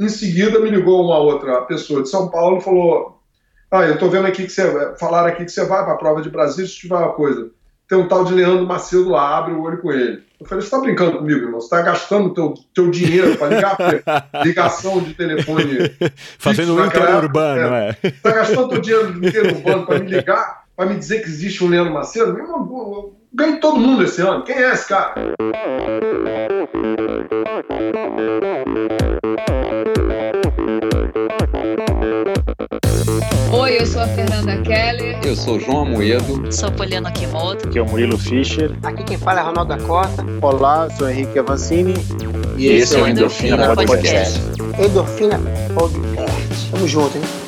Em seguida, me ligou uma outra pessoa de São Paulo e falou: Ah, eu estou vendo aqui que você. Falaram aqui que você vai para a prova de Brasília se tiver uma coisa. Tem um tal de Leandro Macedo lá, abre o olho com ele. Eu falei: Você está brincando comigo, irmão? Você está gastando teu, teu dinheiro para ligar ligação de telefone. Fazendo um interurbano, é. Você está gastando teu dinheiro de interurbano para me ligar, para me dizer que existe um Leandro Macedo? Meu irmão, ganhei todo mundo esse ano. Quem é esse cara? Oi, eu sou a Fernanda Keller. Eu sou o João Amoedo. Sou Poliana Kimoto. Aqui é o Murilo Fischer. Aqui quem fala é Ronaldo da Costa. Olá, sou Henrique Avancini. E, e esse é o Endorfina, Endorfina Podcast. Podcast. Endorfina Podcast. Tamo junto, hein?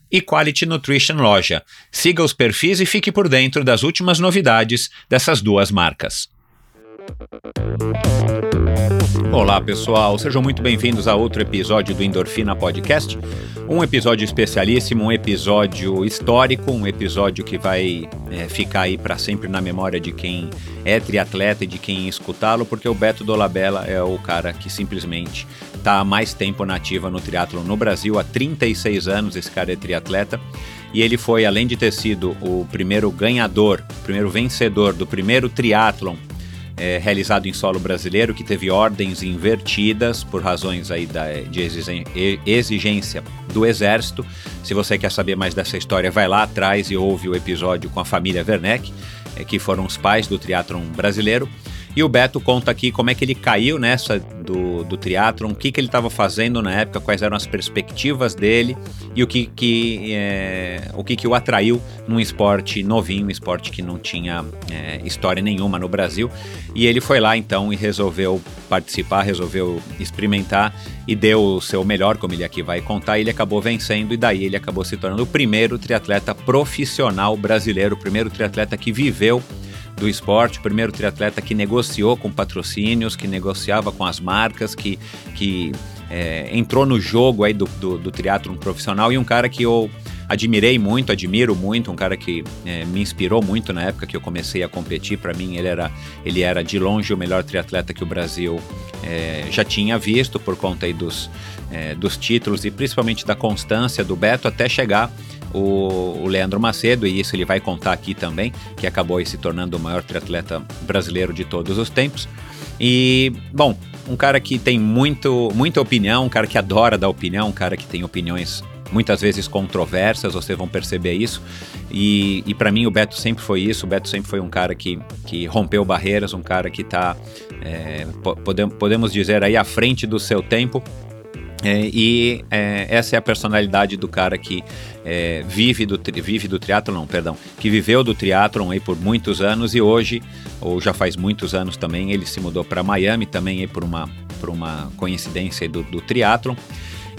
e Quality Nutrition Loja. Siga os perfis e fique por dentro das últimas novidades dessas duas marcas. Olá pessoal, sejam muito bem-vindos a outro episódio do Endorfina Podcast. Um episódio especialíssimo, um episódio histórico, um episódio que vai é, ficar aí para sempre na memória de quem é triatleta e de quem escutá-lo, porque o Beto Dolabella é o cara que simplesmente está há mais tempo nativa no triatlo no Brasil, há 36 anos esse cara é triatleta. E ele foi, além de ter sido o primeiro ganhador, o primeiro vencedor do primeiro triatlon é, realizado em solo brasileiro, que teve ordens invertidas por razões aí da, de exigência do Exército. Se você quer saber mais dessa história, vai lá atrás e ouve o episódio com a família Werneck, é, que foram os pais do triatlon brasileiro. E o Beto conta aqui como é que ele caiu nessa do, do triatlon, o que, que ele estava fazendo na época, quais eram as perspectivas dele e o que, que, é, o, que, que o atraiu num esporte novinho, um esporte que não tinha é, história nenhuma no Brasil. E ele foi lá então e resolveu participar, resolveu experimentar e deu o seu melhor, como ele aqui vai contar. Ele acabou vencendo e daí ele acabou se tornando o primeiro triatleta profissional brasileiro, o primeiro triatleta que viveu do esporte, o primeiro triatleta que negociou com patrocínios, que negociava com as marcas, que, que é, entrou no jogo aí do, do, do triatlon profissional e um cara que eu admirei muito, admiro muito, um cara que é, me inspirou muito na época que eu comecei a competir. Para mim, ele era, ele era de longe o melhor triatleta que o Brasil é, já tinha visto por conta aí dos, é, dos títulos e principalmente da constância do Beto até chegar o, o, Leandro Macedo, e isso ele vai contar aqui também, que acabou se tornando o maior triatleta brasileiro de todos os tempos. E, bom, um cara que tem muito, muita opinião, um cara que adora dar opinião, um cara que tem opiniões muitas vezes controversas, vocês vão perceber isso. E, e para mim o Beto sempre foi isso. O Beto sempre foi um cara que, que rompeu barreiras, um cara que está, é, podemos, podemos dizer, aí à frente do seu tempo. É, e é, essa é a personalidade do cara que é, vive do vive do triatlon, não, perdão, que viveu do triatlon aí por muitos anos e hoje, ou já faz muitos anos também, ele se mudou para Miami também aí por uma por uma coincidência do, do triatlon.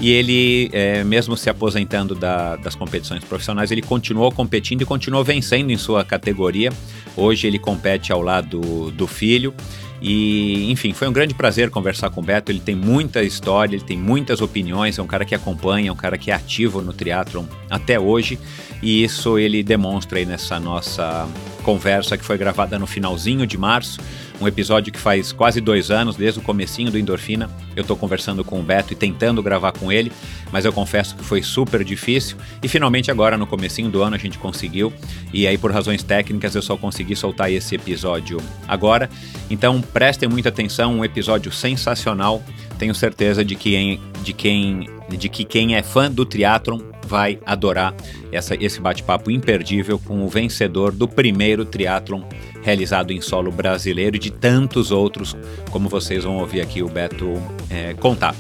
E ele, é, mesmo se aposentando da, das competições profissionais, ele continuou competindo e continuou vencendo em sua categoria. Hoje ele compete ao lado do filho e, enfim, foi um grande prazer conversar com o Beto. Ele tem muita história, ele tem muitas opiniões, é um cara que acompanha, é um cara que é ativo no triatlon até hoje. E isso ele demonstra aí nessa nossa conversa que foi gravada no finalzinho de março um episódio que faz quase dois anos, desde o comecinho do Endorfina, eu estou conversando com o Beto e tentando gravar com ele, mas eu confesso que foi super difícil e finalmente agora no comecinho do ano a gente conseguiu e aí por razões técnicas eu só consegui soltar esse episódio agora. Então prestem muita atenção, um episódio sensacional. Tenho certeza de que, de quem, de que quem é fã do triatlon vai adorar essa, esse bate-papo imperdível com o vencedor do primeiro triatlon realizado em solo brasileiro e de tantos outros, como vocês vão ouvir aqui o Beto é, contar.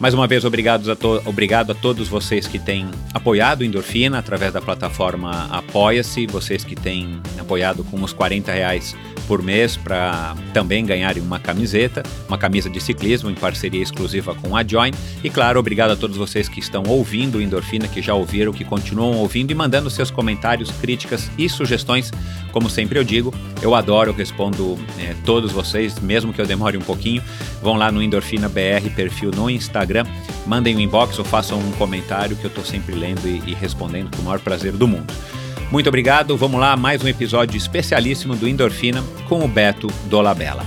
Mais uma vez, obrigado a, obrigado a todos vocês que têm apoiado Endorfina através da plataforma Apoia-se, vocês que têm apoiado com os 40 reais por mês para também ganharem uma camiseta, uma camisa de ciclismo em parceria exclusiva com a Join. E claro, obrigado a todos vocês que estão ouvindo Endorfina, que já ouviram, que continuam ouvindo e mandando seus comentários, críticas e sugestões. Como sempre eu digo, eu adoro, eu respondo é, todos vocês, mesmo que eu demore um pouquinho. Vão lá no Endorfina BR, perfil no Instagram, mandem um inbox ou façam um comentário que eu estou sempre lendo e, e respondendo com o maior prazer do mundo. Muito obrigado. Vamos lá, mais um episódio especialíssimo do Endorfina com o Beto Dolabella.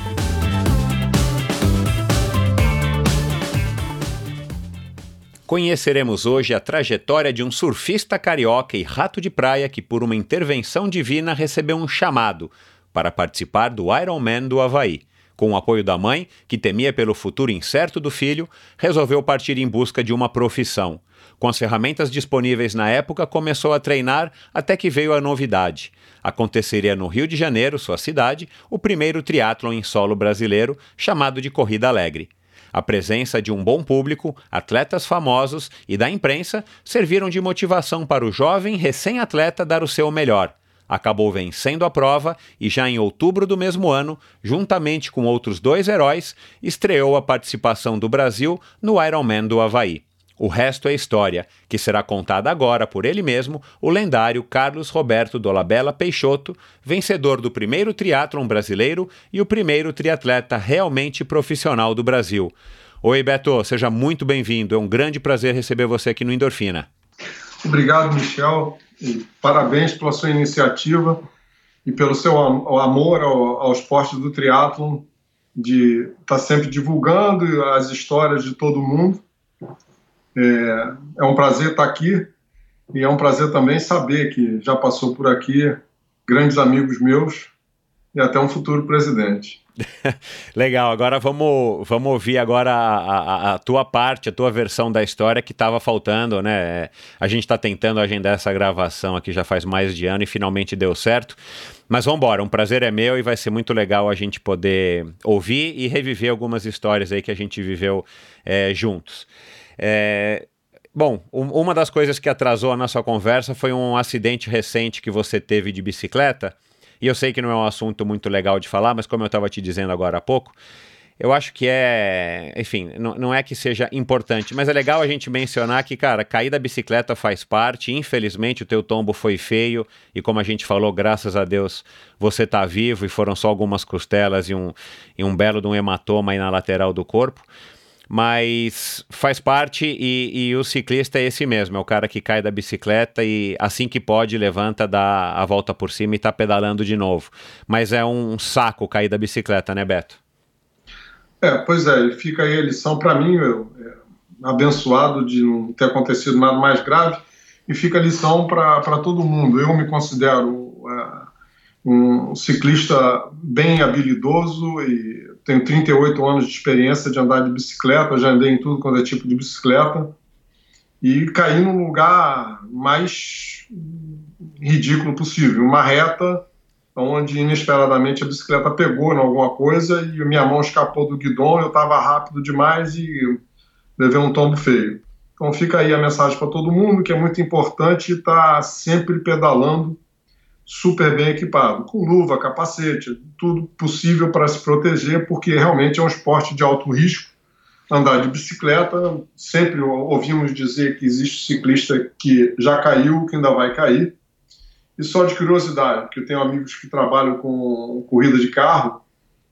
Conheceremos hoje a trajetória de um surfista carioca e rato de praia que, por uma intervenção divina, recebeu um chamado para participar do Ironman do Havaí. Com o apoio da mãe, que temia pelo futuro incerto do filho, resolveu partir em busca de uma profissão. Com as ferramentas disponíveis na época, começou a treinar até que veio a novidade. Aconteceria no Rio de Janeiro, sua cidade, o primeiro triatlon em solo brasileiro, chamado de Corrida Alegre. A presença de um bom público, atletas famosos e da imprensa serviram de motivação para o jovem recém-atleta dar o seu melhor. Acabou vencendo a prova e, já em outubro do mesmo ano, juntamente com outros dois heróis, estreou a participação do Brasil no Ironman do Havaí. O resto é história, que será contada agora por ele mesmo, o lendário Carlos Roberto Dolabella Peixoto, vencedor do primeiro triatlon brasileiro e o primeiro triatleta realmente profissional do Brasil. Oi, Beto, seja muito bem-vindo. É um grande prazer receber você aqui no Endorfina. Obrigado, Michel. E parabéns pela sua iniciativa e pelo seu amor ao, ao esporte do triatlon, de estar tá sempre divulgando as histórias de todo mundo é, é um prazer estar aqui e é um prazer também saber que já passou por aqui grandes amigos meus e até um futuro presidente. Legal, agora vamos, vamos ouvir agora a, a, a, tua parte, a tua versão da história que estava faltando, né? A gente está tentando agendar essa gravação aqui já faz mais de ano e finalmente deu certo. Mas vamos embora, um prazer é meu e vai ser muito legal a gente poder ouvir e reviver algumas histórias aí que a gente viveu é, juntos. É, bom, uma das coisas que atrasou a nossa conversa foi um acidente recente que você teve de bicicleta. E eu sei que não é um assunto muito legal de falar, mas como eu estava te dizendo agora há pouco, eu acho que é. Enfim, não, não é que seja importante, mas é legal a gente mencionar que, cara, cair da bicicleta faz parte. Infelizmente, o teu tombo foi feio. E como a gente falou, graças a Deus, você está vivo e foram só algumas costelas e um, e um belo de um hematoma aí na lateral do corpo. Mas faz parte e, e, o ciclista é esse mesmo, é o cara que cai da bicicleta e assim que pode levanta, dá a volta por cima e está pedalando de novo. Mas é um saco cair da bicicleta, né, Beto? É, pois é, fica aí a lição para mim, eu, é, abençoado de não ter acontecido nada mais grave, e fica a lição para todo mundo. Eu me considero é, um ciclista bem habilidoso e tenho 38 anos de experiência de andar de bicicleta, já andei em tudo quanto é tipo de bicicleta e caí no lugar mais ridículo possível, uma reta onde inesperadamente a bicicleta pegou em alguma coisa e minha mão escapou do guidão, eu estava rápido demais e levei um tombo feio. Então fica aí a mensagem para todo mundo que é muito importante estar tá sempre pedalando super bem equipado, com luva, capacete, tudo possível para se proteger, porque realmente é um esporte de alto risco. Andar de bicicleta, sempre ouvimos dizer que existe ciclista que já caiu, que ainda vai cair. E só de curiosidade, porque eu tenho amigos que trabalham com corrida de carro,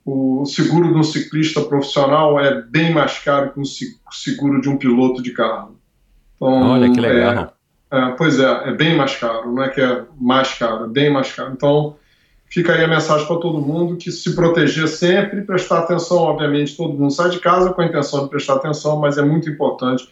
o seguro de um ciclista profissional é bem mais caro que o seguro de um piloto de carro. Então, Olha que legal. É, é, pois é, é bem mais caro, não é que é mais caro, é bem mais caro. Então, fica aí a mensagem para todo mundo que se proteger sempre, prestar atenção, obviamente, todo mundo sai de casa com a intenção de prestar atenção, mas é muito importante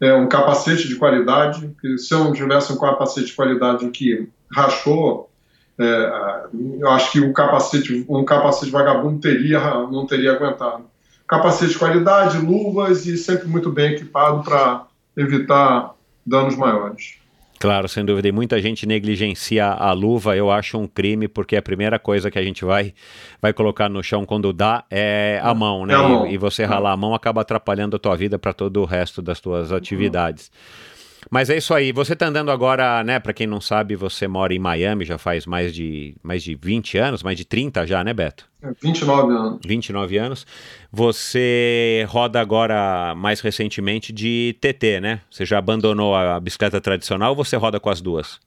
é, um capacete de qualidade, que se eu não tivesse um capacete de qualidade que rachou, é, eu acho que um capacete, um capacete vagabundo teria, não teria aguentado. Capacete de qualidade, luvas e sempre muito bem equipado para evitar danos maiores. Claro, sem dúvida. E muita gente negligencia a luva, eu acho um crime, porque a primeira coisa que a gente vai, vai colocar no chão quando dá é a mão, né? É a mão. E, e, você ralar a mão acaba atrapalhando a tua vida para todo o resto das tuas atividades. Uhum. Mas é isso aí. Você está andando agora, né? Para quem não sabe, você mora em Miami já faz mais de, mais de 20 anos, mais de 30 já, né, Beto? 29 é, anos. 29 anos. Você roda agora, mais recentemente, de TT, né? Você já abandonou a bicicleta tradicional ou você roda com as duas?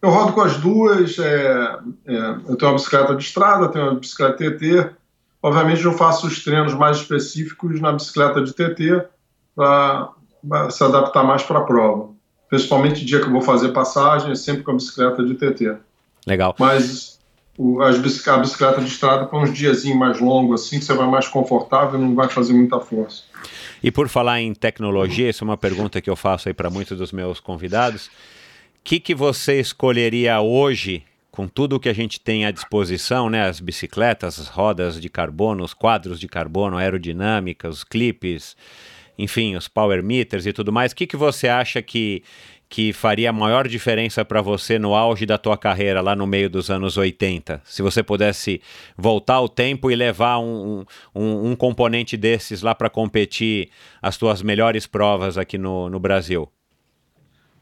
Eu rodo com as duas. É, é, eu tenho uma bicicleta de estrada, tenho uma bicicleta TT. Obviamente, eu faço os treinos mais específicos na bicicleta de TT para se adaptar mais para a prova principalmente dia que eu vou fazer passagem, é sempre com a bicicleta de TT. Legal. Mas o, a bicicleta de estrada para uns diazinhos mais longos, assim, que você vai mais confortável e não vai fazer muita força. E por falar em tecnologia, essa é uma pergunta que eu faço aí para muitos dos meus convidados. O que, que você escolheria hoje, com tudo que a gente tem à disposição, né? As bicicletas, as rodas de carbono, os quadros de carbono, aerodinâmica, os clipes, enfim, os power meters e tudo mais, o que, que você acha que, que faria a maior diferença para você no auge da tua carreira, lá no meio dos anos 80? Se você pudesse voltar o tempo e levar um, um, um componente desses lá para competir as tuas melhores provas aqui no, no Brasil?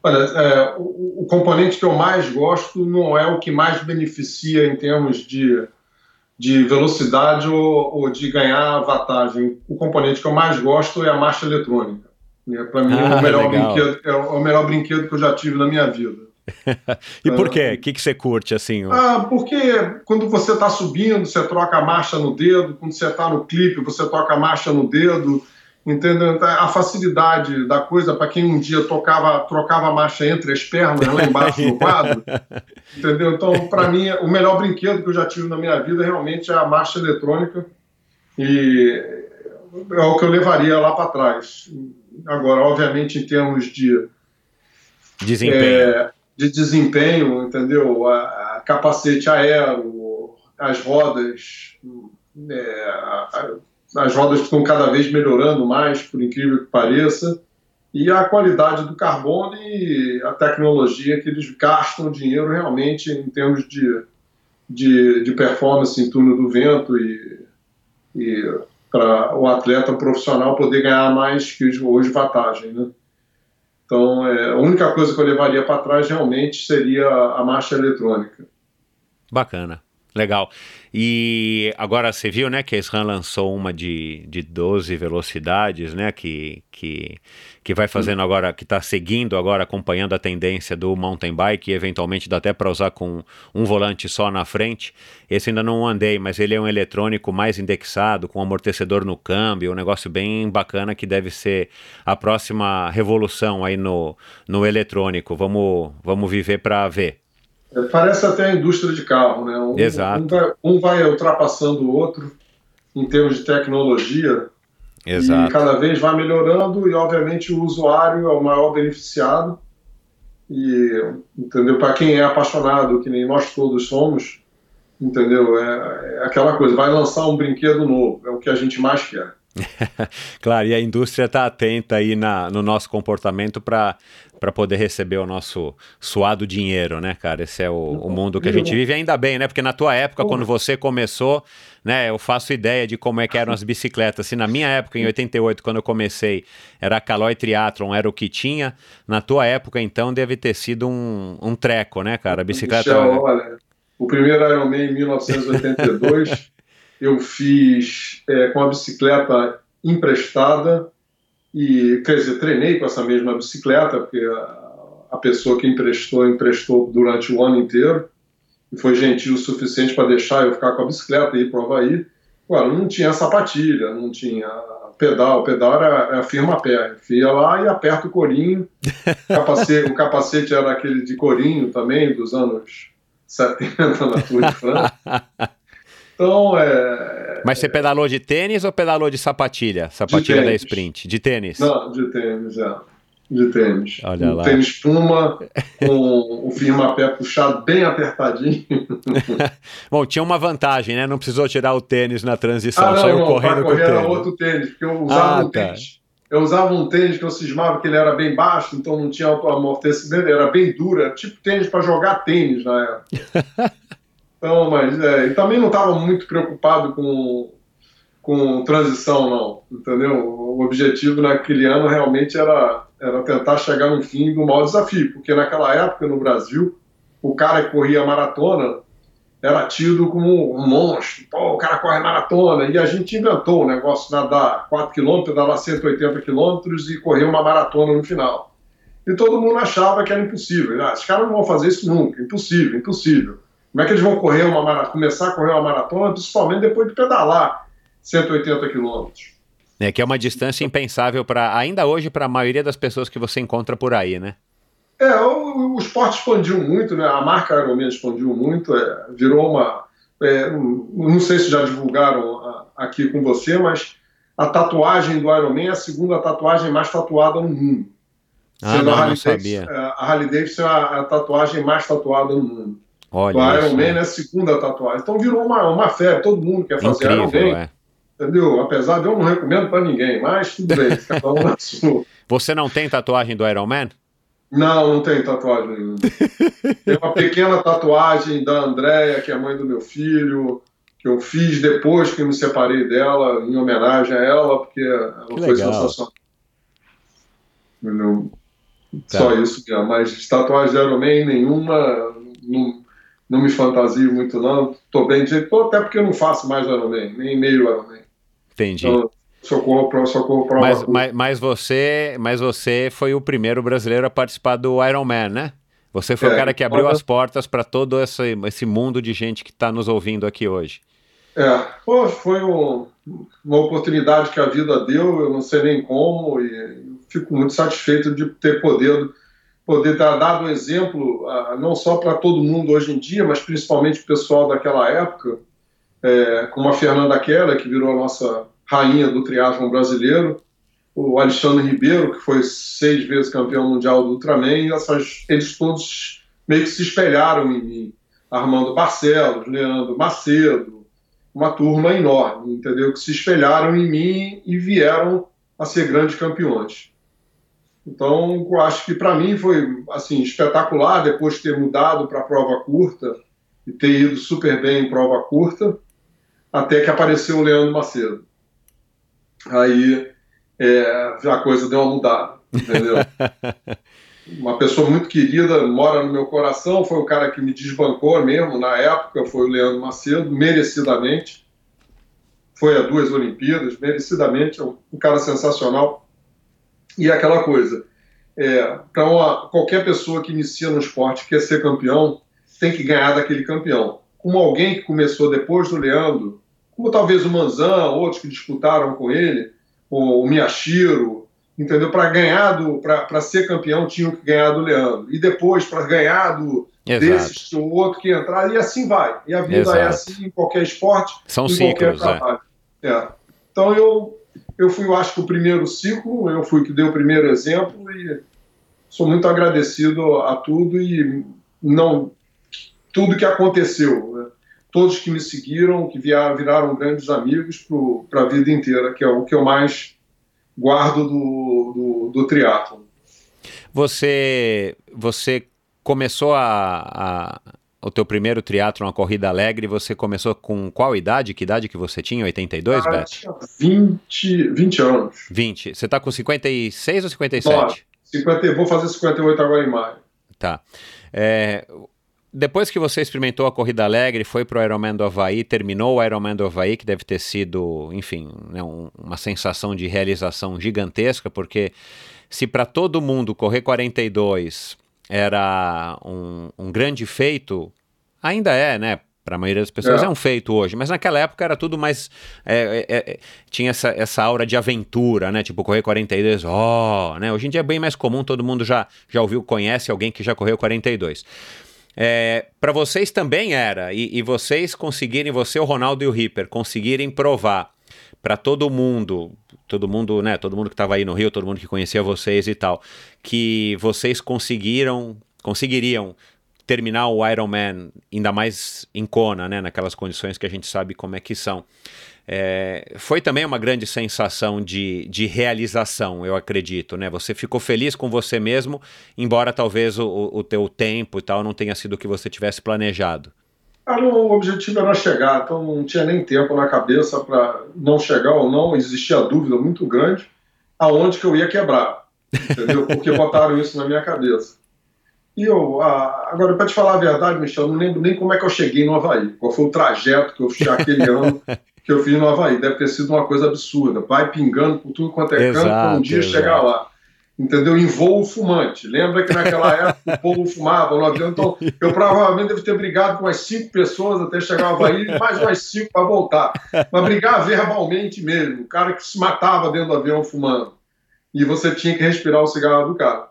Olha, é, o, o componente que eu mais gosto não é o que mais beneficia em termos de de velocidade ou, ou, de ganhar vantagem. O componente que eu mais gosto é a marcha eletrônica. É, Para mim, ah, é, o melhor brinquedo, é o melhor brinquedo que eu já tive na minha vida. e por quê? O que, que você curte assim? Ah, porque quando você está subindo, você troca a marcha no dedo, quando você está no clipe, você toca a marcha no dedo. Entendeu? Então, a facilidade da coisa para quem um dia tocava, trocava a marcha entre as pernas lá embaixo no quadro. entendeu? Então, para mim, o melhor brinquedo que eu já tive na minha vida realmente é a marcha eletrônica. E é o que eu levaria lá para trás. Agora, obviamente, em termos de desempenho, é, de desempenho entendeu? A, a, capacete aéreo, as rodas, é, a, as rodas estão cada vez melhorando mais, por incrível que pareça, e a qualidade do carbono e a tecnologia que eles gastam dinheiro realmente em termos de, de, de performance em túnel do vento e, e para o atleta profissional poder ganhar mais que hoje vantagem, né? Então, é, a única coisa que eu levaria para trás realmente seria a marcha eletrônica. Bacana. Legal. E agora você viu, né, que a SRAM lançou uma de, de 12 velocidades, né, que, que, que vai fazendo agora, que está seguindo agora, acompanhando a tendência do mountain bike e eventualmente dá até para usar com um volante só na frente. Esse ainda não andei, mas ele é um eletrônico mais indexado, com amortecedor no câmbio, um negócio bem bacana que deve ser a próxima revolução aí no, no eletrônico. Vamos, vamos viver para ver. Parece até a indústria de carro, né? Um, Exato. Um vai, um vai ultrapassando o outro em termos de tecnologia Exato. e cada vez vai melhorando e, obviamente, o usuário é o maior beneficiado. E, entendeu? Para quem é apaixonado, que nem nós todos somos, entendeu? É, é aquela coisa, vai lançar um brinquedo novo, é o que a gente mais quer. claro, e a indústria está atenta aí na, no nosso comportamento para poder receber o nosso suado dinheiro, né, cara? Esse é o, o, mundo que a gente vive, ainda bem, né? Porque na tua época, quando você começou, né, eu faço ideia de como é que eram as bicicletas. Se na minha época, em 88, quando eu comecei, era a Caloi Triathlon, era o que tinha, na tua época, então, deve ter sido um, um treco, né, cara? A bicicleta... Michel, olha, o primeiro Ironman em 1982, eu fiz é, com a bicicleta emprestada, e, quer dizer, treinei com essa mesma bicicleta, porque a, a pessoa que emprestou, emprestou durante o ano inteiro, e foi gentil o suficiente para deixar eu ficar com a bicicleta e ir para o Havaí. Agora, não tinha sapatilha, não tinha pedal, pedal era, a firma pé. Enfia lá e aperta o corinho. O capacete, o capacete era aquele de corinho também, dos anos 70 na Tour de França. Então, é. Mas você pedalou de tênis ou pedalou de sapatilha? Sapatilha de da sprint? De tênis? Não, de tênis, é. De tênis. Olha um lá. tênis Puma, com o firma-pé puxado bem apertadinho. Bom, tinha uma vantagem, né? Não precisou tirar o tênis na transição, ah, não, saiu não, correndo com o correr era tênis. outro tênis, porque eu usava Ah, um tá. tênis. Eu usava um tênis que eu cismava que ele era bem baixo, então não tinha auto-amortecimento, era bem duro, era tipo tênis para jogar tênis na época. Então, mas é, também não estava muito preocupado com, com transição, não, entendeu? O objetivo naquele ano realmente era, era tentar chegar no fim do maior desafio, porque naquela época no Brasil, o cara que corria maratona era tido como um monstro. Pô, o cara corre maratona. E a gente inventou o negócio de nadar 4 km, pedalar 180 km e correr uma maratona no final. E todo mundo achava que era impossível. Ah, esses caras não vão fazer isso nunca. Impossível, impossível. Como é que eles vão correr uma maratona, começar a correr uma maratona, principalmente depois de pedalar 180 quilômetros? É que é uma distância impensável para ainda hoje para a maioria das pessoas que você encontra por aí, né? É, o, o esporte expandiu muito, né? A marca Ironman expandiu muito, é, virou uma. é, não sei se já divulgaram a- aqui com você, mas a tatuagem do Ironman é a segunda tatuagem mais tatuada no mundo. Ah, não, a não sabia. Davidson, é, a Harley Davidson é a, a tatuagem mais tatuada no mundo. Olha o Iron Man é a segunda tatuagem. Então virou uma, uma febre, todo mundo quer fazer Iron Incrível, Man, é. entendeu? Apesar de eu não recomendo para ninguém, mas tudo bem, cada um na sua. Você não tem tatuagem do Iron Man? Não, não tem tatuagem nenhuma. Tem uma pequena tatuagem da Andréia, que é a mãe do meu filho, que eu fiz depois que eu me separei dela, em homenagem a ela, porque ela Que foi legal. sensacional. Entendeu? Tá. Só isso. Mas tatuagem de Iron Man nenhuma, não, não me fantasio muito não. Tô bem de jeito, tô até porque eu não faço mais Iron Man, nem meio Iron Man. Entendi. Então, socorro para socorro pra Mas, mas, mas você, mas você foi o primeiro brasileiro a participar do Iron Man, né? Você foi o É, cara que abriu as portas para todo esse, esse mundo de gente que está nos ouvindo aqui hoje. É, pô, foi um- uma oportunidade que a vida deu, eu não sei nem como, e fico muito satisfeito de ter poder, poder dar dado um exemplo, ah, não só para todo mundo hoje em dia, mas principalmente o pessoal daquela época, é, como a Fernanda Keller, que virou a nossa rainha do triatlon brasileiro, o Alexandre Ribeiro, que foi seis vezes campeão mundial do Ultraman, essas, eles todos meio que se espelharam em mim. Armando Barcelos, Leandro Macedo, uma turma enorme, entendeu? Que se espelharam em mim e vieram a ser grandes campeões. Então, eu acho que para mim foi assim espetacular depois de ter mudado para prova curta e ter ido super bem em prova curta, até que apareceu o Leandro Macedo. Aí é, a coisa deu uma mudada, entendeu? uma pessoa muito querida, mora no meu coração, foi o cara que me desbancou mesmo na época, foi o Leandro Macedo, merecidamente. Foi a duas Olimpíadas, merecidamente, é um cara sensacional. E é aquela coisa, é, então qualquer pessoa que inicia no esporte quer ser campeão, tem que ganhar daquele campeão. Como alguém que começou depois do Leandro, como talvez o Manzan, outros que disputaram com ele, o, o Miyashiro, entendeu? Para ganhar do, para ser campeão tinham que ganhar do Leandro e depois para ganhar do Exato. desses o outro que entrar e assim vai. E a vida é Exato. é assim em qualquer esporte, são em ciclos, qualquer é. trabalho. É. É. Então eu eu fui, eu acho que o primeiro ciclo, eu fui que dei o primeiro exemplo e sou muito agradecido a tudo e não tudo que aconteceu, né? todos que me seguiram, que viraram, viraram grandes amigos para a vida inteira, que é o que eu mais guardo do, do, do triatlo. Você, você começou a, a, o teu primeiro triatlo, uma corrida alegre, você começou com qual idade? Que idade que você tinha? 82, ah, Beto? Tinha 20, 20 anos. 20. Você está com 56 ou 57? 50, vou fazer 58 agora em maio. Tá. É, depois que você experimentou a corrida alegre, foi para o Ironman do Havaí, terminou o Ironman do Havaí, que deve ter sido, enfim, né, um, uma sensação de realização gigantesca, porque se para todo mundo correr 42 era um, um grande feito, ainda é, né? Para a maioria das pessoas é. é. um feito hoje, mas naquela época era tudo mais. É, é, é tinha essa, essa aura de aventura, né? Tipo, correr 42, ó, oh, né? Hoje em dia é bem mais comum, todo mundo já, já ouviu, conhece alguém que já correu 42. É, para vocês também era, e, e, vocês conseguirem, você, o Ronaldo e o Ripper, conseguirem provar para todo mundo, todo mundo, né, todo mundo que estava aí no Rio, todo mundo que conhecia vocês e tal, que vocês conseguiram, conseguiriam terminar o Ironman, ainda mais em Kona, né, naquelas condições que a gente sabe como é que são. É, foi também uma grande sensação de, de realização, eu acredito, né? Você ficou feliz com você mesmo, embora talvez o, o teu tempo e tal não tenha sido o que você tivesse planejado. Ah, o objetivo era chegar, então não tinha nem tempo na cabeça para não chegar ou não, existia dúvida muito grande aonde que eu ia quebrar, entendeu? Porque botaram isso na minha cabeça. E eu, ah, agora, para te falar a verdade, Michel, eu não lembro nem como é que eu cheguei no Havaí, qual foi o trajeto que eu fiz aquele ano que eu fiz no Havaí. Deve ter sido uma coisa absurda. Vai pingando por tudo quanto é canto para um dia exato. chegar lá. Entendeu? Em voo fumante. Lembra que naquela época o povo fumava no avião? Então, eu provavelmente devo ter brigado com umas cinco pessoas até chegar ao Havaí e mais umas cinco para voltar. Mas brigar verbalmente mesmo. O cara que se matava dentro do avião fumando. E você tinha que respirar o cigarro do cara.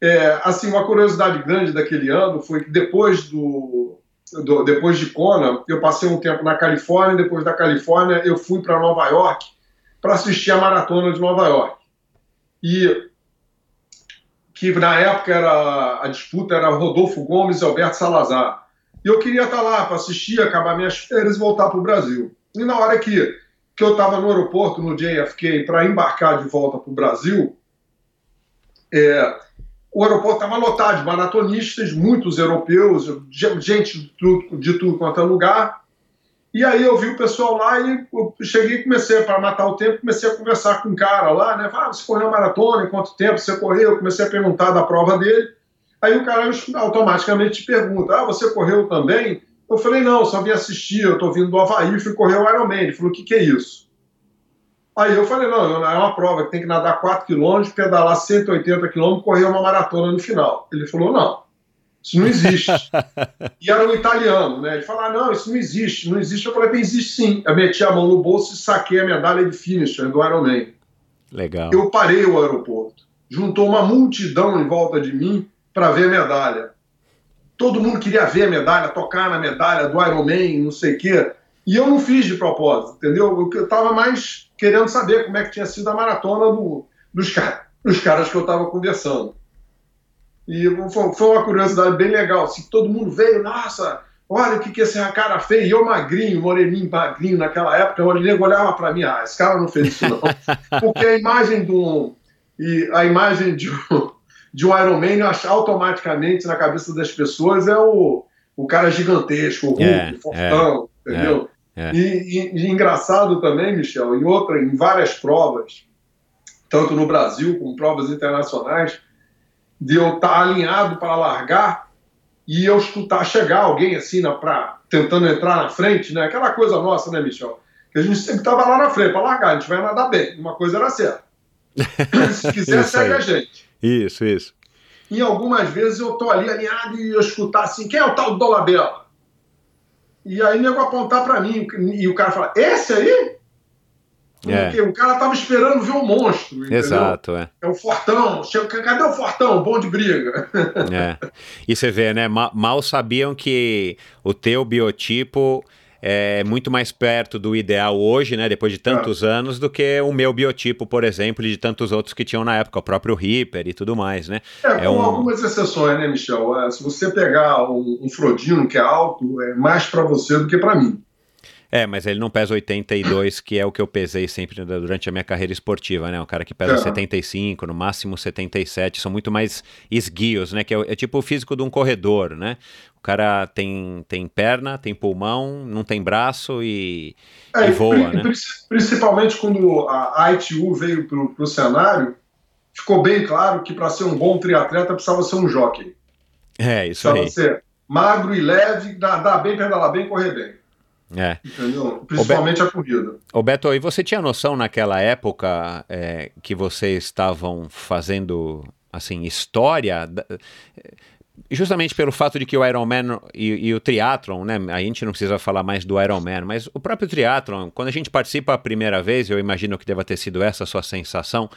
É, assim, uma curiosidade grande daquele ano foi que depois do, do, depois de Kona, eu passei um tempo na Califórnia, depois da Califórnia eu fui para Nova York para assistir a maratona de Nova York. E que na época era a disputa era Rodolfo Gomes e Alberto Salazar. E eu queria estar lá para assistir, acabar minhas férias e voltar para o Brasil. E na hora que, que eu estava no aeroporto, no JFK, para embarcar de volta para o Brasil, é, o aeroporto estava lotado de maratonistas, muitos europeus, gente de tudo, de tudo quanto é lugar. E aí eu vi o pessoal lá e eu cheguei e comecei, para matar o tempo, comecei a conversar com um cara lá, né? Ah, você correu maratona, em quanto tempo você correu? Eu comecei a perguntar da prova dele. Aí o cara automaticamente pergunta, ah, você correu também? Eu falei, não, só vim assistir, eu estou vindo do Havaí, fui correr o Ironman. Ele falou, o que, que é isso? Aí eu falei, não, é uma prova que tem que nadar 4 km, pedalar 180 km, correr uma maratona no final. Ele falou, não, isso não existe. e era um italiano, né? Ele falou, ah, não, isso não existe, não existe. Eu falei, existe sim. Eu meti a mão no bolso e saquei a medalha de finisher do Ironman. Legal. Eu parei o aeroporto. Juntou uma multidão em volta de mim para ver a medalha. Todo mundo queria ver a medalha, tocar na medalha do Ironman, não sei o quê. E eu não fiz de propósito, entendeu? Eu estava mais querendo saber como é que tinha sido a maratona do, dos, dos caras que eu estava conversando. E foi, foi, uma curiosidade bem legal. Assim, todo mundo veio, nossa, olha o que, que esse cara fez. E eu magrinho, moreninho, magrinho naquela época, o nego olhava para mim, ah, esse cara não fez isso não. Porque a imagem do e a imagem de um, de um Iron Man automaticamente na cabeça das pessoas é o, o cara gigantesco, o Hulk, é, fortão, é, entendeu? É. E, e, e, engraçado também, Michel, em outra, em várias provas, tanto no Brasil como provas internacionais, de eu estar alinhado para largar e eu escutar chegar alguém assim na pra, tentando entrar na frente, né? Aquela coisa nossa, né, Michel? Que a gente sempre estava lá na frente para largar, a gente vai nadar bem. Uma coisa era certa. Se quiser, segue a gente. Isso, isso. E algumas vezes eu tô ali alinhado e eu escutar assim, quem é o tal do Dolabella? E aí nego apontar para mim e o cara falar, esse aí? É. Porque o cara tava esperando ver o monstro. Entendeu? Exato, é. É o Fortão. Chega, cadê o Fortão? Bom de briga. É. E você vê, né? ma- Mal sabiam que o teu biotipo é muito mais perto do ideal hoje, né? Depois de tantos anos, do que o meu biotipo, por exemplo, e de tantos outros que tinham na época, o próprio Reaper e tudo mais, né? É, É com um- algumas exceções, né, Michel? É, se você pegar um, um Frodino que é alto, é mais para você do que para mim. É, mas ele não pesa 82, que é o que eu pesei sempre durante a minha carreira esportiva, né? Um cara que pesa É. 75, no máximo 77, são muito mais esguios, né? Que é, é tipo o físico de um corredor, né? O cara tem, tem perna, tem pulmão, não tem braço e, É, e voa, né? pri- Principalmente quando a ITU veio para o cenário, ficou bem claro que para ser um bom triatleta precisava ser um jockey. É, isso Precisava aí. ser magro e leve, dar, bem, pedalar bem, correr bem. É. Entendeu? Principalmente a corrida. Ô Beto, e você tinha noção naquela época é, que vocês estavam fazendo, assim, história? Justamente pelo fato de que o Ironman e, e o triatlon, né? A gente não precisa falar mais do Ironman, mas o próprio triatlon, quando a gente participa a primeira vez, eu imagino que deva ter sido essa a sua sensação,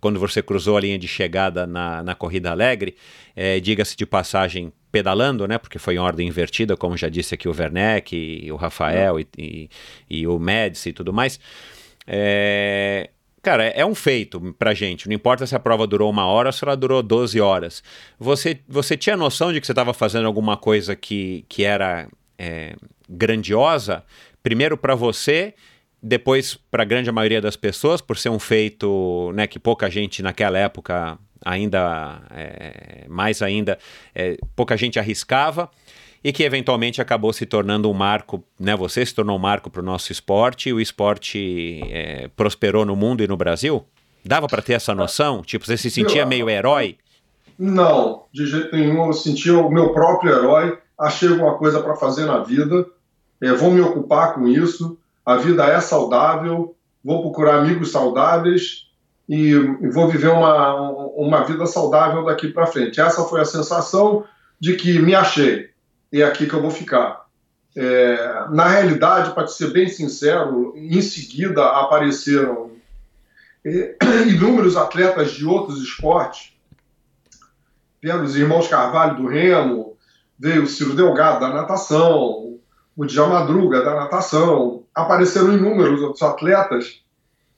quando você cruzou a linha de chegada na, na Corrida Alegre, é, diga-se de passagem, pedalando, né? Porque foi em ordem invertida, como já disse aqui o Werneck, e o Rafael e, e, e o Médici e tudo mais. É, Cara, é um feito pra gente. Não importa se a prova durou uma hora ou se ela durou 12 horas. Você, você tinha noção de que você estava fazendo alguma coisa que, que era é, grandiosa? Primeiro para você, depois para a grande maioria das pessoas, por ser um feito né, que pouca gente naquela época ainda, é, mais ainda, é, pouca gente arriscava e que eventualmente acabou se tornando um marco, né? Você se tornou um marco para o nosso esporte e o esporte é, prosperou no mundo e no Brasil? Dava para ter essa noção? Tipo, você se sentia meio herói? Não, de jeito nenhum. Eu sentia o meu próprio herói. Achei alguma coisa para fazer na vida. É, vou me ocupar com isso. A vida é saudável. Vou procurar amigos saudáveis e, e vou viver uma, uma vida saudável daqui para frente. Essa foi a sensação de que me achei. E é aqui que eu vou ficar. É, na realidade, para ser bem sincero, em seguida apareceram é, inúmeros atletas de outros esportes. Vieram os irmãos Carvalho do Remo, veio o Ciro Delgado da natação, o Djalma Madruga da natação. Apareceram inúmeros outros atletas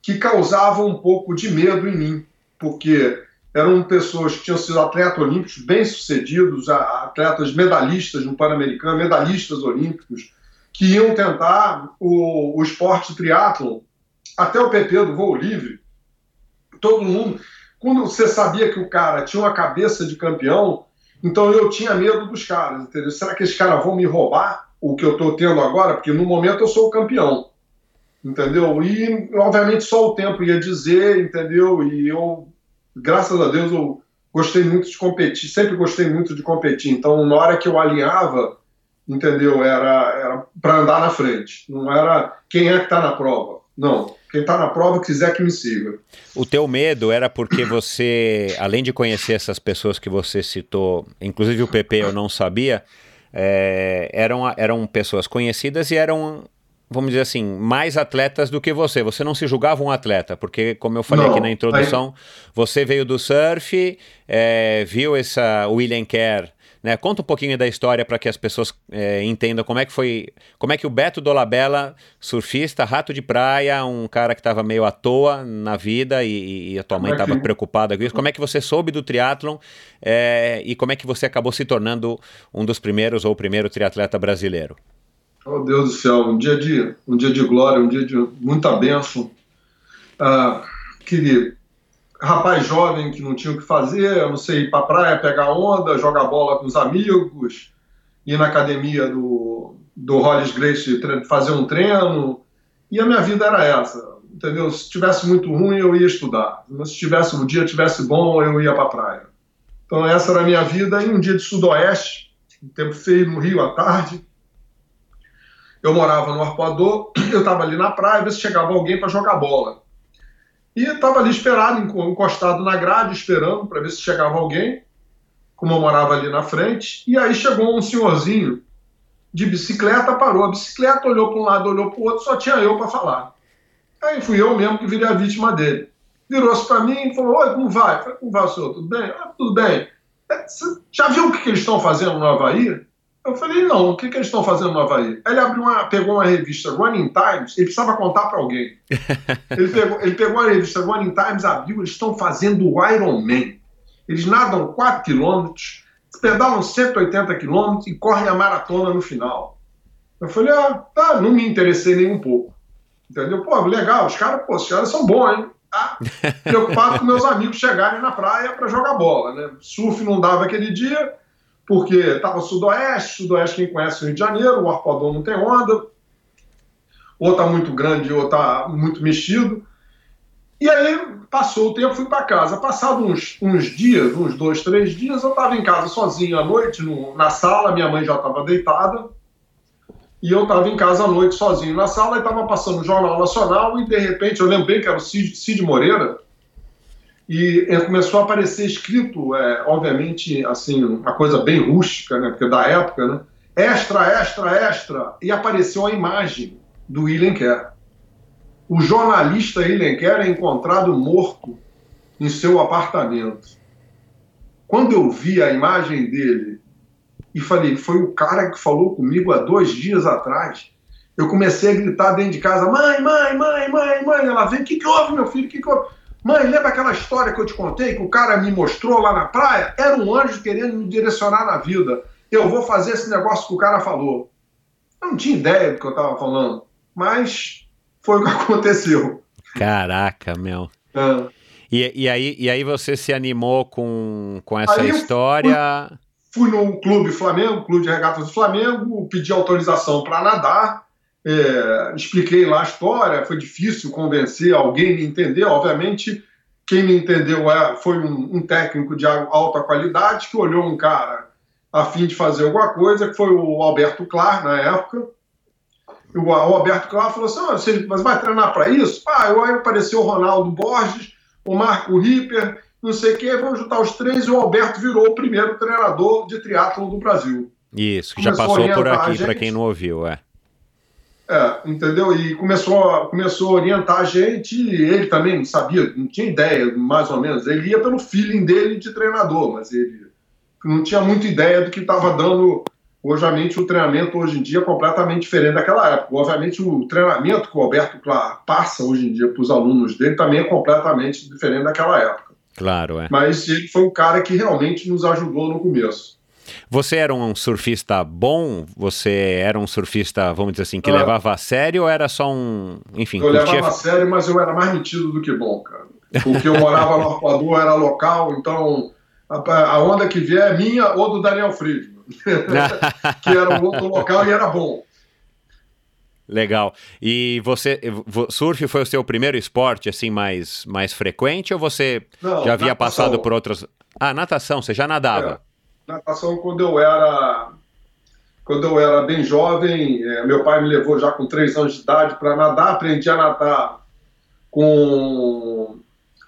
que causavam um pouco de medo em mim, porque eram pessoas que tinham sido atletas olímpicos bem-sucedidos, atletas medalhistas no Pan-Americano, medalhistas olímpicos, que iam tentar o, o esporte triatlon, até o PP do voo livre. Todo mundo. Quando você sabia que o cara tinha uma cabeça de campeão, então eu tinha medo dos caras, entendeu? Será que esses caras vão me roubar o que eu estou tendo agora? Porque no momento eu sou o campeão, entendeu? E obviamente só o tempo ia dizer, entendeu? E eu graças a Deus eu gostei muito de competir, sempre gostei muito de competir. Então, na hora que eu alinhava, entendeu? Era, era para andar na frente. Não era quem é que está na prova. Não. Quem está na prova quiser que me siga. O teu medo era porque você, além de conhecer essas pessoas que você citou, inclusive o PP eu não sabia, é, eram, eram pessoas conhecidas e eram vamos dizer assim, mais atletas do que você. Você não se julgava um atleta, porque, como eu falei não, aqui na introdução, aí... você veio do surf, é, viu essa William Kerr. Né? Conta um pouquinho da história para que as pessoas é, entendam como é que foi, como é que o Beto Dolabella, surfista, rato de praia, um cara que estava meio à toa na vida e, e a tua mãe estava é que... preocupada com isso. Como é que você soube do triatlon é, e como é que você acabou se tornando um dos primeiros ou o primeiro triatleta brasileiro? Oh Deus do céu, um dia de um dia de glória, um dia de muita bênção. Ah, queria rapaz jovem que não tinha o que fazer, eu não sei, ir para praia, pegar onda, jogar bola com os amigos, ir na academia do, do Hollis Grace fazer um treino. E a minha vida era essa, entendeu? Se tivesse muito ruim, eu ia estudar. Mas se tivesse o dia tivesse bom, eu ia para praia. Então essa era a minha vida. E um dia de sudoeste, um tempo feio no Rio à tarde, eu morava no Arpoador, eu estava ali na praia, ver se chegava alguém para jogar bola. E estava ali esperado, encostado na grade, esperando para ver se chegava alguém, como eu morava ali na frente. E aí chegou um senhorzinho de bicicleta, parou a bicicleta, olhou para um lado, olhou para o outro, só tinha eu para falar. Aí fui eu mesmo que virei a vítima dele. Virou-se para mim e falou: Oi, como vai? falei, como vai, senhor? Tudo bem? Ah, tudo bem. É, já viu o que, que eles estão fazendo no Havaí? Eu falei, não, o que, que eles estão fazendo no Havaí? Aí ele abriu uma, pegou uma revista Running Times, ele precisava contar para alguém. ele, pegou, ele pegou a revista Running Times, abriu, eles estão fazendo o Ironman. Eles nadam 4 quilômetros, pedalam 180 quilômetros e correm a maratona no final. Eu falei, ah, tá, não me interessei nem um pouco. Entendeu? Pô, legal, os caras, pô, os caras são bons, hein? Tá? Preocupado com meus amigos chegarem na praia para jogar bola, né? Surf não dava aquele dia, porque estava sudoeste, sudoeste quem conhece o Rio de Janeiro, o arpoador não tem onda, ou está muito grande ou está muito mexido. E aí passou o tempo, fui para casa. Passado uns, uns dias, uns dois, três dias, eu estava em casa sozinho à noite, no, na sala, minha mãe já estava deitada, e eu estava em casa à noite sozinho na sala e estava passando o Jornal Nacional e de repente, eu lembro bem que era o Cid, Cid Moreira, e começou a aparecer escrito, é, obviamente, assim, uma coisa bem rústica, né, porque da época, né, extra, extra, extra, e apareceu a imagem do William Kerr. O jornalista William Kerr é encontrado morto em seu apartamento. Quando eu vi a imagem dele e falei, foi o cara que falou comigo há dois dias atrás, eu comecei a gritar dentro de casa, mãe, mãe, mãe, mãe, mãe. Ela vem, o que, que houve, meu filho? O que, que houve? Mãe, lembra aquela história que eu te contei, que o cara me mostrou lá na praia? Era um anjo querendo me direcionar na vida. Eu vou fazer esse negócio que o cara falou. Eu não tinha ideia do que eu estava falando, mas foi o que aconteceu. Caraca, meu. É. E, e, aí, e aí você se animou com, com essa aí história? Fui, fui no Clube Flamengo, Clube de Regatas do Flamengo, pedi autorização para nadar é, expliquei lá a história, foi difícil convencer alguém a me entender. Obviamente, quem me entendeu é, foi um, um, técnico de alta qualidade que olhou um cara a fim de fazer alguma coisa, que foi o Alberto Clar, na época. O, o Alberto Clar falou assim: ah, você, mas vai treinar para isso? Ah, aí apareceu o Ronaldo Borges, o Marco Ripper, não sei o quê, vamos juntar os três e o Alberto virou o primeiro treinador de triatlo do Brasil. Isso, que já passou por aqui, para quem não ouviu, é. É, entendeu? E começou a, começou a orientar a gente, ele também sabia, não tinha ideia, mais ou menos. Ele ia pelo feeling dele de treinador, mas ele não tinha muita ideia do que estava dando. Obviamente, o treinamento hoje em dia é completamente diferente daquela época. Obviamente, o treinamento que o Alberto passa hoje em dia para os alunos dele também é completamente diferente daquela época. Claro, é. Mas ele foi um cara que realmente nos ajudou no começo. Você era um surfista bom? Você era um surfista, vamos dizer assim, que ah. levava a sério ou era só um. Enfim, eu curtia... levava a sério, mas eu era mais metido do que bom, cara. Porque eu morava no Arpoador, era local, então a, onda que vier é minha ou do Daniel Friedman, que era o outro local e era bom. Legal. E você, surf foi o seu primeiro esporte assim mais mais frequente ou você Não, já havia natação. passado por outros? Ah, natação. Você já nadava? Natação quando eu era quando eu era bem jovem. É, meu pai me levou já com três anos de idade para nadar. Aprendi a nadar com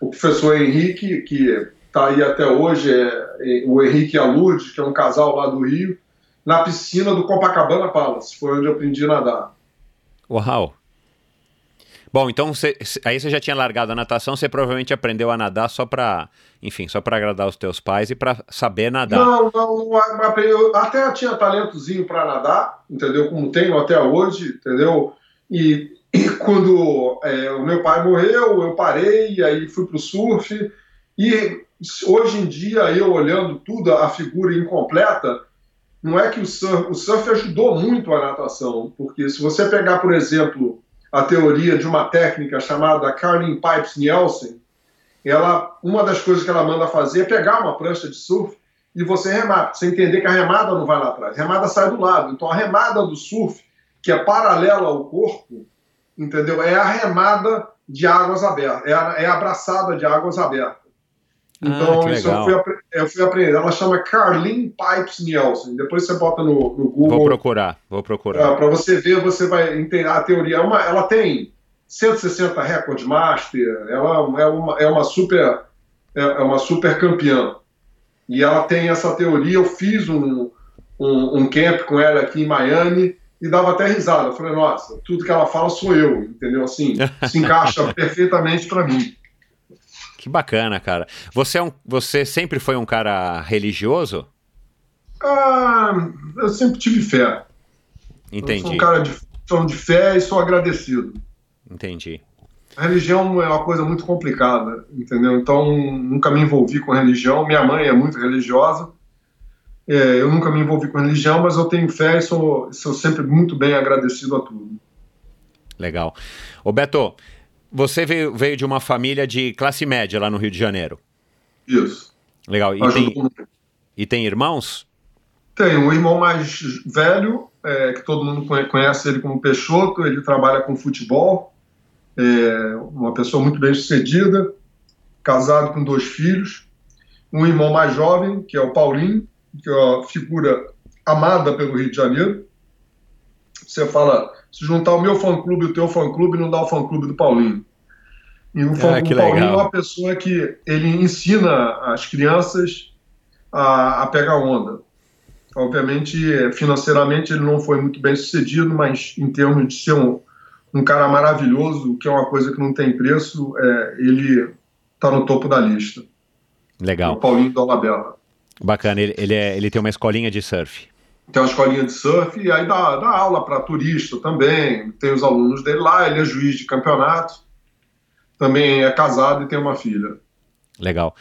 o professor Henrique, que está aí até hoje, é, é, o Henrique e a Lourdes, que é um casal lá do Rio, na piscina do Copacabana Palace. Foi onde eu aprendi a nadar. Uau! Bom, então cê, aí você já tinha largado a natação, você provavelmente aprendeu a nadar só para, enfim, só para agradar os teus pais e para saber nadar. Não, não, eu até tinha talentozinho para nadar, entendeu? Como tenho até hoje, entendeu? E, e quando é, o meu pai morreu, eu parei, e aí fui para o surf. E hoje em dia, eu olhando tudo, a figura incompleta, não é que o surf, o surf ajudou muito a natação, porque se você pegar, por exemplo, a teoria de uma técnica chamada Carling Pipes Nielsen, ela, uma das coisas que ela manda fazer é pegar uma prancha de surf e você remar. Você entender que a remada não vai lá atrás, a remada sai do lado. Então a remada do surf, que é paralela ao corpo, entendeu? É a remada de águas abertas, é é a abraçada de águas abertas. Então, que isso eu fui, eu fui aprender. Ela chama Carlin Pipes Nielsen. Depois você bota no, no Vou Google procurar, vou procurar. para você ver, você vai entender a teoria. É uma- ela tem 160 recordes master, ela é uma, é uma super é, é uma super campeã. E ela tem essa teoria. Eu fiz um, um, um camp com ela aqui em Miami e dava até risada. Eu falei, nossa, tudo que ela fala sou eu, entendeu? Assim, se encaixa perfeitamente para mim. Que bacana, cara. Você, é um, você sempre foi um cara religioso? Ah, eu sempre tive fé. Eu sou Entendi, um cara de, sou de fé e sou agradecido. entendi. A religião é uma coisa muito complicada, entendeu? Então, nunca me envolvi com religião. Minha mãe é muito religiosa. É, eu nunca me envolvi com religião, mas eu tenho fé e sou, sou sempre muito bem agradecido a tudo. Legal. Ô Beto, você veio, veio de uma família de classe média lá no Rio de Janeiro. Isso. Legal. E tem, e tem irmãos? Tenho um irmão mais velho, é, que todo mundo conhe- conhece ele como Peixoto, ele trabalha com futebol, é uma pessoa muito bem sucedida, casado com dois filhos. Um irmão mais jovem, que é o Paulinho, que é uma figura amada pelo Rio de Janeiro. Você fala, se juntar o meu fã-clube e o teu fã-clube, não dá o fã-clube do Paulinho. E o fã Ah, que o Paulinho legal. é uma pessoa que ele ensina as crianças a, a pegar onda. Obviamente, financeiramente, ele não foi muito bem sucedido, mas em termos de ser um, um cara maravilhoso, que é uma coisa que não tem preço, é, ele está no topo da lista. O Legal. Paulinho Dolabella. Bacana. Ele, ele, é- ele tem uma escolinha de surf. Tem uma escolinha de surf e aí dá, dá aula para turista também. Tem os alunos dele lá, ele é juiz de campeonato. Também é casado e tem uma filha. Legal.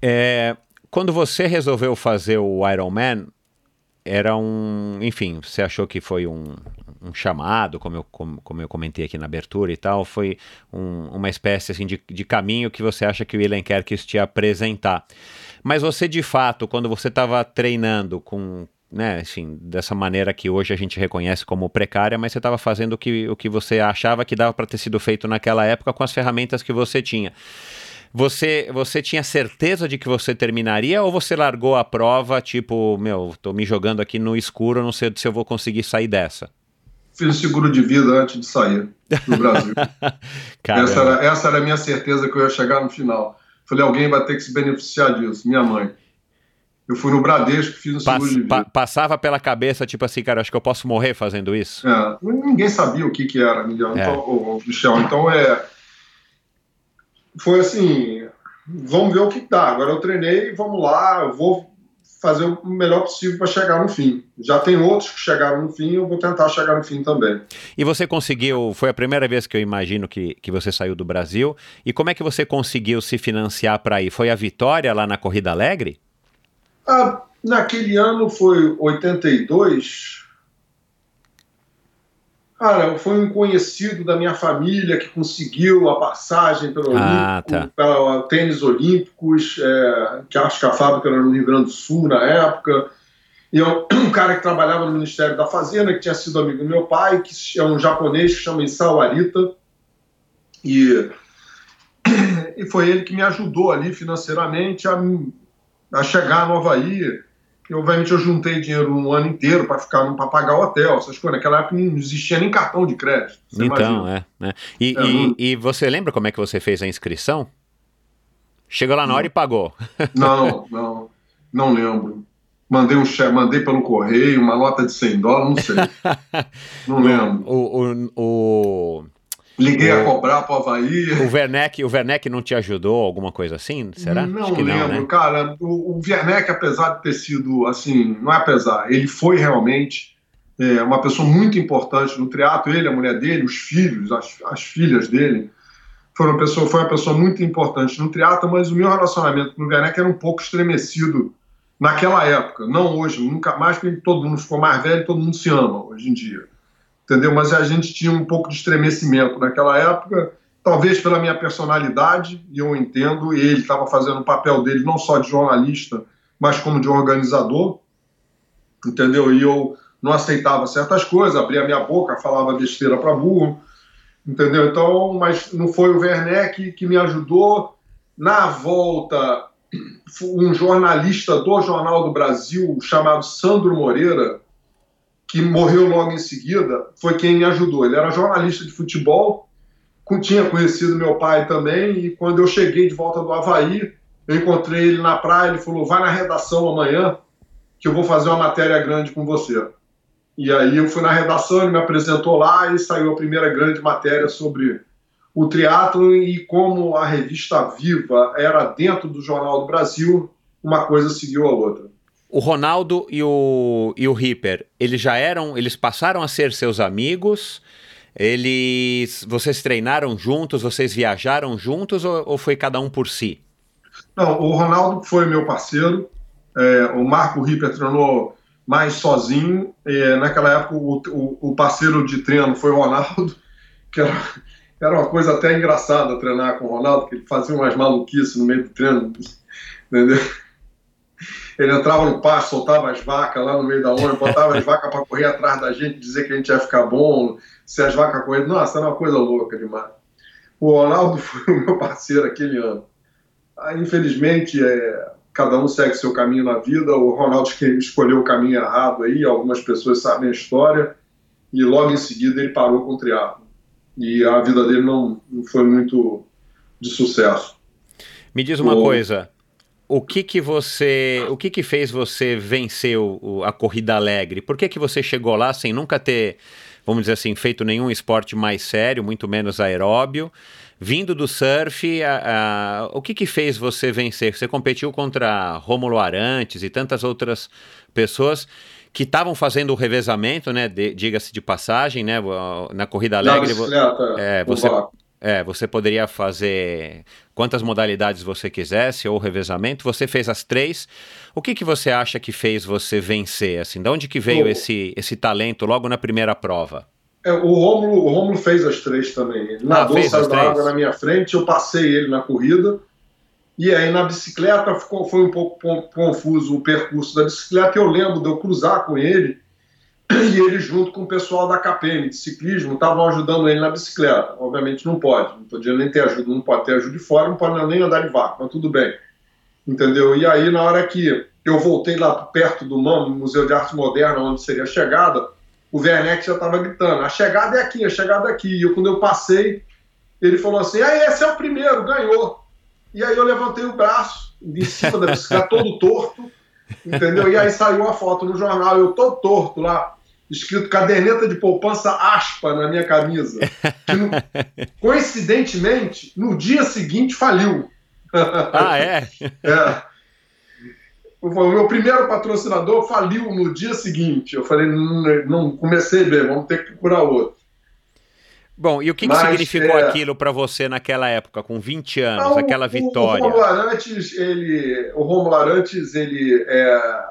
É, quando você resolveu fazer o Iron Man, era um. Enfim, você achou que foi um, um chamado, como eu, como, como eu comentei aqui na abertura e tal, foi um- uma espécie assim, de, de caminho que você acha que o William quer que te apresentar. Mas você, de fato, quando você estava treinando com. Né, assim, dessa maneira que hoje a gente reconhece como precária, mas você estava fazendo o que, o que você achava que dava para ter sido feito naquela época com as ferramentas que você tinha. Você, você tinha certeza de que você terminaria ou você largou a prova, tipo, meu, tô me jogando aqui no escuro, não sei se eu vou conseguir sair dessa? Fiz seguro de vida antes de sair do Brasil. Essa, era, essa era a minha certeza que eu ia chegar no final. Falei, alguém vai ter que se beneficiar disso, minha mãe. Eu fui no Bradesco, fiz um seguro Pass- de vida. pa- passava pela cabeça, tipo assim, cara, acho que eu posso morrer fazendo isso? É, ninguém sabia o que, que era, Miguel. É. Então, Michel. Então é. Foi assim. Vamos ver o que dá. Agora eu treinei, vamos lá, eu vou fazer o melhor possível para chegar no fim. Já tem outros que chegaram no fim, eu vou tentar chegar no fim também. E você conseguiu, foi a primeira vez que eu imagino que, que você saiu do Brasil, e como é que você conseguiu se financiar para ir? Foi a vitória lá na Corrida Alegre? Ah, naquele ano foi 82. Cara, foi um conhecido da minha família que conseguiu a passagem pelo Ah, Olímpico, tá. tênis olímpicos, é, que acho que a fábrica era no Rio Grande do Sul na época. E eu- um cara que trabalhava no Ministério da Fazenda, que tinha sido amigo do meu pai, que é um japonês que chama Isao Arita. E, e foi ele que me ajudou ali financeiramente a, a chegar no Havaí. E, obviamente eu juntei dinheiro um ano inteiro para ficar para pagar o hotel, essas coisas. Naquela época não existia nem cartão de crédito. então, é. né? E, É, e- não- e você lembra como é que você fez a inscrição? Chegou lá na hora e pagou. Não, não, não lembro. Mandei um cheque, mandei pelo correio, uma nota de 100 dólares, não sei. Não lembro. O, o, o, Liguei a O- cobrar para o Havaí. o, Werneck, o Werneck não te ajudou, alguma coisa assim? Será? Não lembro, não, né? cara. O, o Werneck, apesar de ter sido, assim, não é apesar, ele foi realmente é, uma pessoa muito importante no triatlo. Ele, a mulher dele, os filhos, as, as filhas dele, foram uma pessoa, foi uma pessoa muito importante no triatlo, mas o meu relacionamento com o Werneck era um pouco estremecido naquela época. Não hoje, nunca mais, porque todo mundo ficou mais velho, todo mundo se ama hoje em dia. Entendeu? Mas a gente tinha um pouco de estremecimento naquela época talvez pela minha personalidade, e eu entendo, e ele estava fazendo o papel dele não só de jornalista, mas como de organizador, entendeu? E eu não aceitava certas coisas, abria minha boca, falava besteira para burro, entendeu? Então, mas não foi o Werneck que me ajudou. Na volta, um jornalista do Jornal do Brasil chamado Sandro Moreira, que morreu logo em seguida, foi quem me ajudou. Ele era jornalista de futebol, tinha conhecido meu pai também, e quando eu cheguei de volta do Havaí, eu encontrei ele na praia, ele falou, vai na redação amanhã, que eu vou fazer uma matéria grande com você. E aí eu fui na redação, ele me apresentou lá e saiu a primeira grande matéria sobre o triatlo e como a revista Viva era dentro do Jornal do Brasil, uma coisa seguiu a outra. O Ronaldo e o, e o Ripper, eles já eram, eles passaram a ser seus amigos? Eles, vocês treinaram juntos, vocês viajaram juntos ou, ou foi cada um por si? Não, o Ronaldo foi meu parceiro, é, o Marco Ripper treinou mais sozinho. É, naquela época, o, o, o, parceiro de treino foi o Ronaldo, que era, era uma coisa até engraçada treinar com o Ronaldo, que ele fazia umas maluquices no meio do treino, entendeu? Ele entrava no pasto, soltava as vacas lá no meio da onda, botava as vacas para correr atrás da gente, dizer que a gente ia ficar bom, se as vacas correndo. Nossa, era uma coisa louca demais. O Ronaldo foi o meu parceiro aquele ano. Aí, infelizmente, é, cada um segue seu caminho na vida. O Ronaldo escolheu o caminho errado aí, algumas pessoas sabem a história, e logo em seguida ele parou com o triatlo e a vida dele não, não foi muito de sucesso. Me diz uma o... coisa, o que que você, o que que fez você vencer o, a corrida alegre? Por que que você chegou lá sem nunca ter, vamos dizer assim, feito nenhum esporte mais sério, muito menos aeróbio? Vindo do surf, a, a, o que que fez você vencer? Você competiu contra Rômulo Arantes e tantas outras pessoas que estavam fazendo o revezamento, né? Diga-se de passagem, né? Na corrida alegre. Na é, você, é, você poderia fazer quantas modalidades você quisesse ou revezamento. Você fez as três. O que, que você acha que fez você vencer? Assim, de onde que veio esse, esse talento logo na primeira prova? É, o, Romulo, o Romulo fez as três também. Ele ah, nadou, saiu da água na minha frente, eu passei ele na corrida. E aí na bicicleta ficou, foi um pouco confuso o percurso da bicicleta. Eu lembro de eu cruzar com ele e ele junto com o pessoal da KPM de ciclismo estavam ajudando ele na bicicleta. Obviamente não pode, não podia nem ter ajuda, não pode ter ajuda de fora, não pode nem andar de vácuo, mas tudo bem. Entendeu? E aí na hora que eu voltei lá perto do MAM, Museu de Arte Moderna, onde seria a chegada, o Werneck já estava gritando: a chegada é aqui, a chegada é aqui. E eu, quando eu passei, ele falou assim: ah, esse é o primeiro, ganhou. E aí eu levantei o braço em cima da bicicleta, todo torto, entendeu? E aí saiu a foto no jornal, eu todo torto lá, escrito caderneta de poupança aspa na minha camisa. No, coincidentemente, no dia seguinte faliu. Ah, é? é. O meu primeiro patrocinador faliu no dia seguinte. Eu falei, não, não comecei bem, vamos ter que procurar outro. Bom, e o que, que significou é... aquilo para você naquela época, com 20 anos, não, aquela vitória? O, o Romulo Arantes, ele, o Romulo Arantes, ele, é,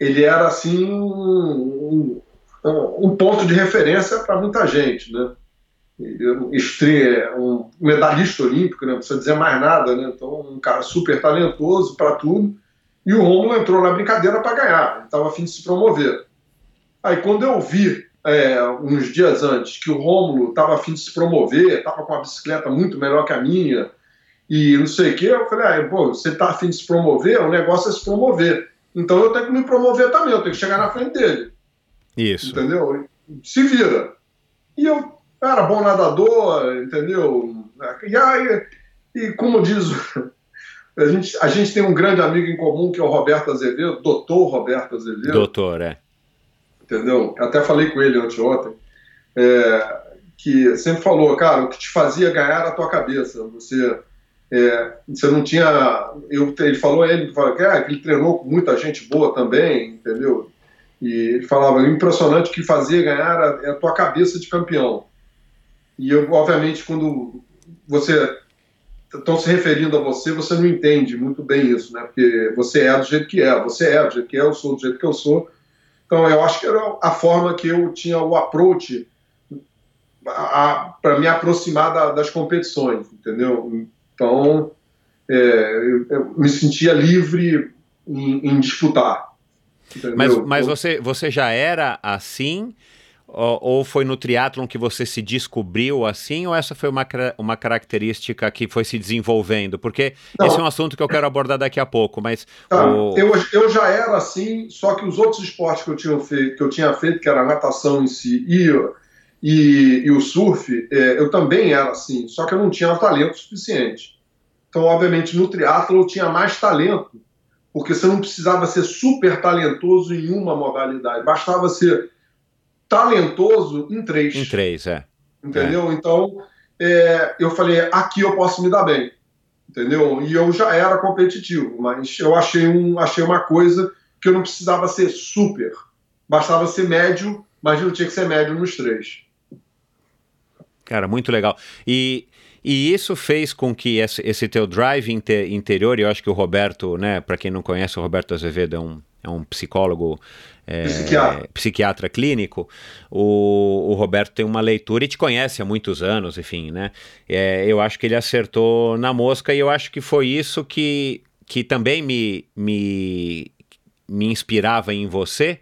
ele era assim um, um ponto de referência para muita gente, né? um medalhista olímpico, né? não precisa dizer mais nada, né? Então, um cara super talentoso para tudo. E o Romulo entrou na brincadeira para ganhar, ele estava afim de se promover. Aí, quando eu vi é, uns dias antes que o Rômulo estava afim de se promover, estava com uma bicicleta muito melhor que a minha, e não sei o quê, eu falei, ah, pô, você está afim de se promover, o negócio é se promover. Então eu tenho que me promover também, eu tenho que chegar na frente dele. Isso. Entendeu? Se vira. E eu era bom nadador, entendeu? E aí, e como diz, a gente, a gente tem um grande amigo em comum que é o Roberto Azevedo, doutor Roberto Azevedo. Doutor, é entendeu? Até falei com ele anteontem, é, que sempre falou, cara, o que te fazia ganhar era a tua cabeça. Você, é, você não tinha. Eu, ele falou, ele falou que, é, que ele treinou com muita gente boa também, entendeu? E ele falava, impressionante que fazia ganhar é a tua cabeça de campeão. E eu, obviamente, quando você estão se referindo a você, você não entende muito bem isso, né? Porque você é do jeito que é, você é do jeito que é, eu sou do jeito que eu sou. Então, eu acho que era a forma que eu tinha o approach para me aproximar da, das competições, entendeu? Então, é, eu, eu, me sentia livre em, em disputar. Mas, mas você, você já era assim? Ou, foi no triatlon que você se descobriu assim, ou essa foi uma, uma característica que foi se desenvolvendo? Porque Não. esse é um assunto que eu quero abordar daqui a pouco, mas... Tá. O... Eu, eu já era assim, só que os outros esportes que eu tinha feito, que eu tinha feito que era a natação em si e, e, e o surf, é, eu também era assim, só que eu não tinha talento suficiente. Então, obviamente, no triatlo eu tinha mais talento, porque você não precisava ser super talentoso em uma modalidade, bastava ser talentoso em três. Em três, é. Entendeu? É. Então, é, eu falei, aqui eu posso me dar bem. Entendeu? E eu já era competitivo, mas eu achei, um, achei uma coisa que eu não precisava ser super. Bastava ser médio, mas não tinha que ser médio nos três. Cara, muito legal. E, e isso fez com que esse, esse teu drive inter, interior, e eu acho que o Roberto, né, para quem não conhece, o Roberto Azevedo é um, é um psicólogo é, psiquiatra. psiquiatra. clínico, o, o, Roberto tem uma leitura e te conhece há muitos anos, enfim, né? É, eu acho que ele acertou na mosca e eu acho que foi isso que, que também me, me, me inspirava em você,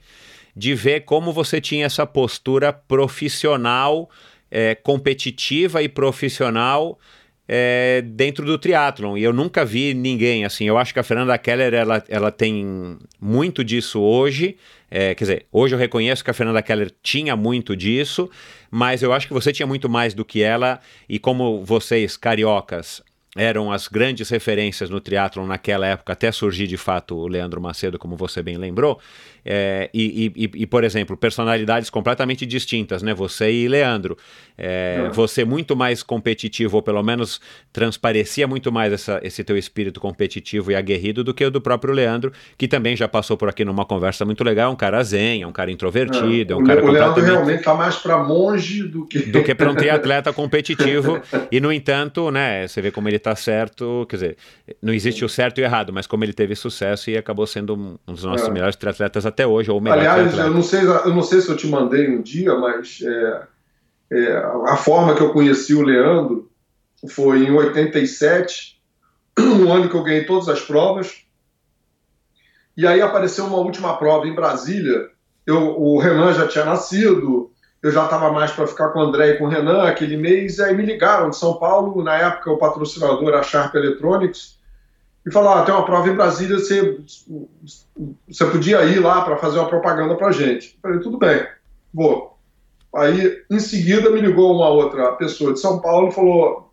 de ver como você tinha essa postura profissional, é, competitiva e profissional é, dentro do triatlon. E eu nunca vi ninguém assim. Eu acho que a Fernanda Keller ela, ela tem muito disso hoje. É, quer dizer, hoje eu reconheço que a Fernanda Keller tinha muito disso, mas eu acho que você tinha muito mais do que ela. E como vocês, cariocas, eram as grandes referências no triatlon naquela época, até surgir de fato o Leandro Macedo, como você bem lembrou, é, e, e, e, por exemplo, personalidades completamente distintas, né? Você e Leandro. É, é. Você muito mais competitivo, ou pelo menos transparecia muito mais essa, esse teu espírito competitivo e aguerrido do que o do próprio Leandro, que também já passou por aqui numa conversa muito legal. É um cara zen, é um cara introvertido, é, um o cara O Leandro realmente está mais para monge do que. Do que para um triatleta competitivo. e, no entanto, né, você vê como ele está certo, quer dizer, não existe o certo e o errado, mas como ele teve sucesso e acabou sendo um dos nossos é. melhores triatletas até hoje, ou melhor. Aliás, eu não, sei, eu não sei se eu te mandei um dia, mas é, é, a forma que eu conheci o Leandro foi em 87, um ano que eu ganhei todas as provas. E aí apareceu uma última prova em Brasília. Eu, o Renan já tinha nascido, eu já estava mais para ficar com o André e com o Renan aquele mês, e aí me ligaram de São Paulo, na época o patrocinador era a Sharp Electronics, e falou: ah, tem uma prova em Brasília, você, você podia ir lá para fazer uma propaganda para gente. Eu falei: tudo bem, vou. Aí, em seguida, me ligou uma outra pessoa de São Paulo e falou: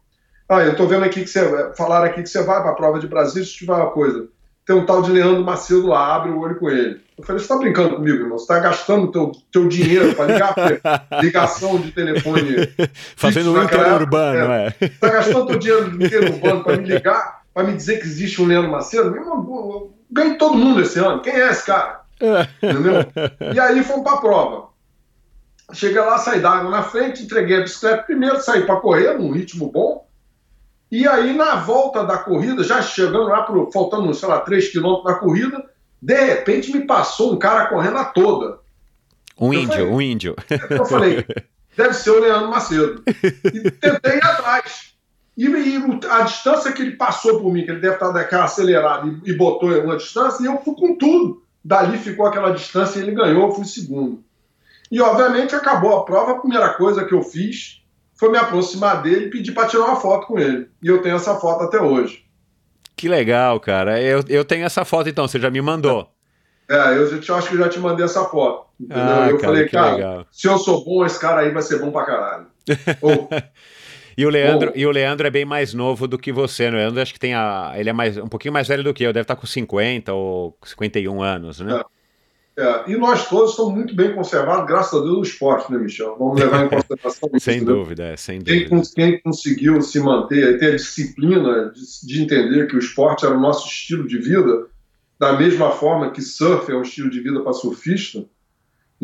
ah, eu estou vendo aqui que você falar aqui que você vai para a prova de Brasília, se tiver uma coisa. Tem um tal de Leandro Macedo lá, abre o olho com ele. Eu falei, você está brincando comigo, irmão? Você está gastando teu, teu dinheiro para ligar ligação de telefone. Fazendo um interurbano, é. Está é. gastando teu dinheiro interurbano para me ligar vai me dizer que existe um Leandro Macedo? Meu irmão, ganhei todo mundo esse ano. Quem é esse cara? Entendeu? E aí fomos para a prova. Cheguei lá, saí da água na frente, entreguei a bicicleta primeiro, saí para correr num ritmo bom. E aí, na volta da corrida, já chegando lá, pro, faltando, sei lá, 3 quilômetros na corrida, de repente me passou um cara correndo a toda. Um eu índio, falei, um índio. Eu falei, deve ser o Leandro Macedo. E tentei ir atrás. E, e, a distância que ele passou por mim, que ele deve estar daquela acelerada e, e botou uma distância, e eu fui com tudo. Dali ficou aquela distância e ele ganhou, eu fui segundo. E obviamente acabou a prova, a primeira coisa que eu fiz foi me aproximar dele e pedir para tirar uma foto com ele. E eu tenho essa foto até hoje. Que legal, cara. Eu, eu tenho essa foto então, você já me mandou. É, eu já, acho que já te mandei essa foto. Entendeu? Ah, eu cara, falei, cara, legal. se eu sou bom, esse cara aí vai ser bom pra caralho. Ou, E o Leandro, oh. e o Leandro é bem mais novo do que você, né? O Leandro acho que tem a. Ele é mais, um pouquinho mais velho do que eu, deve estar com 50 ou 51 anos, né? É. é. E nós todos estamos muito bem conservados, graças a Deus, no esporte, né, Michel? Vamos levar em consideração isso. sem né? dúvida, é, sem dúvida. Quem, quem, conseguiu se manter, ter a disciplina de, de entender que o esporte era o nosso estilo de vida, da mesma forma que surf é um estilo de vida para surfista,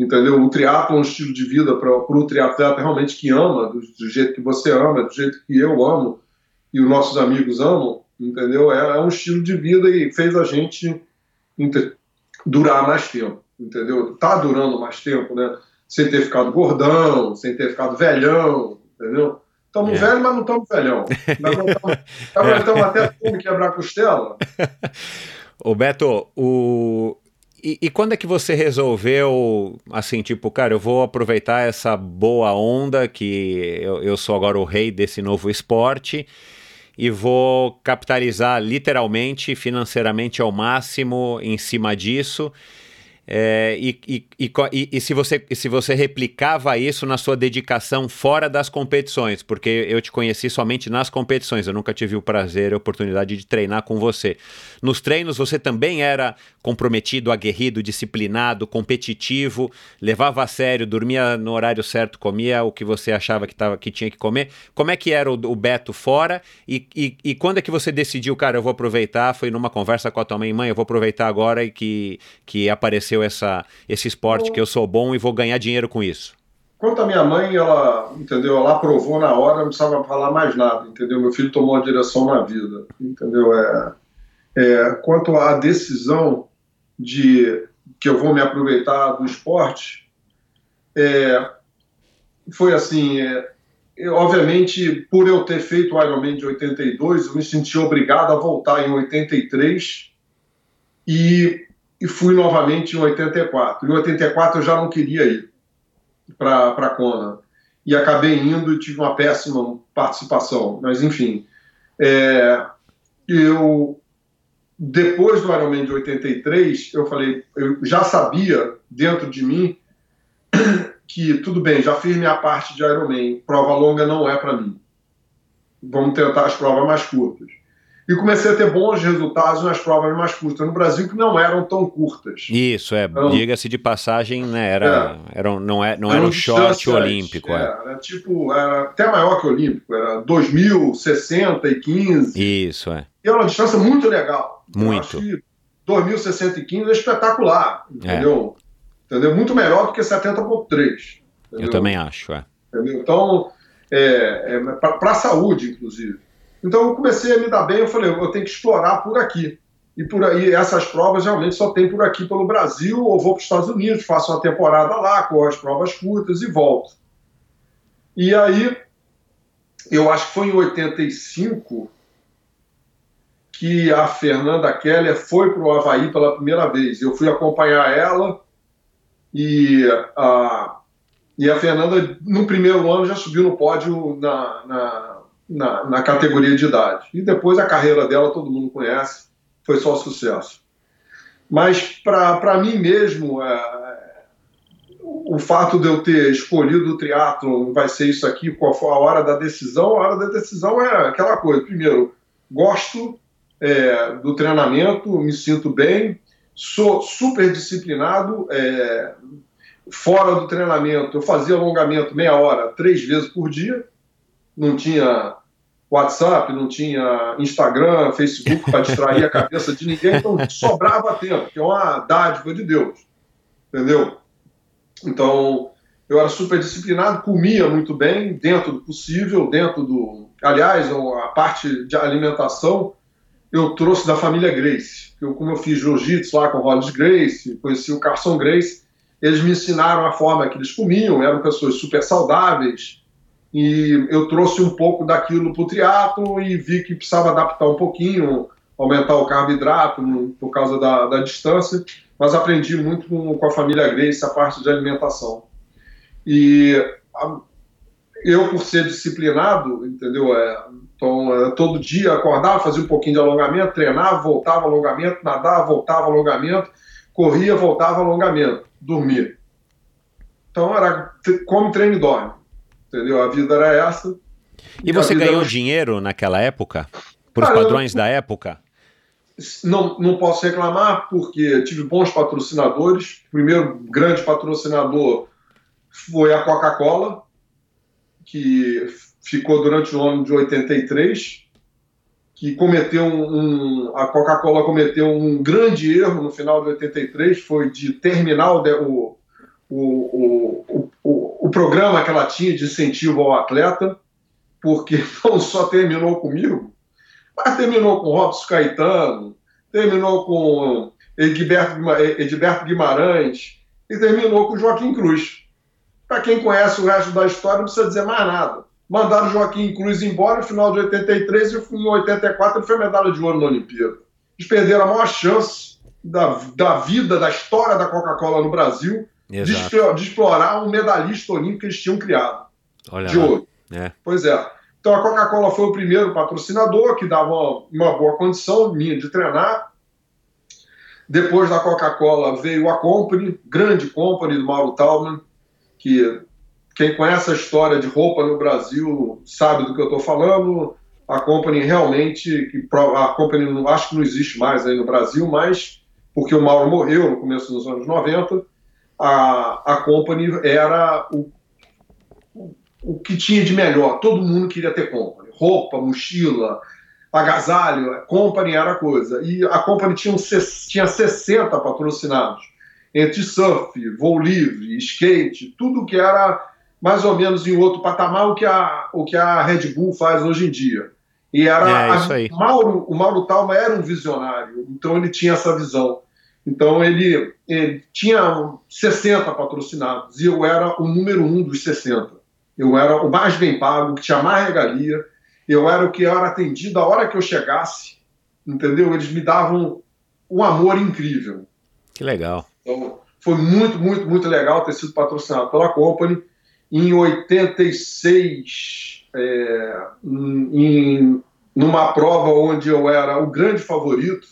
entendeu? O triatlo é um estilo de vida para o triatleta realmente que ama, do, do, jeito que você ama, do jeito que eu amo e os nossos amigos amam, entendeu? É, é um estilo de vida e fez a gente durar mais tempo, entendeu? Tá durando mais tempo, né? Sem ter ficado gordão, sem ter ficado velhão, entendeu? Estamos é. velhos, mas não estamos velhão. Estamos até como quebrar costela. Ô Beto, o, e, e, quando é que você resolveu, assim, tipo, cara, eu vou aproveitar essa boa onda que eu, eu sou agora o rei desse novo esporte e vou capitalizar literalmente, financeiramente ao máximo em cima disso é, e, e, e, e, se você, se você replicava isso na sua dedicação fora das competições, porque eu te conheci somente nas competições, eu nunca tive o prazer e a oportunidade de treinar com você. Nos treinos você também era comprometido, aguerrido, disciplinado, competitivo, levava a sério, dormia no horário certo, comia o que você achava que, tava, que tinha que comer. Como é que era o, o Beto fora e, e, e quando é que você decidiu, cara, eu vou aproveitar? Foi numa conversa com a tua mãe, mãe, eu vou aproveitar agora e que, que apareceu essa, esse esporte que eu sou bom e vou ganhar dinheiro com isso? Quanto a minha mãe, ela, entendeu? Ela aprovou na hora, não precisava falar mais nada, entendeu? Meu filho tomou a direção na vida, entendeu? É, é, quanto à decisão de que eu vou me aproveitar do esporte, é, foi assim, é, eu, obviamente, por eu ter feito o Ironman de 82, eu me senti obrigado a voltar em 83 e e fui novamente em 84. Em 84 eu já não queria ir para Kona. E acabei indo e tive uma péssima participação. Mas, enfim, é, eu, depois do Ironman de 83, eu falei, eu já sabia dentro de mim que tudo bem, já fiz minha parte de Ironman, prova longa não é para mim. Vamos tentar as provas mais curtas e comecei a ter bons resultados nas provas mais curtas no Brasil, que não eram tão curtas. Isso, é, então, diga-se de passagem, né, era, é, era, não, é, não era um short olímpico. É. Era, tipo, era até maior que o olímpico, era 2060 e 15. Isso, é. E era uma distância muito legal. Muito. Eu acho que 2060 e 15 é espetacular, entendeu? É. entendeu? Muito melhor do que 70.3. Eu também acho, é. Entendeu? Então, é, é para a saúde, inclusive. Então eu comecei a me dar bem, eu falei, eu tenho que explorar por aqui. E por aí, essas provas realmente só tem por aqui pelo Brasil, ou vou para os Estados Unidos, faço uma temporada lá, com as provas curtas e volto. E aí, eu acho que foi em 85 que a Fernanda Keller foi para o Havaí pela primeira vez. Eu fui acompanhar ela e a, e a Fernanda, no primeiro ano, já subiu no pódio na, na na, na categoria de idade. E depois a carreira dela todo mundo conhece, foi só sucesso. Mas para mim mesmo, é, o fato de eu ter escolhido o triatlo vai ser isso aqui, qual for a hora da decisão, a hora da decisão é aquela coisa. Primeiro, gosto é, do treinamento, me sinto bem, sou super disciplinado. É, fora do treinamento, eu fazia alongamento meia hora, três vezes por dia. Não tinha WhatsApp, não tinha Instagram, Facebook para distrair a cabeça de ninguém, então sobrava tempo, que é uma dádiva de Deus, entendeu? Então, eu era super disciplinado, comia muito bem, dentro do possível, dentro do... Aliás, a parte de alimentação eu trouxe da família Grace. Eu, como eu fiz jiu-jitsu lá com o Hollis Grace, conheci o Carson Grace, eles me ensinaram a forma que eles comiam, eram pessoas super saudáveis, e eu trouxe um pouco daquilo para o triatlo e vi que precisava adaptar um pouquinho, aumentar o carboidrato por causa da, da distância, mas aprendi muito com, com, a família Grace a parte de alimentação. E a, eu, por ser disciplinado, entendeu? É, então, é, todo dia acordava, fazia um pouquinho de alongamento, treinava, voltava alongamento, nadava, voltava alongamento, corria, voltava alongamento, dormia. Então, era come, treino e dorme entendeu? A vida era essa. E, e você ganhou era... dinheiro naquela época? Por os padrões eu... da época? Não, não posso reclamar, porque tive bons patrocinadores. O primeiro grande patrocinador foi a Coca-Cola, que ficou durante o ano de 83, que cometeu um, um a Coca-Cola cometeu um grande erro no final de 83, foi de terminar o, o, o, o, o programa que ela tinha de incentivo ao atleta, porque não só terminou comigo, mas terminou com Robson Caetano, terminou com Edilberto Guimarães e terminou com Joaquim Cruz. Para quem conhece o resto da história, não precisa dizer mais nada. Mandaram Joaquim Cruz embora no final de 83 e em 84 ele foi medalha de ouro na Olimpíada. Eles perderam a maior chance da, da vida, da história da Coca-Cola no Brasil, Exato. de explorar um medalhista olímpico que eles tinham criado, Olha de lá. ouro. É. Pois é. Então a Coca-Cola foi o primeiro patrocinador que dava uma, uma boa condição minha de treinar. Depois da Coca-Cola veio a Company, grande Company do Mauro Talman, que quem conhece a história de roupa no Brasil sabe do que eu estou falando. A Company realmente, que a Company não- acho que não existe mais aí no Brasil, mas porque o Mauro morreu no começo dos anos 90, a, a Company era o o que tinha de melhor. Todo mundo queria ter Company. Roupa, mochila, agasalho. Company era a coisa. E a Company tinha, um, tinha 60 patrocinados. Entre surf, voo livre, skate, tudo que era mais ou menos em outro patamar o que a, o que a Red Bull faz hoje em dia. E era É, a- isso aí. Mauro, o Mauro Talma era um visionário, então ele tinha essa visão. Então ele, ele tinha 60 patrocinados e eu era o número um dos 60. Eu era o mais bem pago, que tinha mais regalia. Eu era o que era atendido a hora que eu chegasse, entendeu? Eles me davam um amor incrível. Que legal. Então, foi muito, muito, muito legal ter sido patrocinado pela Company. Em 86, é, em, numa prova onde eu era o grande favorito,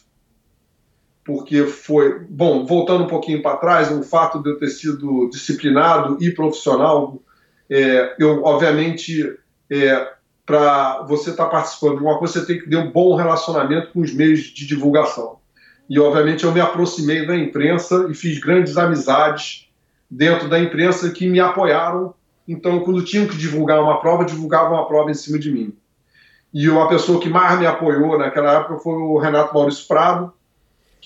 porque foi. Bom, voltando um pouquinho para trás, o fato de eu ter sido disciplinado e profissional, é, eu, obviamente, é, para você estar participando de uma coisa, você tem que ter um bom relacionamento com os meios de divulgação. E, obviamente, eu me aproximei da imprensa e fiz grandes amizades dentro da imprensa que me apoiaram. Então, quando tinham que divulgar uma prova, divulgavam uma prova em cima de mim. E uma pessoa que mais me apoiou naquela época foi o Renato Maurício Prado,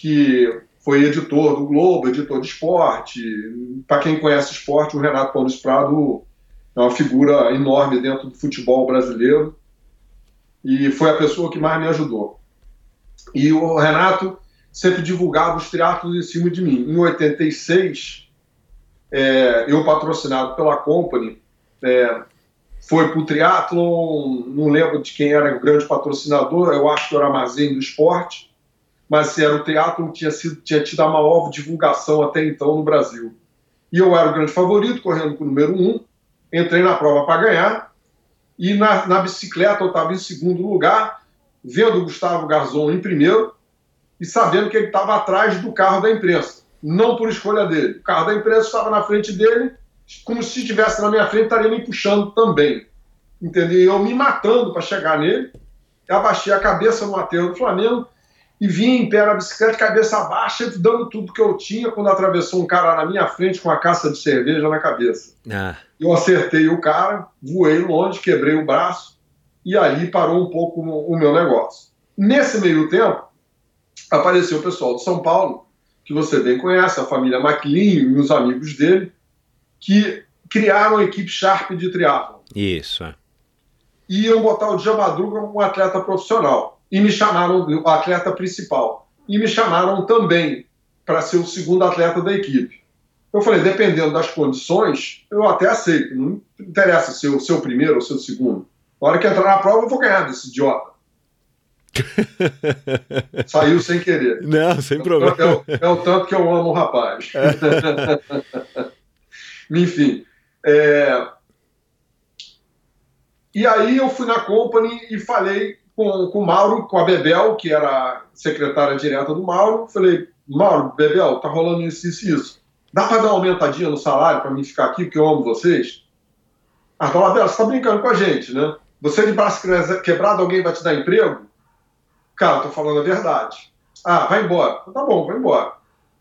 que foi editor do Globo, editor de esporte. Para quem conhece esporte, o Renato Maurício Prado é uma figura enorme dentro do futebol brasileiro e foi a pessoa que mais me ajudou. E o Renato sempre divulgava os triatlos em cima de mim. Em 86, é, eu patrocinado pela Company, é, foi para o triatlon, não lembro de quem era o grande patrocinador, eu acho que era Armazém do Esporte, mas era o triatlon que tinha, sido, tinha tido a maior divulgação até então no Brasil. E eu era o grande favorito, correndo com o número um, entrei na prova para ganhar, e na, na bicicleta eu estava em segundo lugar, vendo o Gustavo Garzon em primeiro, e sabendo que ele estava atrás do carro da imprensa, não por escolha dele. O carro da imprensa estava na frente dele, como se estivesse na minha frente, estaria me puxando também. Entendeu? Eu me matando para chegar nele, abaixei a cabeça no aterro do Flamengo e vim em pé na bicicleta, cabeça baixa, dando tudo que eu tinha, quando atravessou um cara na minha frente com uma caça de cerveja na cabeça. Ah, Eu acertei o cara, voei longe, quebrei o braço e ali parou um pouco o meu negócio. Nesse meio tempo, apareceu o pessoal de São Paulo, que você bem conhece, a família McLean e os amigos dele, que criaram a equipe Sharp de triatlon. isso. é. E iam botar o Dia Madruga como um atleta profissional. E me chamaram, o atleta principal. E me chamaram também para ser o segundo atleta da equipe. Eu falei, dependendo das condições, eu até aceito. Não interessa se eu ser o primeiro ou ser o segundo. Na hora que entrar na prova, eu vou ganhar desse idiota. Saiu sem querer. Não, sem É, problema. o- é o tanto que eu amo o rapaz. Enfim. é, E aí eu fui na Company e falei com, com o Mauro, com a Bebel, que era a secretária direta do Mauro. Falei, Mauro, Bebel, tá rolando isso, isso e isso. Dá para dar uma aumentadinha no salário para mim ficar aqui, porque eu amo vocês? Ah, fala, Bebel, você tá brincando com a gente, né? Você de braço quebrado, alguém vai te dar emprego? Cara, tô falando a verdade. Ah, vai embora. Tá bom, vai embora.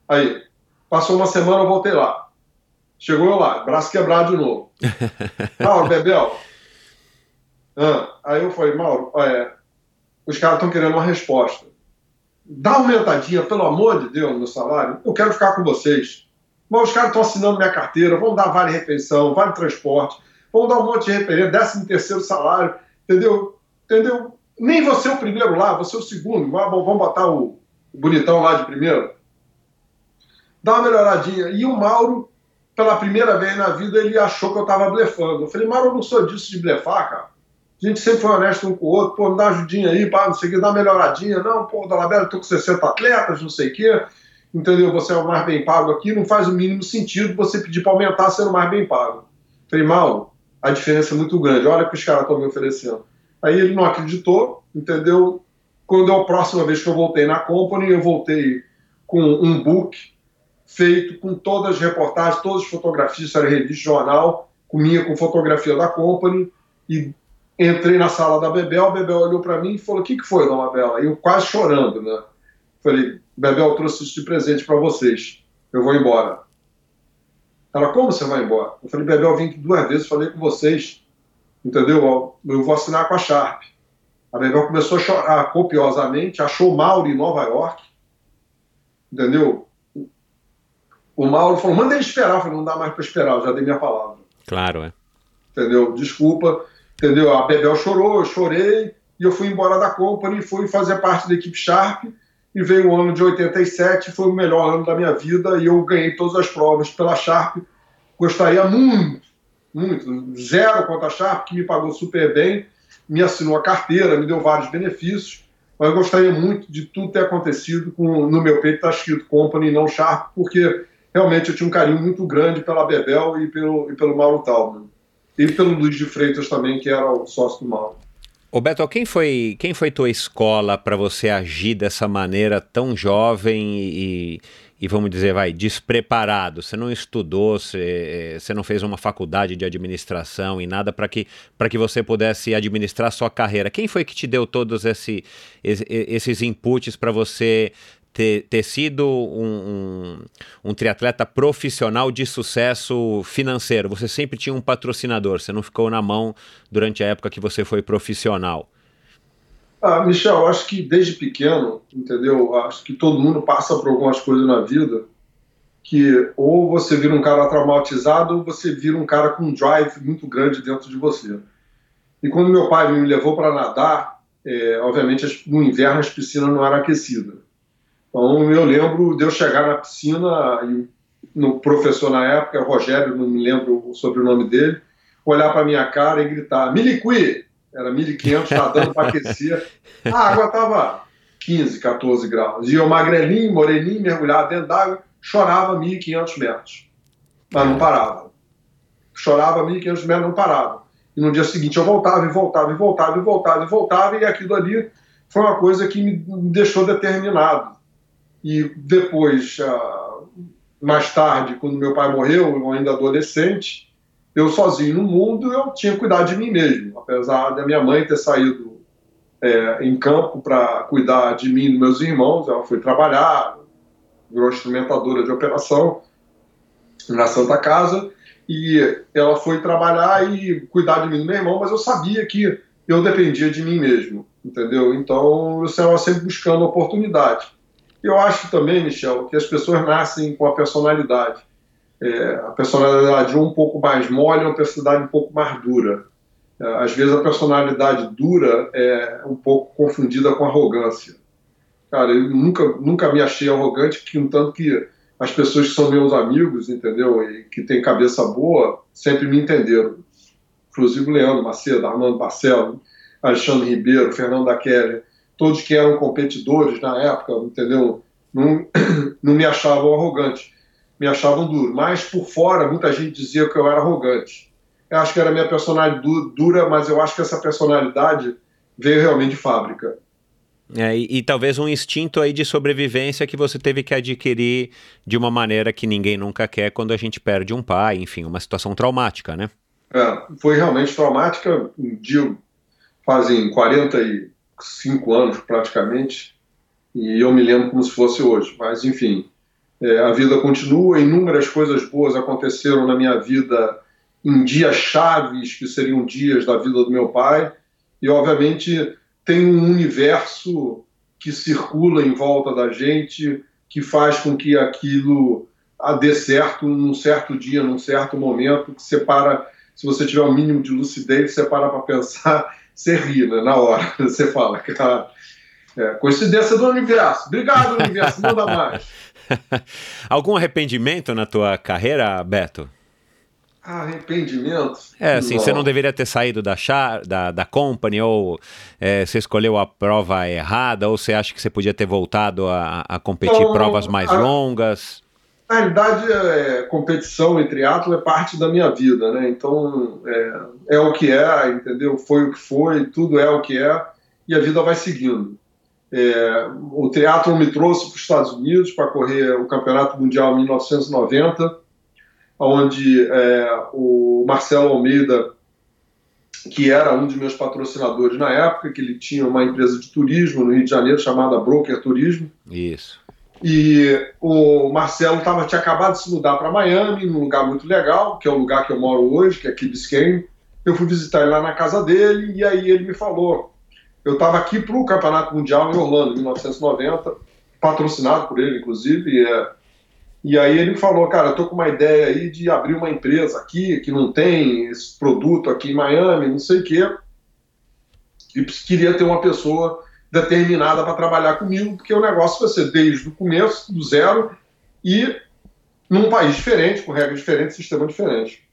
Aí, passou uma semana, eu voltei lá. Chegou eu lá, braço quebrado de novo. Mauro, Bebel. Ah, aí eu falei, Mauro, é, os caras estão querendo uma resposta. Dá uma aumentadinha, pelo amor de Deus, no salário. Eu quero ficar com vocês. Mas os caras estão assinando minha carteira, vão dar vale refeição, vale transporte, vão dar um monte de referência, décimo terceiro salário, entendeu? Entendeu? Nem você é o primeiro lá, você é o segundo. Vamos botar o, o bonitão lá de primeiro. Dá uma melhoradinha. E o Mauro, pela primeira vez na vida, ele achou que eu estava blefando. Eu falei, Mauro, eu não sou disso de blefar, cara. A gente sempre foi honesto um com o outro. Pô, me dá ajudinha aí, pá, não sei o que, dá uma melhoradinha. Não, pô, Dalabella, eu tô com 60 atletas, não sei o quê. entendeu? Você é o mais bem pago aqui, não faz o mínimo sentido você pedir para aumentar sendo mais bem pago. Falei, mal, a diferença é muito grande, olha o que os caras estão me oferecendo. Aí ele não acreditou, entendeu? Quando a próxima vez que eu voltei na company, eu voltei com um book feito com todas as reportagens, todas as fotografias, era revista, jornal, comia com fotografia da company e entrei na sala da Bebel, a Bebel olhou para mim e falou: "O que que foi, dona Bela?" E eu quase chorando, né? Falei: "Bebel trouxe isso de presente para vocês. Eu vou embora." Ela: "Como você vai embora?" Eu falei: "Bebel, eu vim aqui duas vezes, falei com vocês. Entendeu? Eu vou assinar com a Sharp." A Bebel começou a chorar copiosamente, achou Mauro em Nova York. Entendeu? O Mauro falou: manda ele esperar. Eu falei: não dá mais para esperar, eu já dei minha palavra. Claro, é. Entendeu? Desculpa. Entendeu? A Bebel chorou, eu chorei, e eu fui embora da Company, fui fazer parte da equipe Sharp, e veio o ano de 87, foi o melhor ano da minha vida, e eu ganhei todas as provas pela Sharp. Gostaria muito, muito, zero contra a Sharp, que me pagou super bem, me assinou a carteira, me deu vários benefícios, mas eu gostaria muito de tudo ter acontecido com, no meu peito, está escrito Company, não Sharp, porque realmente eu tinha um carinho muito grande pela Bebel e pelo, e pelo Mauro Talman. E pelo Luiz de Freitas também, que era o sócio do Mauro. Ô Beto, quem foi, quem foi tua escola para você agir dessa maneira tão jovem e, e, vamos dizer, vai, despreparado? Você não estudou, você, você não fez uma faculdade de administração e nada para que, que você pudesse administrar sua carreira. Quem foi que te deu todos esse, esses inputs para você ter, ter sido um, um, um, triatleta profissional de sucesso financeiro. Você sempre tinha um patrocinador, você não ficou na mão durante a época que você foi profissional. Ah, Michel, acho que desde pequeno, entendeu? Acho que todo mundo passa por algumas coisas na vida que ou você vira um cara traumatizado ou você vira um cara com um drive muito grande dentro de você. E quando meu pai me levou para nadar, é, obviamente no inverno as piscinas não eram aquecidas. Então eu lembro de eu chegar na piscina e no professor na época, Rogério, não me lembro o sobrenome dele, olhar para minha cara e gritar: Miliqui! Era 1500, nadando para aquecer. A água estava 15, 14 graus. E eu, magrelinho, moreninho, mergulhado dentro d'água, chorava 1500 metros. Mas não parava. Chorava 1500 metros, não parava. E no dia seguinte eu voltava e voltava e voltava e voltava e voltava, e aquilo ali foi uma coisa que me deixou determinado e depois, ah, mais tarde, quando meu pai morreu, eu ainda adolescente, eu sozinho no mundo, eu tinha que cuidar de mim mesmo. Apesar da minha mãe ter saído é, em campo para cuidar de mim e dos meus irmãos, ela foi trabalhar, virou instrumentadora de operação na Santa Casa, e ela foi trabalhar e cuidar de mim e do meu irmão, mas eu sabia que eu dependia de mim mesmo, entendeu? Então eu estava sempre buscando oportunidade. Eu acho também, Michel, que as pessoas nascem com a personalidade. É, a personalidade um pouco mais mole, uma personalidade um pouco mais dura. É, às vezes a personalidade dura é um pouco confundida com arrogância. Cara, eu nunca, nunca me achei arrogante, que um tanto que as pessoas que são meus amigos, entendeu, e que têm cabeça boa, sempre me entenderam. Inclusive o Leandro Macedo, Armando Barcelo, Alexandre Ribeiro, Fernando da Keller todos que eram competidores na época, entendeu? Não, não me achavam arrogante, me achavam duro. Mas por fora, muita gente dizia que eu era arrogante. Eu acho que era minha personalidade dura, mas eu acho que essa personalidade veio realmente de fábrica. É, e, e, talvez um instinto aí de sobrevivência que você teve que adquirir de uma maneira que ninguém nunca quer quando a gente perde um pai, enfim, uma situação traumática, né? É, foi realmente traumática. Um dia, fazem 40 e cinco anos praticamente, e eu me lembro como se fosse hoje. Mas, enfim, é, a vida continua, inúmeras coisas boas aconteceram na minha vida em dias chaves, que seriam dias da vida do meu pai, e, obviamente, tem um universo que circula em volta da gente, que faz com que aquilo dê certo num certo dia, num certo momento, que separa, se você tiver um mínimo de lucidez, você para para pensar você ri, né? Na hora. Você fala, cara. É, coincidência do universo. Obrigado, universo. Manda mais. Algum arrependimento na tua carreira, Beto? Arrependimento? É, assim, você não deveria ter saído da, char, da, da company, ou é, você escolheu a prova errada, ou você acha que você podia ter voltado a, a competir Não, provas mais a- longas? Na realidade, é, competição e triatlo é parte da minha vida, né? Então, é, é o que é, entendeu? Foi o que foi, tudo é o que é, e a vida vai seguindo. É, o triatlo me trouxe para os Estados Unidos para correr o Campeonato Mundial em 1990, onde é, o Marcelo Almeida, que era um dos meus patrocinadores na época, que ele tinha uma empresa de turismo no Rio de Janeiro chamada Broker Turismo, Isso. E o Marcelo tava, tinha acabado de se mudar para Miami, num lugar muito legal, que é o lugar que eu moro hoje, que é Key Biscayne. Eu fui visitar ele lá na casa dele e aí ele me falou. Eu estava aqui para o Campeonato Mundial em Orlando, em 1990, patrocinado por ele, inclusive. E, é, e aí ele falou, cara, eu tô com uma ideia aí de abrir uma empresa aqui que não tem esse produto aqui em Miami, não sei o quê. E queria ter uma pessoa determinada para trabalhar comigo, porque o negócio vai ser desde o começo, do zero, e num país diferente, com regras diferentes, sistema diferente.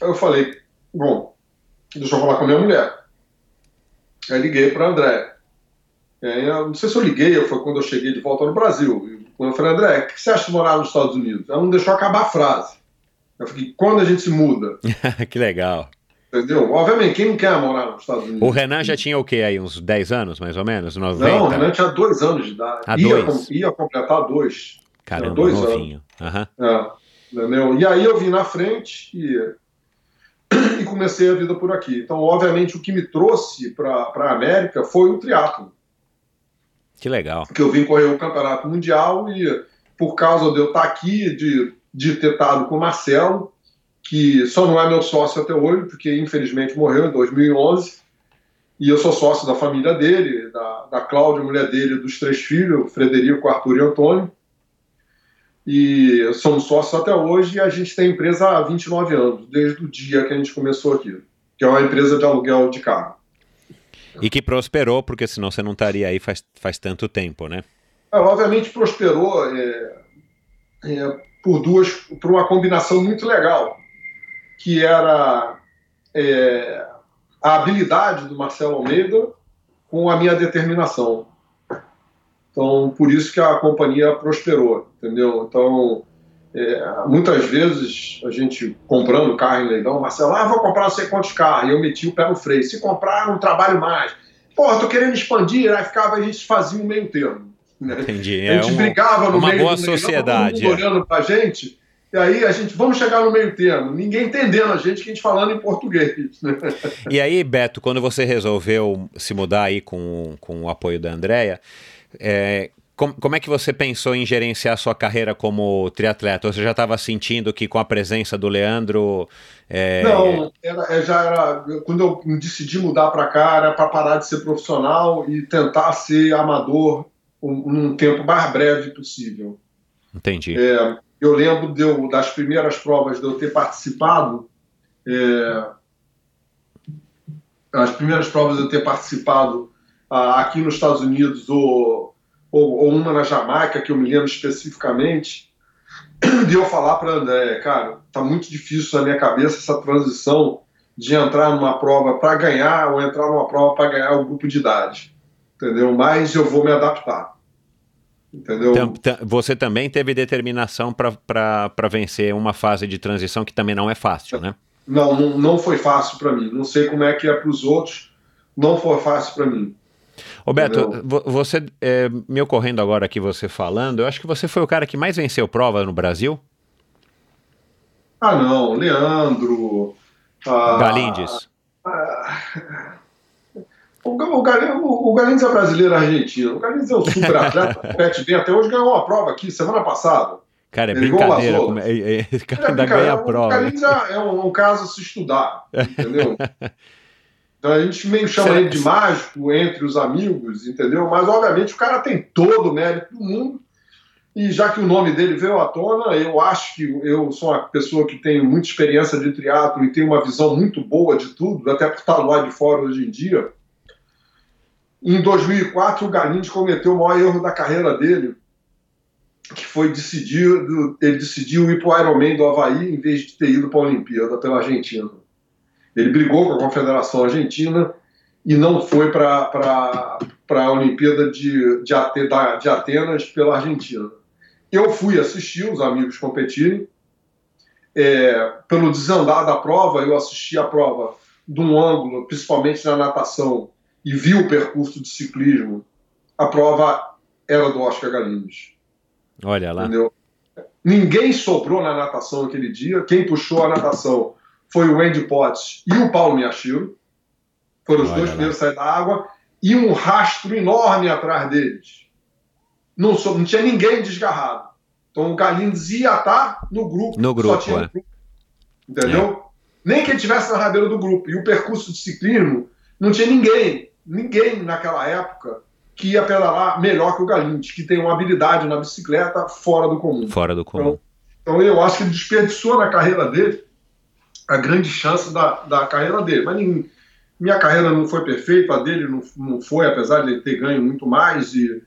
Eu falei, bom, deixa eu falar com a minha mulher. Aí liguei para André. Aí, eu não sei se eu liguei, foi quando eu cheguei de volta no Brasil. Quando eu falei, André, o que você acha de morar nos Estados Unidos? Ela não deixou acabar a frase. Eu falei, quando a gente se muda? que legal. Entendeu? Obviamente, quem não quer morar nos Estados Unidos? O Renan já tinha o quê aí? Uns 10 anos, mais ou menos? 90? Não, o Renan tinha dois anos de idade. Ah, ia, dois? com- ia completar dois. Caramba, dois novinho. Aham. É, entendeu? E aí eu vim na frente e, e comecei a vida por aqui. Então, obviamente, o que me trouxe para a América foi o triatlo, Que legal. que eu vim correr o campeonato mundial e por causa de eu estar aqui, de, de ter estado com o Marcelo, que só não é meu sócio até hoje, porque infelizmente morreu em 2011, e eu sou sócio da família dele, da, da Cláudia, mulher dele, dos três filhos, Frederico, Arthur e Antônio. E somos sócios até hoje e a gente tem empresa há 29 anos, desde o dia que a gente começou aqui, que é uma empresa de aluguel de carro. E que prosperou, porque senão você não estaria aí faz, faz tanto tempo, né? É, obviamente prosperou é, é, por duas, por uma combinação muito legal, que era é, a habilidade do Marcelo Almeida com a minha determinação. Então, por isso que a companhia prosperou, entendeu? Então, é, muitas vezes a gente comprando carro em leilão, Marcelo, ah, vou comprar não sei quantos carros, e eu meti o pé no freio. Se comprar, não trabalho mais. Porra, tô querendo expandir, aí ficava, a gente fazia um meio termo. Né? Entendi. A É gente um- brigava no uma meio boa do leilão, sociedade, todo mundo é. olhando pra gente, e aí a gente, vamos chegar no meio termo. Ninguém entendendo a gente, que a gente falando em português. Né? E aí, Beto, quando você resolveu se mudar aí com, com o apoio da Andrea, é, com- como é que você pensou em gerenciar a sua carreira como triatleta? Você já estava sentindo que com a presença do Leandro. é, Não, era, é, já era. Quando eu decidi mudar para cá, era para parar de ser profissional e tentar ser amador um- num tempo mais breve possível. Entendi. É, eu lembro de eu- das primeiras provas de eu ter participado. é, as primeiras provas de eu ter participado ah, aqui nos Estados Unidos ou, ou, ou uma na Jamaica, que eu me lembro especificamente, de eu falar para André, cara, tá muito difícil na minha cabeça essa transição de entrar numa prova para ganhar ou entrar numa prova para ganhar o grupo de idade, entendeu? Mas eu vou me adaptar, entendeu? Você também teve determinação para vencer uma fase de transição que também não é fácil, né? Não, não, não foi fácil para mim. Não sei como é que é para os outros. Não foi fácil para mim. Vo- você, é, me ocorrendo agora aqui você falando, eu acho que você foi o cara que mais venceu prova no Brasil. Ah, não, Leandro. ah, Galindes. ah, o, Ga- o, o, o é brasileiro argentino. O Galindes é um super atleta. compete bem. Até hoje ganhou uma prova aqui, semana passada. Cara, é Ele o brincadeira. Como é- é- Esse cara É, ainda ganha a o prova. Galindes é, é um, um caso a se estudar, entendeu? Então a gente meio chama Será- ele de mágico entre os amigos, entendeu? Mas obviamente o cara tem todo o mérito do mundo. E já que o nome dele veio à tona, eu acho que eu sou uma pessoa que tem muita experiência de triatlo e tem uma visão muito boa de tudo, até por estar lá de fora hoje em dia. Em 2004, o Galindes cometeu o maior erro da carreira dele, que foi decidido, ele decidiu ir para o Ironman do Havaí em vez de ter ido para a Olimpíada pela Argentina. Ele brigou com a Confederação Argentina e não foi para a Olimpíada de, de, de Atenas pela Argentina. Eu fui assistir os amigos competirem. É, pelo desandar da prova, eu assisti a prova de um ângulo, principalmente na natação, e vi o percurso de ciclismo. A prova era do Oscar Galinhos. Olha lá. Entendeu? Ninguém sobrou na natação aquele dia. Quem puxou a natação foi o Andy Potts e o Paulo Miyashiro. Foram os Olha dois lá. primeiros a sair da água. E um rastro enorme atrás deles. Não, não tinha ninguém desgarrado. Então o Galindes ia estar no grupo. No grupo, só tinha é. Entendeu? É. Nem que ele estivesse na rabeira do grupo. E o percurso de ciclismo, não tinha ninguém. Ninguém naquela época que ia pedalar melhor que o Galindes, que tem uma habilidade na bicicleta fora do comum. Fora do comum. Então, então eu acho que ele desperdiçou na carreira dele a grande chance da, da carreira dele. Mas minha carreira não foi perfeita, a dele não, não foi, apesar de ele ter ganho muito mais. E,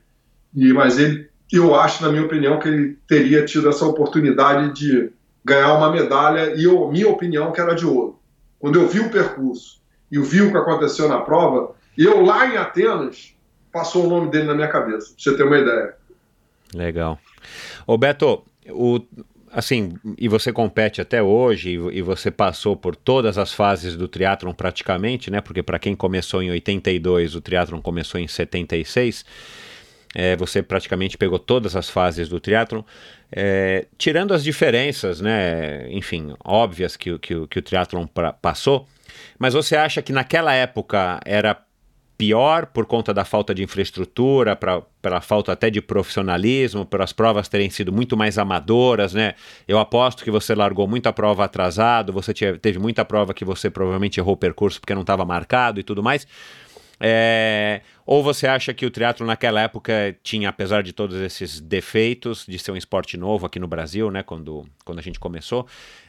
e, mas ele, eu acho, na minha opinião, que ele teria tido essa oportunidade de ganhar uma medalha, e eu, minha opinião, que era de ouro. Quando eu vi o percurso e eu vi o que aconteceu na prova, eu lá em Atenas passou o nome dele na minha cabeça, pra você ter uma ideia. Legal. Ô Beto, o, assim, e você compete até hoje, e, e você passou por todas as fases do triatlon praticamente, né? Porque para quem começou em 82, o triatlon começou em 76. É, você praticamente pegou todas as fases do triatlon, é, tirando as diferenças, né, enfim, óbvias que, que, que o triatlon pra, passou, mas você acha que naquela época era pior por conta da falta de infraestrutura, pela falta até de profissionalismo, pelas provas terem sido muito mais amadoras, né? Eu aposto que você largou muita prova atrasado, você tinha, teve muita prova que você provavelmente errou o percurso porque não estava marcado e tudo mais. É, ou você acha que o triatlo naquela época tinha, apesar de todos esses defeitos, de ser um esporte novo aqui no Brasil, né, quando, quando a gente começou,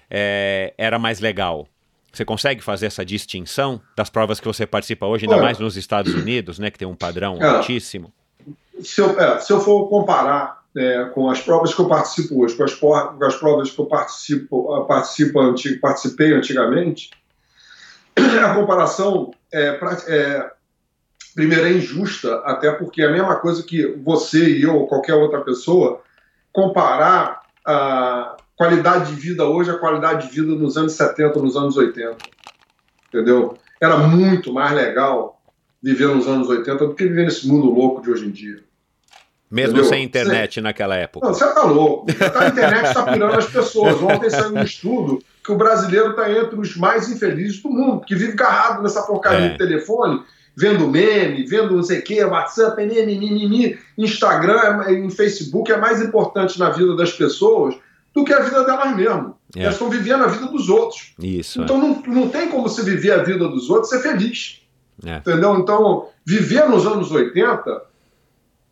é, era mais legal? Você consegue fazer essa distinção das provas que você participa hoje, ainda Olha, mais nos Estados Unidos, né, que tem um padrão é, altíssimo? Se eu, é, se eu for comparar é, com as provas que eu participo hoje, com as, com as provas que eu participo, participo antig, participei antigamente, a comparação é, é, primeiro é injusta, até porque é a mesma coisa que você e eu ou qualquer outra pessoa comparar a, qualidade de vida hoje é a qualidade de vida nos anos 70, nos anos 80. Entendeu? Era muito mais legal viver nos anos 80 do que viver nesse mundo louco de hoje em dia. Mesmo Entendeu? sem internet você... naquela época. Não, você tá louco. A internet está pirando as pessoas. Ontem saiu um estudo que o brasileiro está entre os mais infelizes do mundo, que vive agarrado nessa porcaria é. de telefone, vendo meme, vendo não sei o quê, WhatsApp, mimimi, Instagram e Facebook é mais importante na vida das pessoas do que a vida delas mesmas. É. Elas estão vivendo a vida dos outros. Isso. Então é. não, não tem como você viver a vida dos outros e ser feliz. É. Entendeu? Então, viver nos anos 80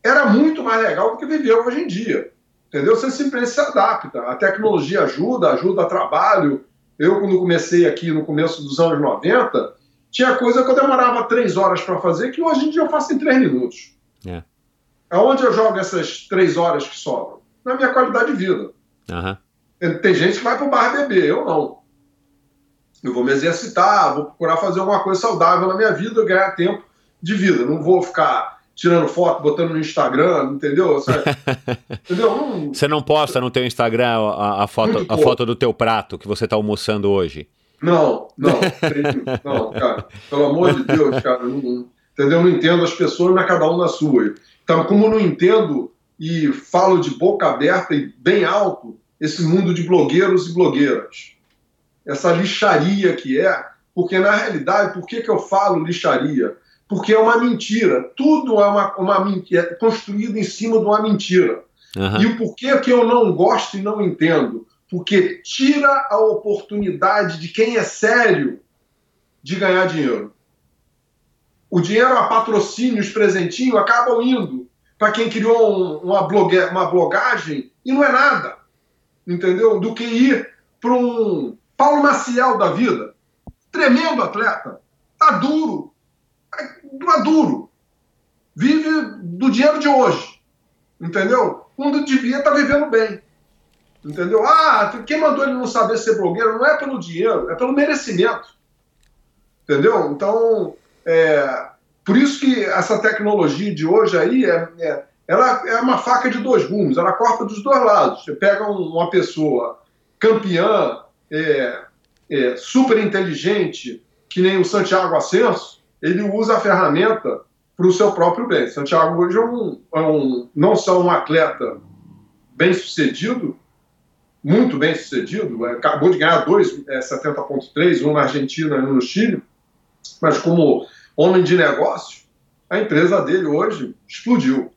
era muito mais legal do que viver hoje em dia. Entendeu? Você simplesmente se adapta. A tecnologia ajuda, ajuda a trabalho. Eu, quando comecei aqui no começo dos anos 90, tinha coisa que eu demorava três horas para fazer que hoje em dia eu faço em três minutos. É. Aonde eu jogo essas três horas que sobram? Na minha qualidade de vida. Uhum. Tem gente que vai pro bar beber, eu não. Eu vou me exercitar, vou procurar fazer alguma coisa saudável na minha vida, ganhar tempo de vida. Não vou ficar tirando foto, botando no Instagram, entendeu? entendeu? Não... Você não posta no teu Instagram a, a foto, a foto do teu prato que você está almoçando hoje? Não, não, não, cara. Pelo amor de Deus, cara. Não, entendeu? Não entendo as pessoas, mas cada um na sua. Então, como não entendo e falo de boca aberta e bem alto esse mundo de blogueiros e blogueiras. Essa lixaria que é, porque na realidade, por que, que eu falo lixaria? Porque é uma mentira. Tudo é uma, uma mentira, é construído em cima de uma mentira. Uhum. E o porquê que eu não gosto e não entendo? Porque tira a oportunidade de quem é sério de ganhar dinheiro. O dinheiro a patrocínio, os presentinhos acabam indo para quem criou um, uma, blogue, uma blogagem e não é nada, entendeu? Do que ir para um Paulo Maciel da vida, tremendo atleta, tá duro, tá duro, vive do dinheiro de hoje, Entendeu? Quando devia estar tá vivendo bem. Entendeu? Ah, quem mandou ele não saber ser blogueiro não é pelo dinheiro, é pelo merecimento. Entendeu? Então, é, por isso que essa tecnologia de hoje aí é, é, ela é uma faca de dois gumes, ela corta dos dois lados. Você pega uma pessoa campeã, é, é, super inteligente, que nem o Santiago Ascenso, ele usa a ferramenta para o seu próprio bem. Santiago hoje é um, é um, não só um atleta bem sucedido, muito bem sucedido, é, acabou de ganhar dois é, 70.3, um na Argentina e um no Chile, mas como homem de negócio, a empresa dele hoje explodiu.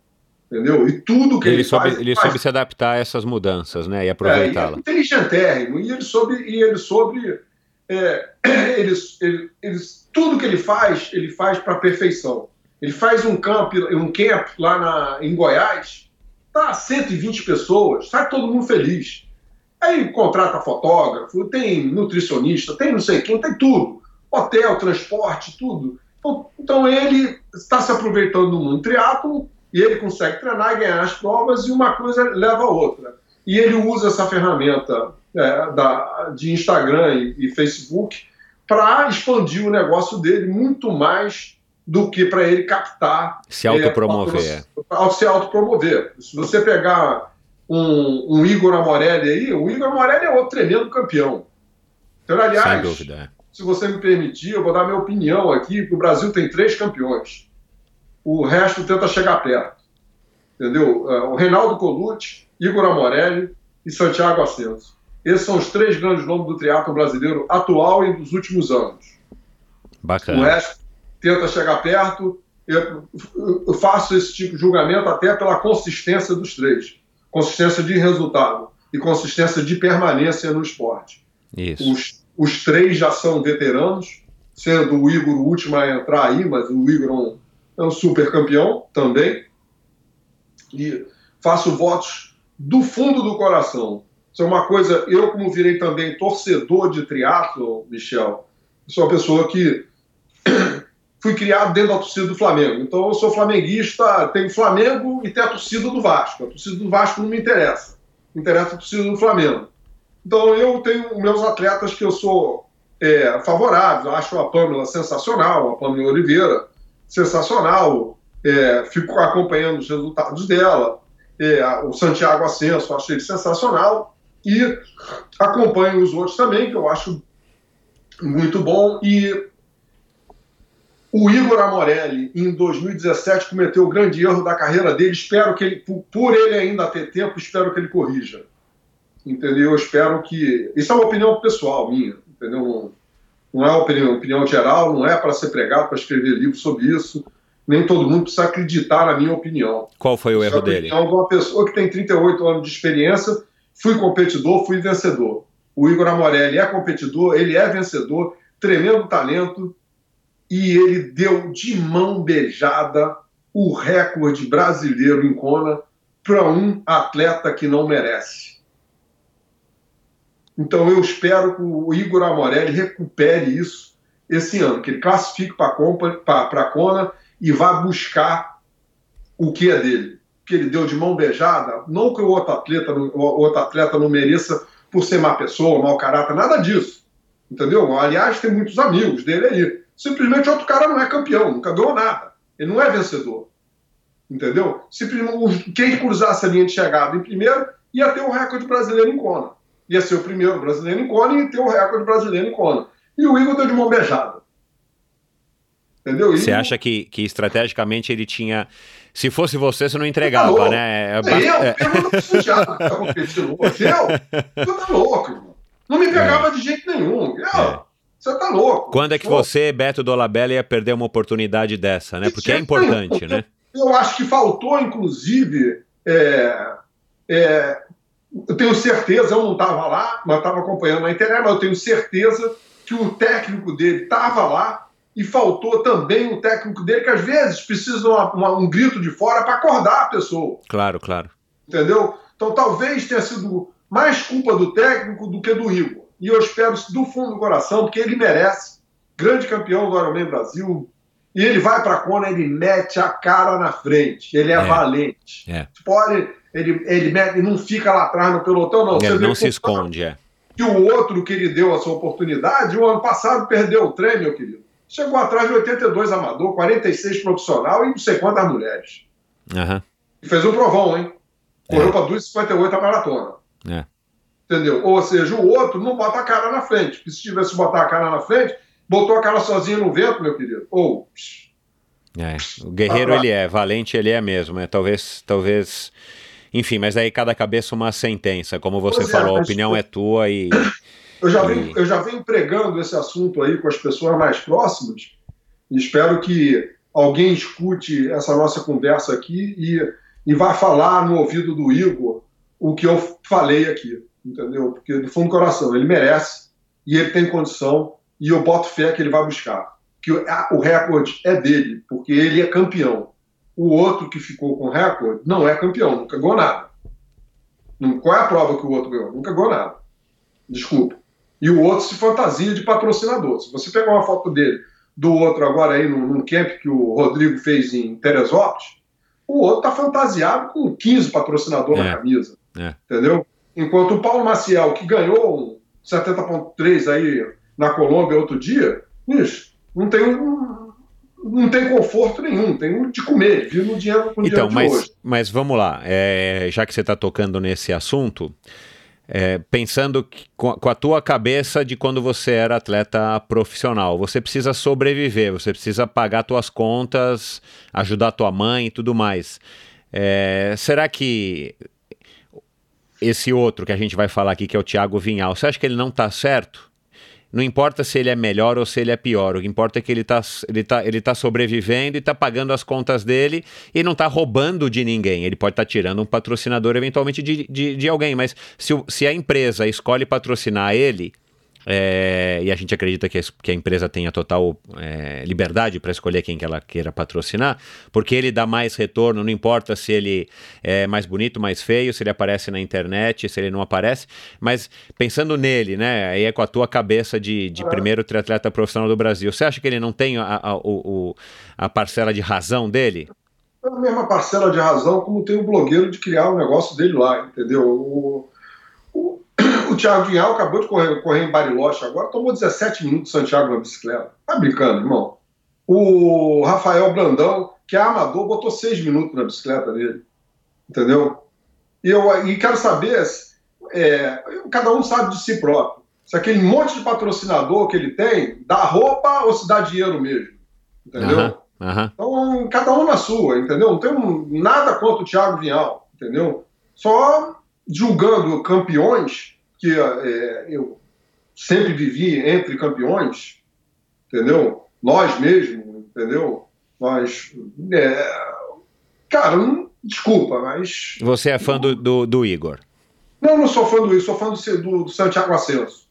Entendeu? E tudo que ele, ele soube, faz, ele faz. soube se adaptar a essas mudanças, né? E aproveitá-las. É, é inteligentérrimo. E ele soube, e ele soube é, ele, ele, ele, tudo que ele faz, ele faz para perfeição. Ele faz um camp, um camp lá na, em Goiás, tá 120 pessoas, sai todo mundo feliz. Aí contrata fotógrafo, tem nutricionista, tem não sei quem, tem tudo. Hotel, transporte, tudo. Então, então ele está se aproveitando do mundo triatlo e ele consegue treinar e ganhar as provas, e uma coisa leva a outra. E ele usa essa ferramenta é, da, de Instagram e, e Facebook para expandir o negócio dele muito mais do que para ele captar. Se autopromover. É, se autopromover. Se você pegar um, um, Igor Amorelli aí, o Igor Amorelli é outro tremendo campeão. Então, aliás, Sem dúvida. se você me permitir, eu vou dar minha opinião aqui, que o Brasil tem três campeões o resto tenta chegar perto. Entendeu? É, o Reinaldo Colucci, Igor Amorelli e Santiago Ascenso. Esses são os três grandes nomes do triatlo brasileiro atual e dos últimos anos. Bacana. O resto tenta chegar perto. Eu, eu faço esse tipo de julgamento até pela consistência dos três. Consistência de resultado e consistência de permanência no esporte. Isso. Os, os três já são veteranos, sendo o Igor o último a entrar aí, mas o Igor é um super campeão também. E faço votos do fundo do coração. Isso é uma coisa, eu como virei também torcedor de triatlo, Michel, sou uma pessoa que fui criado dentro da torcida do Flamengo. Então eu sou flamenguista, tenho Flamengo e tenho a torcida do Vasco. A torcida do Vasco não me interessa. Me interessa a torcida do Flamengo. Então eu tenho meus atletas que eu sou é, favorável. Acho a Pâmela sensacional, a Pâmela Oliveira sensacional. É, fico acompanhando os resultados dela. É, o Santiago Ascenso, acho ele sensacional. E acompanho os outros também, que eu acho muito bom. E o Igor Amorelli, em 2017, cometeu o grande erro da carreira dele. Espero que ele, por ele ainda ter tempo, espero que ele corrija. Entendeu? Eu espero que. Isso é uma opinião pessoal minha, entendeu? Não é opinião, opinião geral, não é para ser pregado, para escrever livro sobre isso. Nem todo mundo precisa acreditar na minha opinião. Qual foi o erro dele? É uma pessoa que tem 38 anos de experiência, fui competidor, fui vencedor. O Igor Amorelli é competidor, ele é vencedor, tremendo talento, e ele deu de mão beijada o recorde brasileiro em Kona para um atleta que não merece. Então eu espero que o Igor Amorelli recupere isso esse ano, que ele classifique para a Kona e vá buscar o que é dele. Que ele deu de mão beijada, não que o outro atleta, o outro atleta não mereça por ser má pessoa, mau caráter, nada disso. Entendeu? Aliás, tem muitos amigos dele aí. Simplesmente outro cara não é campeão, nunca ganhou nada. Ele não é vencedor. Entendeu? Simplesmente, quem cruzasse a linha de chegada em primeiro ia ter o recorde brasileiro em Kona ia ser o primeiro brasileiro em Kona e ter o recorde brasileiro em Kona. E o Igor deu de mão beijada. Entendeu? Você acha que, que estrategicamente ele tinha. Se fosse você, você não entregava, tá né? É, eu, é. eu não preciso já tá competindo hoje. Eu, você tá louco, irmão. Não me pegava é. de jeito nenhum. Eu, é. Você tá louco. Quando é que você, Beto Dolabella, ia perder uma oportunidade dessa, né? Porque é importante, nenhum. né? Eu acho que faltou, inclusive, é, é, eu tenho certeza, eu não estava lá, mas estava acompanhando na internet, mas eu tenho certeza que o técnico dele estava lá e faltou também o técnico dele, que às vezes precisa de uma, uma, um grito de fora para acordar a pessoa. Claro, claro. Entendeu? Então talvez tenha sido mais culpa do técnico do que do Igor. E eu espero do fundo do coração, porque ele merece. Grande campeão do Ironman Brasil, E ele vai para a Kona, ele mete a cara na frente. Ele é, É. valente. É. Olha, ele, ele, não fica lá atrás no pelotão, não. Você Ele vê não se o- esconde, é. que o outro que lhe deu a sua oportunidade, o ano passado perdeu o trem, meu querido. Chegou atrás de 82 amador, 46 profissional e não sei quantas mulheres. Aham. E fez um provão, hein? Correu É. para 2,58 a maratona. É. Entendeu? Ou seja, o outro não bota a cara na frente. Porque se tivesse botar a cara na frente, botou a cara sozinho no vento, meu querido. Ou. É, o guerreiro ele é, valente ele é mesmo, é, talvez, talvez, enfim, mas aí cada cabeça uma sentença, como você Pois é, falou, a opinião é tua e Eu já, E- venho, eu já venho pregando esse assunto aí com as pessoas mais próximas e espero que alguém escute essa nossa conversa aqui e, e vá falar no ouvido do Igor o que eu falei aqui, entendeu? Porque do fundo do coração, ele merece e ele tem condição e eu boto fé que ele vai buscar. Que o recorde é dele, porque ele é campeão. O outro que ficou com recorde não é campeão, nunca ganhou nada. Qual é a prova que o outro ganhou? Nunca ganhou nada. Desculpa. E o outro se fantasia de patrocinador. Se você pegar uma foto dele do outro agora aí num, num camp que o Rodrigo fez em Teresópolis, o outro tá fantasiado com 15 patrocinadores É. na camisa. É. Entendeu? Enquanto o Paulo Maciel, que ganhou um 70.3 aí na Colômbia outro dia, bicho, não tem um- não tem conforto nenhum, tem de comer, vive no dinheiro com o Então, dinheiro de mas, hoje. mas vamos lá, é, já que você está tocando nesse assunto, é, pensando que- com, a- com a tua cabeça de quando você era atleta profissional, você precisa sobreviver, você precisa pagar tuas contas, ajudar tua mãe e tudo mais. É, será que esse outro que a gente vai falar aqui, que é o Thiago Vinhal, você acha que ele não está certo? Não importa se ele é melhor ou se ele é pior, o que importa é que ele está ele tá, ele tá sobrevivendo e está pagando as contas dele e não está roubando de ninguém. Ele pode estar tirando um patrocinador eventualmente de, de, de alguém, mas se, se a empresa escolhe patrocinar ele, é, e a gente acredita que a, que a empresa tenha total é, liberdade para escolher quem que ela queira patrocinar, porque ele dá mais retorno, não importa se ele é mais bonito, mais feio, se ele aparece na internet, se ele não aparece, mas pensando nele, né, aí é com a tua cabeça de, de primeiro triatleta profissional do Brasil, você acha que ele não tem a, a, o- a parcela de razão dele? É a mesma parcela de razão como tem o blogueiro de criar o negócio dele lá, entendeu? O, o Thiago Vinhal acabou de correr, correr em Bariloche agora, tomou 17 minutos de Santiago na bicicleta. Tá brincando, irmão? O Rafael Brandão, que é amador, botou 6 minutos na bicicleta dele, entendeu? E eu e quero saber, é, cada um sabe de si próprio, se aquele monte de patrocinador que ele tem dá roupa ou se dá dinheiro mesmo, entendeu? Aham, aham. Então, cada um na sua, entendeu? Não tenho nada contra o Thiago Vinhal, entendeu? Só julgando campeões, que é, eu sempre vivi entre campeões, entendeu? Nós mesmo, entendeu? Nós. é, cara, não- desculpa, mas. Você é fã do, do, do Igor? Não, não sou fã do isso, sou fã do, do, do Santiago Ascenso.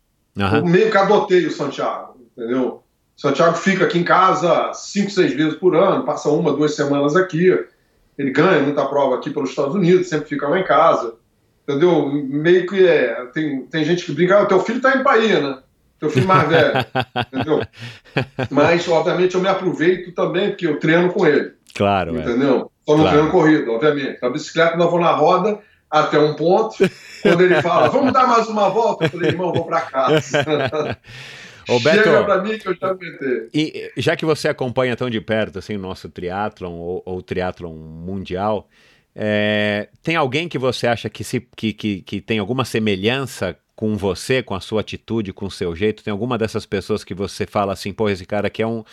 Eu meio que adotei o Santiago, entendeu? O Santiago fica aqui em casa cinco, seis vezes por ano, passa uma, duas semanas aqui. Ele ganha muita prova aqui pelos Estados Unidos, sempre fica lá em casa. Entendeu? Meio que é. Tem, tem gente que brinca, ah, teu filho tá em Bahia, né? Teu filho mais velho. entendeu? Mas, obviamente, eu me aproveito também, porque eu treino com ele. Claro, é. Entendeu? Só não Claro. treino corrida, obviamente. Na bicicleta, nós vamos na roda até um ponto. Quando ele fala, vamos dar mais uma volta, eu falei, irmão, vou pra casa. Ô, Beto, Chega pra mim que eu já aguentei. E já que você acompanha tão de perto assim, o nosso triatlon ou, ou triatlon mundial, é, tem alguém que você acha que, se, que, que, que tem alguma semelhança com você, com a sua atitude, com o seu jeito? Tem alguma dessas pessoas que você fala assim, pô, esse cara aqui é um.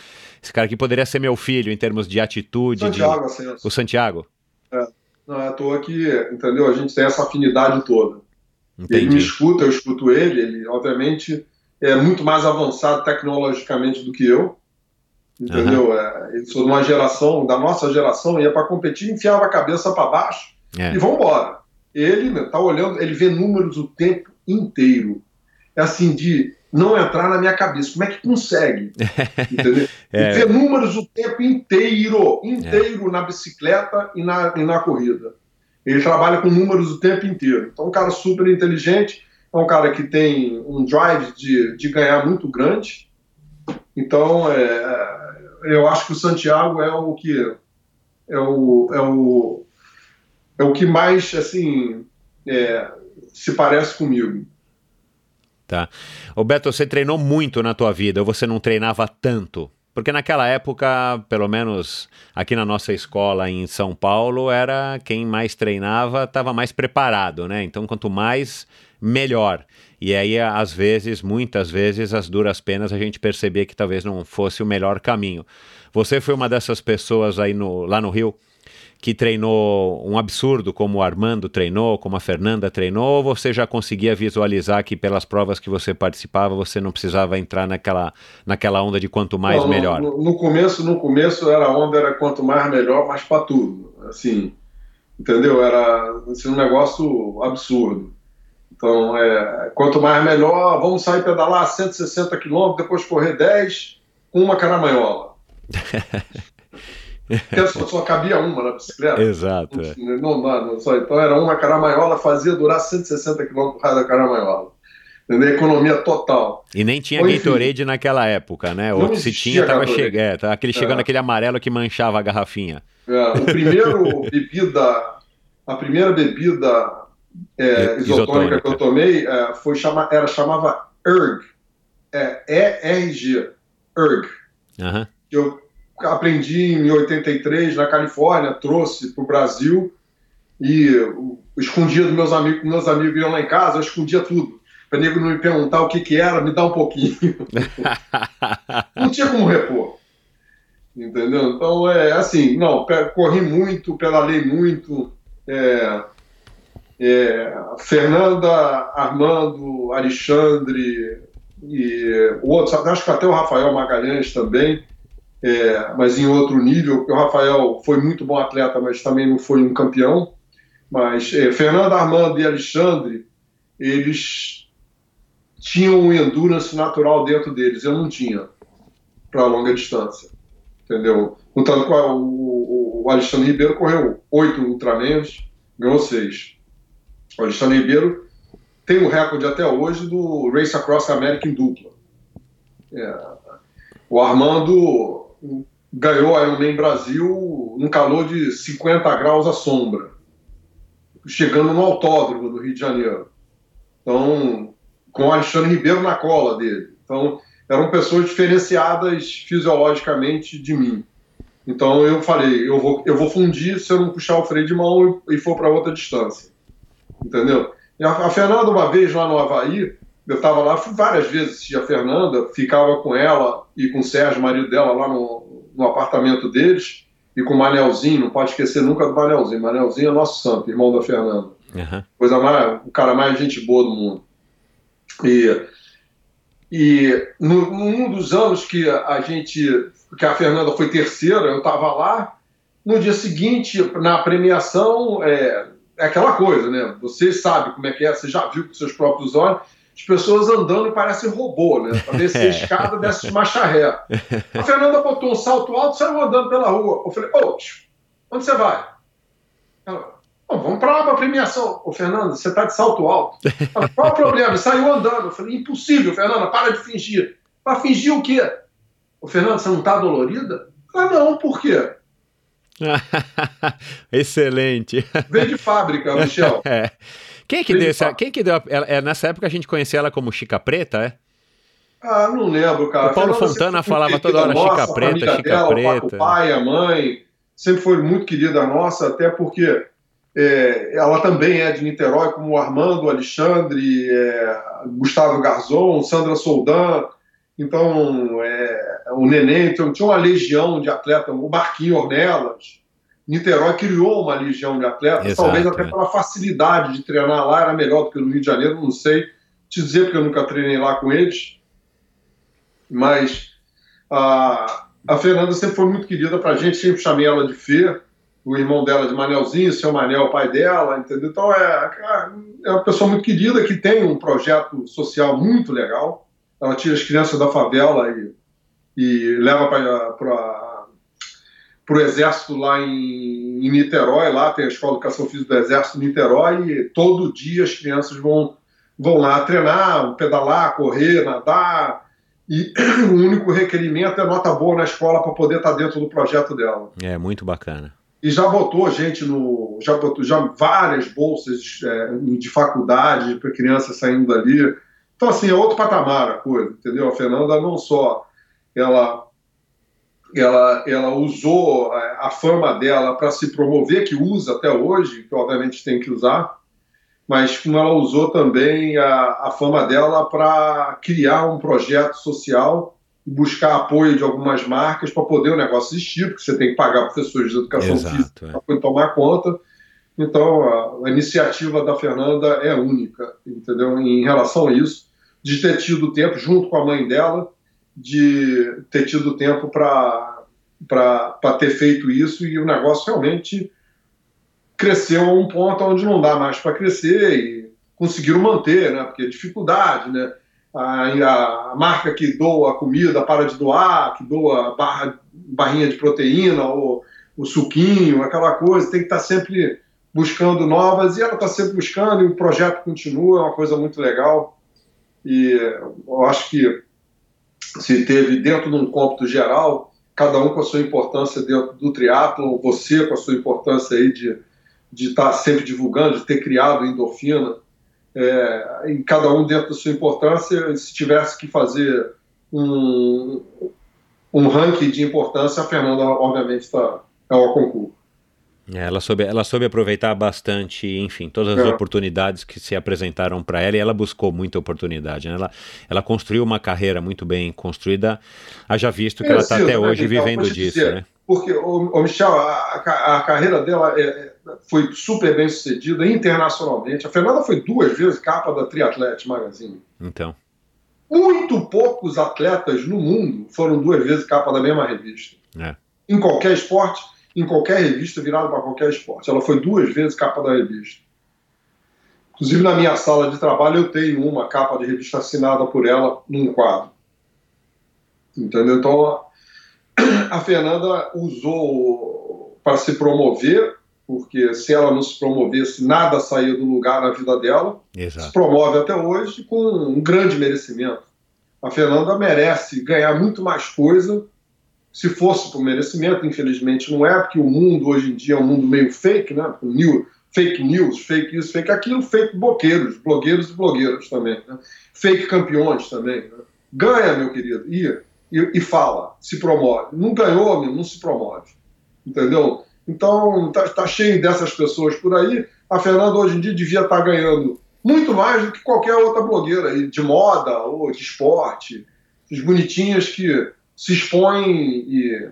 Esse cara aqui poderia ser meu filho em termos de atitude. Santiago, assim, De... O Santiago? não é à toa que, entendeu? A gente tem essa afinidade toda. Ele me Entendi. escuta, eu escuto ele, ele, obviamente, é muito mais avançado tecnologicamente do que eu. Entendeu? É, ele sou de uma geração, da nossa geração, ia para competir, enfiava a cabeça para baixo É. e vambora. Ele né, tá olhando, ele vê números o tempo inteiro. É assim, de não entrar na minha cabeça. Como é que consegue? Entendeu? É. E vê números o tempo inteiro, inteiro na bicicleta e na, e na corrida. Ele trabalha com números o tempo inteiro. Então, é um cara super inteligente, é um cara que tem um drive de, de ganhar muito grande. Então, é, eu acho que o Santiago é o que é o, é o, é o que mais assim é, se parece comigo. Tá. Ô Beto, você treinou muito na tua vida, ou você não treinava tanto? Porque naquela época, pelo menos aqui na nossa escola em São Paulo, era quem mais treinava estava mais preparado, né? Então, quanto mais, melhor. E aí, às vezes, muitas vezes, as duras penas a gente percebia que talvez não fosse o melhor caminho. Você foi uma dessas pessoas aí no, lá no Rio que treinou um absurdo como o Armando treinou, como a Fernanda treinou, ou você já conseguia visualizar que pelas provas que você participava você não precisava entrar naquela, naquela onda de quanto mais não, melhor? No, no, começo, no começo era a onda era quanto mais melhor, mas para tudo, assim, entendeu? Era assim, um negócio absurdo. Então, é, quanto mais melhor, vamos sair pedalar 160 quilômetros, depois correr 10 com uma caramanhola. Porque só, só, cabia uma na bicicleta. Exato. Não, é. não, não, só, então era uma caramanhola, fazia durar 160 km por da caramanhola. Entendeu? Economia total. E nem tinha Ou, Gatorade naquela época, né? Ou se tinha, tava chegando. É, tava aquele, chegando é. aquele amarelo que manchava a garrafinha. É, o primeiro bebida, a primeira bebida é, isotônica, isotônica, que eu tomei é, foi chama, era chamava ERG. É ERG. ERG. Uhum. Eu aprendi em 83 na Califórnia, trouxe para o Brasil e escondia dos meus amigos, meus amigos iam lá em casa, eu escondia tudo. Para nego não me perguntar o que, que era, me dá um pouquinho. não tinha como repor. Entendeu? Então é assim, não, corri muito, pedalei muito. É, é, Fernanda, Armando, Alexandre e o outro, acho que até o Rafael Magalhães também é, mas em outro nível, o Rafael foi muito bom atleta, mas também não foi um campeão. Mas é, Fernando Armando e Alexandre, eles tinham um endurance natural dentro deles, eu não tinha para longa distância, entendeu? Contanto com o, o, o, Alexandre Ribeiro correu oito Ultramans, ganhou seis. O Alexandre Ribeiro tem o recorde até hoje do Race Across America em dupla. É, o Armando ganhou a Ironman Brasil num calor de 50 graus à sombra, chegando no autódromo do Rio de Janeiro. Então, com o Alexandre Ribeiro na cola dele. Então, eram pessoas diferenciadas fisiologicamente de mim. Então, eu falei, eu vou, eu vou fundir se eu não puxar o freio de mão e, e for para outra distância. Entendeu? E a, a Fernanda, uma vez lá no Havaí, eu estava lá várias vezes, assistia a Fernanda, ficava com ela e com o Sérgio, marido dela, lá no, no apartamento deles, e com o Manelzinho, não pode esquecer nunca do Manelzinho. Manelzinho é nosso santo, irmão da Fernanda. Uhum. Coisa mais, o cara mais gente boa do mundo. E, e no, num dos anos que a gente, que a Fernanda foi terceira, eu estava lá, no dia seguinte, na premiação, é, é aquela coisa, né? Você sabe como é que é, você já viu com seus próprios olhos as pessoas andando e parece robô, né? Para descer a escada, desce de marcha ré. A Fernanda botou um salto alto e saiu andando pela rua. Eu falei, ô, onde você vai? Ela, vamos para a premiação. Ô, Fernanda, você está de salto alto. Ela, Qual o problema? E saiu andando. Eu falei, impossível, Fernanda, para de fingir. Para fingir o quê? Ô, Fernanda, você não está dolorida? Ah, não, por quê? Excelente. Vem de fábrica, Michel. é. Quem que deu essa, Quem que deu. Ela, é, nessa época a gente conhecia ela como Chica Preta, é? Ah, não lembro, cara. O Paulo Fontana falava toda hora nossa, Chica Preta, Chica dela, Preta. O pai, a mãe, sempre foi muito querida nossa, até porque é, ela também é de Niterói, como o Armando, Alexandre, é, Gustavo Garzon, Sandra Soldan, então é, o Neném, então, tinha uma legião de atletas, o Marquinho Ornelas, Niterói criou uma legião de atletas, Exato, talvez até pela facilidade de treinar lá, era melhor do que no Rio de Janeiro, não sei te dizer porque eu nunca treinei lá com eles, mas a, a Fernanda sempre foi muito querida para a gente, sempre chamei ela de Fê, o irmão dela de Manelzinho, seu Manel, o pai dela, entendeu? Então é, é uma pessoa muito querida que tem um projeto social muito legal. Ela tira as crianças da favela e, e leva para o Exército lá em, em, Niterói, lá tem a Escola de Educação Física do Exército em Niterói, e todo dia as crianças vão, vão lá treinar, pedalar, correr, nadar, e o único requerimento é nota boa na escola para poder estar dentro do projeto dela. É, muito bacana. E já botou gente no. Já botou já várias bolsas é, de faculdade para crianças saindo dali. Então, assim, é outro patamar a coisa, entendeu? A Fernanda não só ela, ela, ela usou a fama dela para se promover, que usa até hoje, que obviamente tem que usar, mas como ela usou também a, a fama dela para criar um projeto social e buscar apoio de algumas marcas para poder o negócio existir, porque você tem que pagar professores de educação Exato, física é. para poder tomar conta. Então, a, a iniciativa da Fernanda é única, entendeu? Em relação a isso, de ter tido tempo, junto com a mãe dela, de ter tido tempo para ter feito isso e o negócio realmente cresceu a um ponto onde não dá mais para crescer e conseguiram manter, né? Porque é dificuldade, né? A, a, marca que doa comida para de doar, que doa barra, barrinha de proteína ou o suquinho, aquela coisa, tem que estar sempre buscando novas e ela está sempre buscando e o projeto continua, é uma coisa muito legal e eu acho que se teve dentro de um cômputo geral, cada um com a sua importância dentro do triatlo, você com a sua importância aí de de estar sempre divulgando, de ter criado endorfina, é, em cada um dentro da sua importância, se tivesse que fazer um, um ranking de importância, a Fernanda, obviamente, está é o concurso. É, ela, soube, ela soube aproveitar bastante, enfim, todas as É. oportunidades que se apresentaram para ela e ela buscou muita oportunidade. né? Ela, ela construiu uma carreira muito bem construída, haja visto que ela está até né, hoje Miguel? vivendo disso, dizer, né? Porque, o, Michel, a, a- a carreira dela é- é- foi super bem sucedida internacionalmente. A Fernanda foi duas vezes capa da Triathlete Magazine. Então, Muito poucos atletas no mundo foram duas vezes capa da mesma revista. É. Em qualquer esporte, em qualquer revista, virada para qualquer esporte. Ela foi duas vezes capa da revista. Inclusive, na minha sala de trabalho, eu tenho uma capa de revista assinada por ela num quadro. Entendeu? Então, a Fernanda usou para se promover, porque se ela não se promovesse, nada saía do lugar na vida dela se exato. promove até hoje com um grande merecimento. A Fernanda merece ganhar muito mais coisa se fosse por merecimento, infelizmente não é, porque o mundo hoje em dia é um mundo meio fake, né? New- fake news, fake isso, fake aquilo, fake blogueiros, blogueiros e blogueiras também, né? fake campeões também. né? Ganha, meu querido, e, e, e fala, se promove. Não ganhou, meu, não se promove. Entendeu? Então, tá, tá cheio dessas pessoas por aí. A Fernanda hoje em dia devia estar ganhando muito mais do que qualquer outra blogueira aí, de moda ou de esporte, as bonitinhas que se expõem e,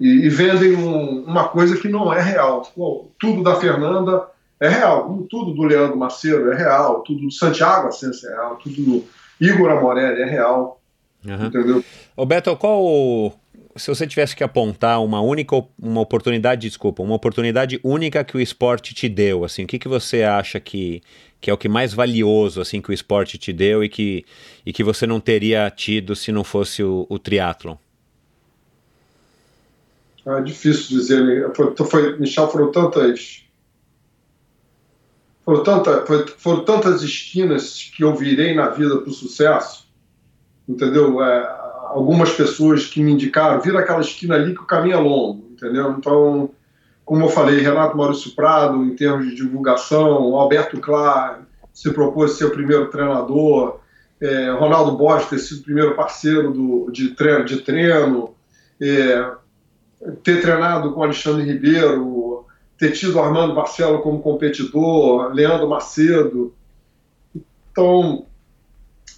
e, e vendem um- uma coisa que não é real. Pô, tudo da Fernanda é real, tudo do Leandro Macedo é real, tudo do Santiago Ascenso é real, tudo do Igor Amorelli é real, Aham. entendeu? Ô Beto, qual. Se você tivesse que apontar uma única uma oportunidade, desculpa, uma oportunidade única que o esporte te deu, assim, o que, que você acha que, que é o que mais valioso assim que o esporte te deu e que, e que você não teria tido se não fosse o, o triatlon? É difícil dizer. né? Foi, foi, Michel, foram tantas. Foram, tanta, foi- foram tantas esquinas que eu virei na vida para o sucesso, entendeu? É, algumas pessoas que me indicaram, vira aquela esquina ali que o caminho é longo, entendeu? Então, como eu falei, Renato Maurício Prado, em termos de divulgação, Alberto Clar se propôs ser o primeiro treinador, é, Ronaldo Borges ter sido o primeiro parceiro do, de treino, de treino é, ter treinado com Alexandre Ribeiro, ter tido Armando Marcelo como competidor, Leandro Macedo. Então,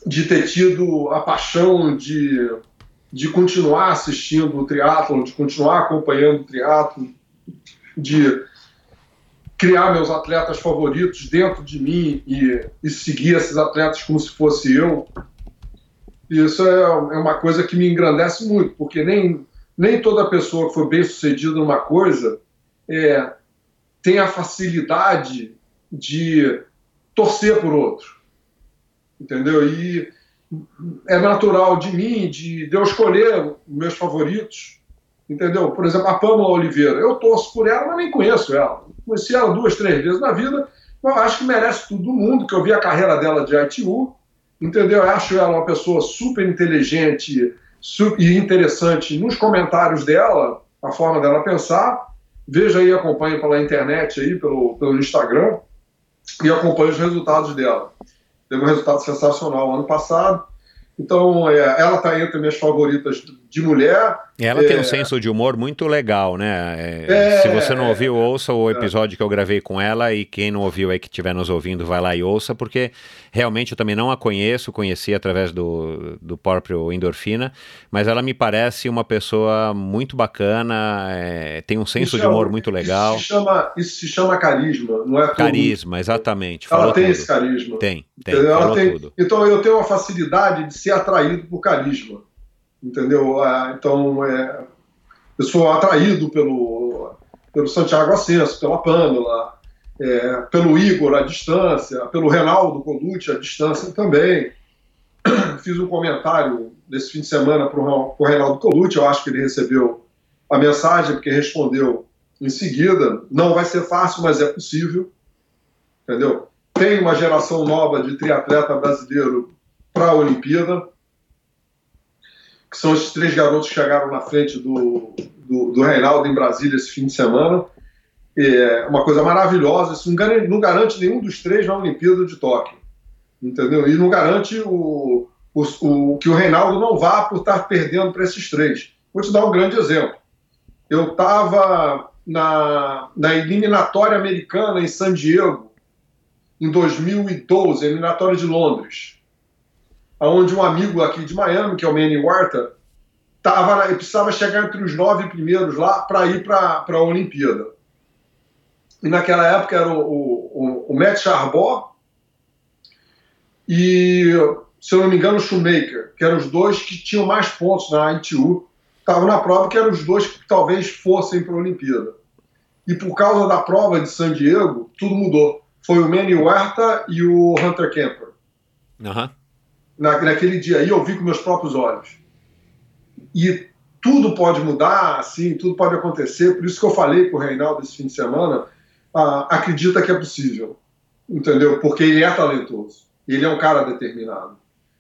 de ter tido a paixão de, de continuar assistindo o triatlo, de continuar acompanhando o triatlo, de criar meus atletas favoritos dentro de mim e, e seguir esses atletas como se fosse eu. Isso é, é uma coisa que me engrandece muito, porque nem nem toda pessoa que foi bem sucedida numa coisa é, tem a facilidade de torcer por outro. Entendeu? E é natural de mim, de, de eu escolher meus favoritos. Entendeu? Por exemplo, a Pamela Oliveira. Eu torço por ela, mas nem conheço ela. Conheci ela duas, três vezes na vida. Eu acho que merece tudo do mundo, que eu vi a carreira dela de ITU, entendeu? Eu acho ela uma pessoa super inteligente e interessante nos comentários dela, a forma dela pensar. Veja aí, acompanhe pela internet aí, pelo, pelo Instagram, e acompanhe os resultados dela. Teve um resultado sensacional ano passado. Então, é, ela está entre minhas favoritas de mulher. Ela é, tem um senso de humor muito legal, né? É, se você não ouviu, ouça o episódio que eu gravei com ela e quem não ouviu aí que estiver nos ouvindo, vai lá e ouça, porque realmente eu também não a conheço, conheci através do, do próprio Endorfina, mas ela me parece uma pessoa muito bacana, é, tem um senso chama, de humor muito legal. Isso se, chama, isso se chama carisma, não é Carisma, exatamente. Ela tem tudo. esse carisma. Tem, tem. Ela tem tudo. Então eu tenho uma facilidade de ser atraído por carisma, entendeu? Ah, então é, eu sou atraído pelo, pelo Santiago Ascenso, pela Pâmela, é, pelo Igor à distância, pelo Renaldo Colucci à distância também. Fiz um comentário nesse fim de semana para o Reinaldo Colucci, eu acho que ele recebeu a mensagem, porque respondeu em seguida. Não vai ser fácil, mas é possível. Entendeu? Tem uma geração nova de triatleta brasileiro para a Olimpíada, que são esses três garotos que chegaram na frente do, do, do Reinaldo em Brasília esse fim de semana é uma coisa maravilhosa. Isso não garante, não garante nenhum dos três na Olimpíada de Tóquio. Entendeu? E não garante o, o, o que o Reinaldo não vá por estar perdendo para esses três. Vou te dar um grande exemplo. Eu estava na, na eliminatória americana em San Diego, em 2012, eliminatória de Londres, onde um amigo aqui de Miami, que é o Manny Warta, tava, precisava chegar entre os nove primeiros lá para ir para a Olimpíada e naquela época era o, o, o Matt Charbot e, se eu não me engano, o Shoemaker, que eram os dois que tinham mais pontos na ITU, estavam na prova, que eram os dois que talvez fossem para a Olimpíada. E por causa da prova de San Diego, tudo mudou. Foi o Manny Huerta e o Hunter Kemper. Uhum. Na, naquele dia aí eu vi com meus próprios olhos. E tudo pode mudar, assim, tudo pode acontecer. Por isso que eu falei com o Reinaldo esse fim de semana ah, acredita que é possível, entendeu? Porque ele é talentoso, ele é um cara determinado.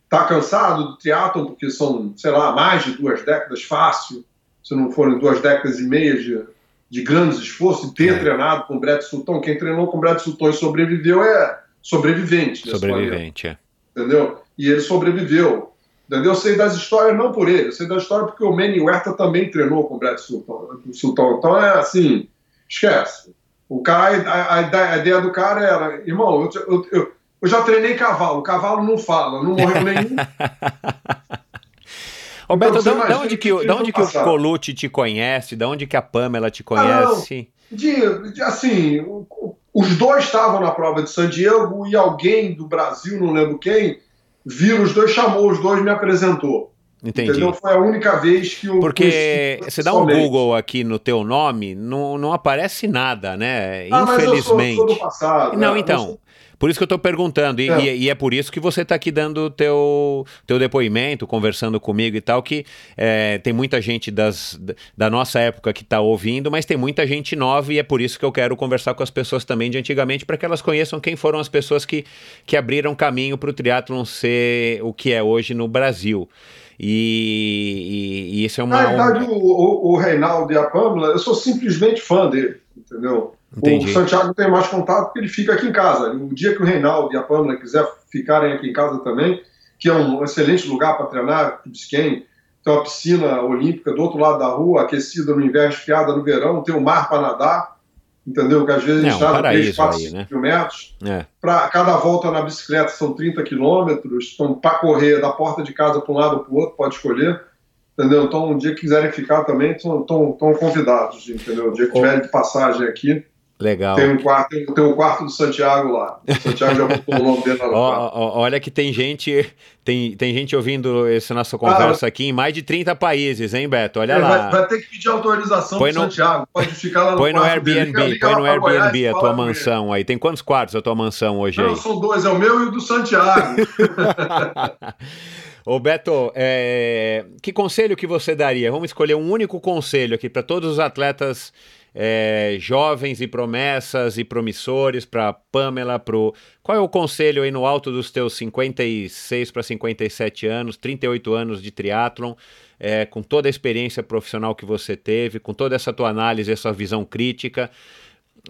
Tá cansado do triatlon porque são, sei lá, mais de duas décadas fácil, se não forem duas décadas e meia de, de grandes esforços, e ter é. treinado com o Brett Sultan. Quem treinou com o Brett Sultan e sobreviveu é sobrevivente. Sobrevivente, é. Entendeu? E ele sobreviveu. Entendeu? Eu sei das histórias não por ele, eu sei das histórias porque o Manny Huerta também treinou com o Brett Sultan. Sultan. Então é assim, esquece. O cara, a, a, a ideia do cara era, irmão, eu, eu, eu, eu já treinei cavalo, o cavalo não fala, não morreu nenhum. Roberto, então, de, onde que, de onde que o Colucci te conhece? De onde que a Pamela te conhece? Ah, de, de, assim, os dois estavam na prova de San Diego e alguém do Brasil, não lembro quem, viu os dois, chamou os dois me apresentou. Entendi. Entendeu? Foi a única vez que o. Porque você dá um Google aqui no teu nome, não, não aparece nada, né? Ah, Infelizmente. Mas eu sou, sou do passado, não, né? então. Por isso que eu estou perguntando, e é. e é. por isso que você está aqui dando o teu, teu depoimento, conversando comigo e tal, que é, tem muita gente das, da nossa época que está ouvindo, mas tem muita gente nova e é por isso que eu quero conversar com as pessoas também de antigamente, para que elas conheçam quem foram as pessoas que, que abriram caminho para o triatlon ser o que é hoje no Brasil. E, e, e isso é uma. Na verdade, o, o, o Reinaldo e a Pâmela, eu sou simplesmente fã dele, entendeu? Entendi. O Santiago tem mais contato porque ele fica aqui em casa. O dia que o Reinaldo e a Pâmela quiser ficarem aqui em casa também, que é um excelente lugar para treinar, tem uma piscina olímpica do outro lado da rua, aquecida no inverno, esfriada no verão, tem um mar para nadar entendeu? Que às vezes a gente está 3, 4, 5 né? metros. É. Para cada volta na bicicleta são 30 quilômetros. Então, para correr da porta de casa para um lado ou para o outro, pode escolher. Entendeu? Então, um dia que quiserem ficar também, estão convidados, entendeu? O dia que tiverem de passagem aqui, Legal. Tem um quarto, tem um quarto do Santiago lá. O Santiago já botou o nome dele lá no Olha que tem gente, tem, tem gente ouvindo essa nossa conversa ah, aqui em mais de 30 países, hein, Beto? Olha lá. Vai, vai, ter que pedir autorização põe no Santiago. Pode ficar lá no Põe no Airbnb, põe no Airbnb a tua mansão aí. Tem quantos quartos a tua mansão hoje Não, aí? são dois, é o meu e o do Santiago. Ô Beto, é... que conselho que você daria? Vamos escolher um único conselho aqui para todos os atletas é, jovens e promessas e promissores para Pamela, pro qual é o conselho aí no alto dos teus 56 para 57 anos, 38 anos de triatlon, é, com toda a experiência profissional que você teve, com toda essa tua análise, essa visão crítica,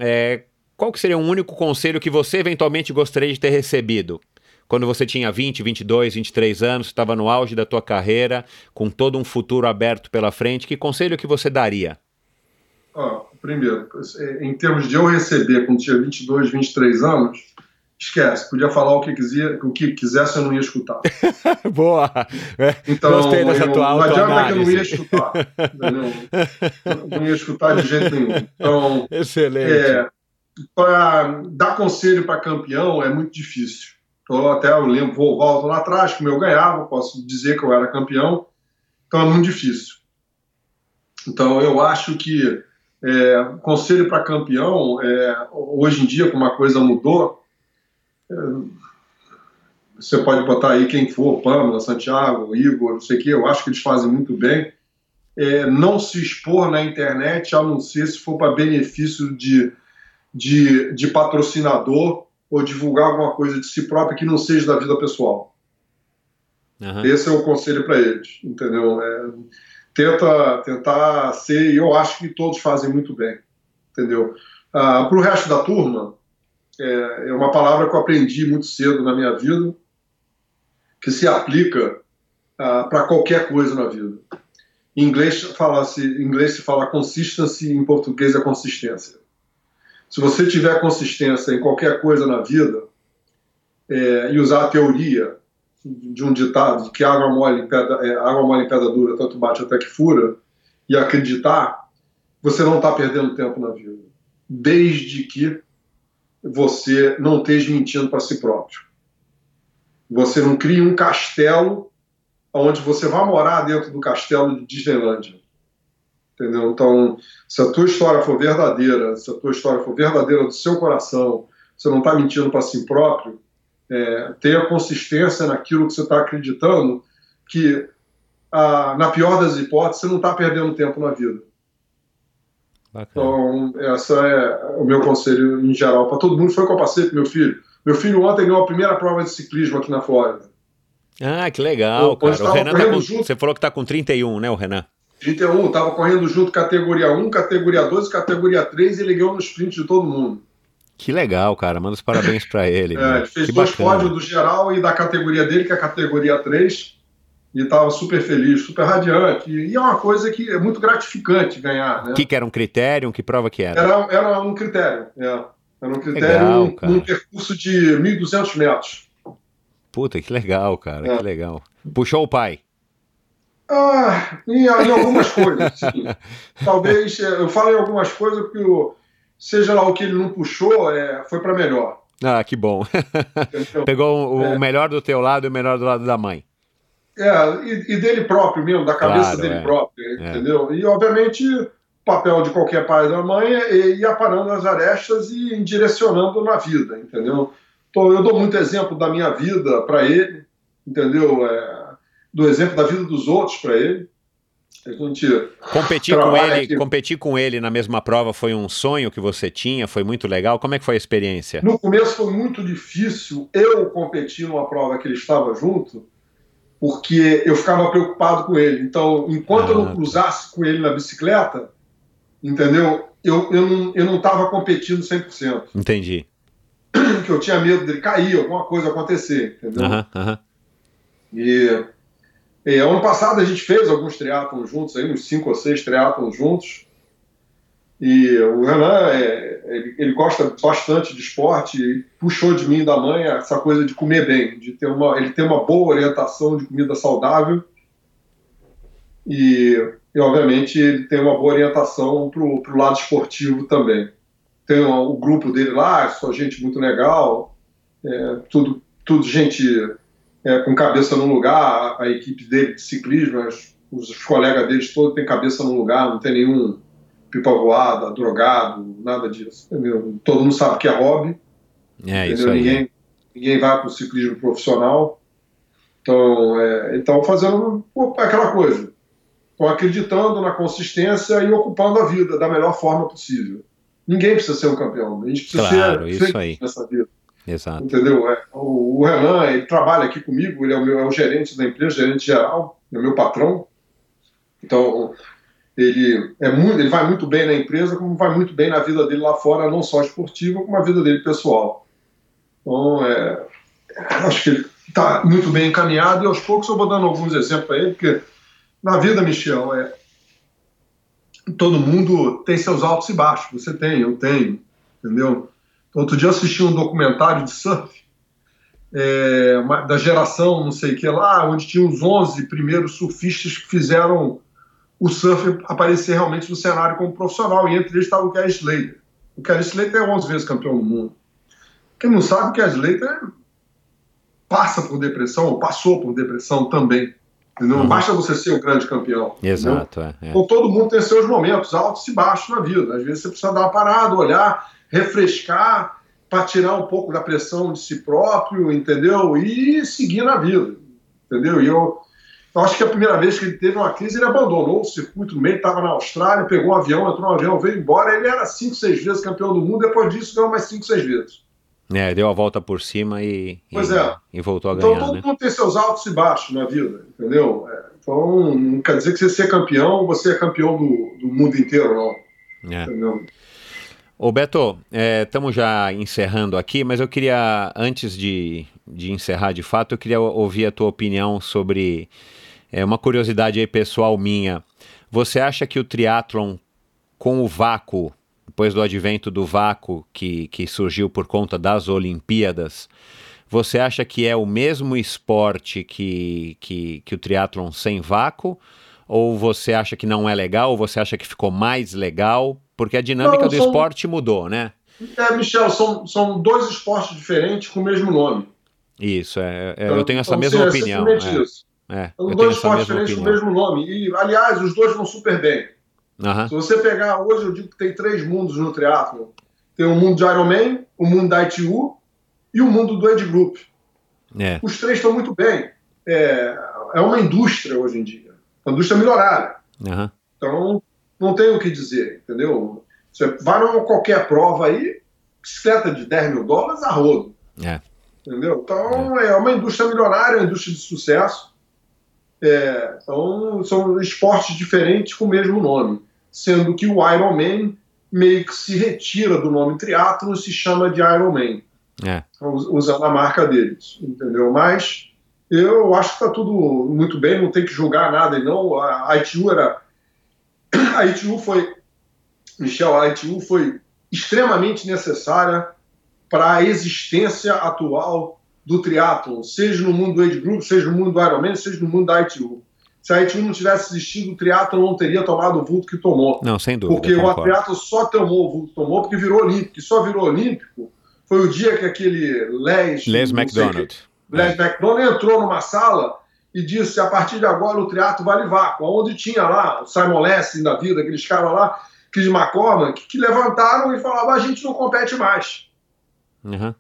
é, qual que seria um único conselho que você eventualmente gostaria de ter recebido? Quando você tinha 20, 22, 23 anos, estava no auge da tua carreira, com todo um futuro aberto pela frente, que conselho que você daria? Ah, primeiro, em termos de eu receber quando tinha 22, 23 anos, esquece, podia falar o que, quiser, o que quisesse, eu não ia escutar. Boa! É, então, Gostei dessa tua Não adianta que eu não ia escutar. não, não ia escutar de jeito nenhum. Então, Excelente. É, para dar conselho para campeão é muito difícil. Então, até eu lembro, vou, volto lá atrás, como eu ganhava, posso dizer que eu era campeão, então é muito difícil. Então, eu acho que é, conselho para campeão, é, hoje em dia, como a coisa mudou, é, você pode botar aí quem for, Pamela, Santiago, Igor, não sei o que, eu acho que eles fazem muito bem. É, não se expor na internet, a não ser se for para benefício de, de, de patrocinador ou divulgar alguma coisa de si próprio que não seja da vida pessoal. Uhum. Esse é o conselho para eles, entendeu? É, tenta tentar ser, e eu acho que todos fazem muito bem, entendeu? Ah, para o resto da turma, é, é, uma palavra que eu aprendi muito cedo na minha vida, que se aplica ah, para qualquer coisa na vida. Em inglês, fala -se, em inglês se fala consistency, em português é consistência. Se você tiver consistência em qualquer coisa na vida é, e usar a teoria de um ditado que água mole pedra, é, água mole em pedra dura, tanto bate até que fura, e acreditar, você não está perdendo tempo na vida. Desde que você não esteja mentindo para si próprio. Você não crie um castelo onde você vai morar dentro do castelo de Disneylandia. Entendeu? Então, se a tua história for verdadeira, se a tua história for verdadeira do seu coração, você não está mentindo para si próprio, é, tenha consistência naquilo que você está acreditando, que a, na pior das hipóteses você não está perdendo tempo na vida. Bacana. Então, esse é o meu conselho em geral para todo mundo. Foi o que eu passei para meu filho. Meu filho ontem ganhou a primeira prova de ciclismo aqui na Flórida. Ah, que legal, eu, cara. O Renan tá com, Você falou que está com 31, né, o Renan? 31, estava correndo junto categoria 1, categoria 2 categoria 3 e ele ganhou no sprint de todo mundo. Que legal, cara. Manda os parabéns para ele. é, ele fez que dois pódios do geral e da categoria dele, que é a categoria 3, e estava super feliz, super radiante. E é uma coisa que é muito gratificante ganhar. Né? Que, que era um critério? Que prova que era? Era, era um critério, é. Era um critério legal, um, um percurso de 1.200 metros. Puta, que legal, cara. É. Que legal. Puxou o pai. Ah, em, em algumas coisas, sim. Talvez, é, eu falo em algumas coisas porque o, seja lá o que ele não puxou, é, foi para melhor. Ah, que bom. Pegou o, é. melhor do teu lado e o melhor do lado da mãe. É, e, e dele próprio mesmo, da cabeça claro, dele é. próprio, é. entendeu? E, obviamente, o papel de qualquer pai e da mãe é ir aparando as arestas e direcionando na vida, entendeu? Então, eu dou muito exemplo da minha vida para ele, entendeu? É, do exemplo da vida dos outros para ele. A gente competir com ele, aqui. competir com ele na mesma prova foi um sonho que você tinha, foi muito legal. Como é que foi a experiência? No começo foi muito difícil eu competir numa prova que ele estava junto, porque eu ficava preocupado com ele. Então, enquanto ah, eu não ah. cruzasse com ele na bicicleta, entendeu? Eu, eu não eu não estava competindo 100%. Entendi. Que eu tinha medo dele cair, alguma coisa acontecer, entendeu? Aham, aham. E e, ano passado a gente fez alguns triatlons juntos, aí, uns cinco ou seis triatlons juntos. E o Renan, é, ele, ele, gosta bastante de esporte e puxou de mim e da mãe essa coisa de comer bem, de ter uma, ele tem uma boa orientação de comida saudável e, e obviamente ele tem uma boa orientação para o lado esportivo também. Tem o grupo dele lá, só gente muito legal, é, tudo, tudo gente é, com cabeça no lugar, a, equipe dele de ciclismo, as, os, colegas deles todos têm cabeça no lugar, não tem nenhum pipa voada, drogado, nada disso. Entendeu? Todo mundo sabe que é hobby. É, isso aí. Ninguém, ninguém vai para o ciclismo profissional. Então, é, então fazendo aquela coisa. Estão acreditando na consistência e ocupando a vida da melhor forma possível. Ninguém precisa ser um campeão. A gente precisa Claro, ser isso aí. nessa vida. Exato. Entendeu? É, o, Renan, ele trabalha aqui comigo, ele é o, meu, é o gerente da empresa, gerente geral, é o meu patrão. Então, ele, é muito, ele vai muito bem na empresa, como vai muito bem na vida dele lá fora, não só esportiva, como a vida dele pessoal. Então, é, acho que ele está muito bem encaminhado e aos poucos eu vou dando alguns exemplos para ele, porque na vida, Michel, é, todo mundo tem seus altos e baixos. Você tem, eu tenho, entendeu? Outro dia eu assisti um documentário de surf é, da geração, não sei o que lá, onde tinha os 11 primeiros surfistas que fizeram o surf aparecer realmente no cenário como profissional, e entre eles estava o Gary Slater. O Gary Slater é 11 vezes campeão do mundo. Quem não sabe, o Gary Slater passa por depressão, ou passou por depressão também. Não Uhum. basta você ser o grande campeão. Exato, é. é. Então todo mundo tem seus momentos altos e baixos na vida. Às vezes você precisa dar uma parada, olhar, refrescar, para tirar um pouco da pressão de si próprio, entendeu? E seguir na vida, entendeu? E eu, eu acho que a primeira vez que ele teve uma crise, ele abandonou o circuito no meio, estava na Austrália, pegou um avião, entrou no avião, veio embora. Ele era cinco, seis vezes campeão do mundo, depois disso ganhou mais cinco, seis vezes. É, deu a volta por cima e, Pois e, é. e voltou a Então ganhar, todo né? mundo tem seus altos e baixos na vida, entendeu? É, então não quer dizer que você ser campeão, você é campeão do, do mundo inteiro, não. É. Entendeu? Ô Beto, estamos já encerrando aqui, mas eu queria, antes de, de encerrar de fato, eu queria ouvir a tua opinião sobre é, uma curiosidade aí pessoal minha. Você acha que o triatlon com o vácuo, depois do advento do vácuo que, que surgiu por conta das Olimpíadas, você acha que é o mesmo esporte que, que, que o triatlon sem vácuo? Ou você acha que não é legal? Ou você acha que ficou mais legal? Porque a dinâmica Não, do são- esporte mudou, né? É, Michel, são, são dois esportes diferentes com o mesmo nome. Isso, é, é, Então, eu tenho essa então, mesma sim, é opinião. É, isso. é, São eu dois esportes diferentes com o mesmo nome. E, aliás, os dois vão super bem. Aham, Se você pegar hoje, eu digo que tem três mundos no triatlo. Tem o mundo de Ironman, o mundo da ITU e o mundo do Age Group. é, Os três estão muito bem. É, é uma indústria hoje em dia. Uma indústria milionária. aham, Então, não tem o que dizer, entendeu? Você vai numa qualquer prova aí, bicicleta de 10 mil dólares a rodo. É. Entendeu? Então, é uma indústria milionária, uma indústria de sucesso. É, então, são esportes diferentes com o mesmo nome. Sendo que o Ironman meio que se retira do nome triatlo e se chama de Ironman é, us- usando a marca deles, entendeu? Mas eu acho que está tudo muito bem, não tem que julgar nada, e não. A ITU era. A ITU foi. Michel, a ITU foi extremamente necessária para a existência atual do triatlon, seja no mundo do Age Group, seja no mundo do Ironman, seja no mundo da ITU. Se a ITU não tivesse existido, o triatlon não teria tomado o vulto que tomou. não, sem dúvida. Porque o concordo. triatlo só tomou o vulto que tomou porque virou olímpico. E só virou olímpico foi o dia que aquele Les... Les McDonald. Les McDonald entrou numa sala e disse, a partir de agora o triatlo vale vácuo. Onde tinha lá o Simon Lessing da vida, aqueles caras lá, Chris McCormack, que, levantaram e falavam, a gente não compete mais. Aham,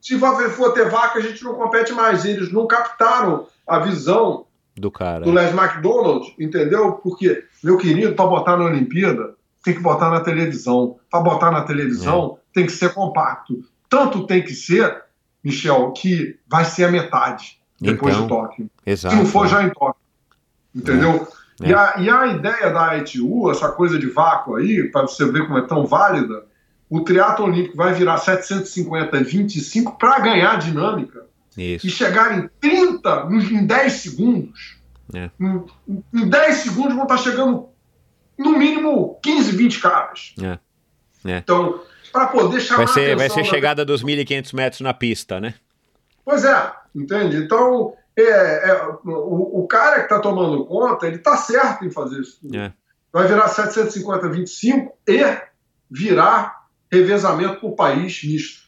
Se for ter vaca, a gente não compete mais. E eles não captaram a visão do cara. do Les McDonald, entendeu? Porque, meu querido, para botar na Olimpíada, tem que botar na televisão. Para botar na televisão, tem que ser compacto. Tanto tem que ser, Michel, que vai ser a metade depois Então, de Tóquio. Exato. Se não for é. já em Tóquio. Entendeu? É. E, a, e a ideia da ITU, essa coisa de vácuo aí, para você ver como é tão válida, o triatlo olímpico vai virar 750 e 25 para ganhar dinâmica Isso. e chegar em 30 nos- em 10 segundos. É. Em, em 10 segundos vão estar chegando no mínimo 15, 20 caras. É. É. Então, para poder chamar Vai a ser, vai atenção ser da- chegada dos 1.500 metros na pista, né? Pois é, entende? Então, é, é, o, o cara que está tomando conta, ele está certo em fazer isso. É. Vai virar 750, 25 e virar revezamento por país misto.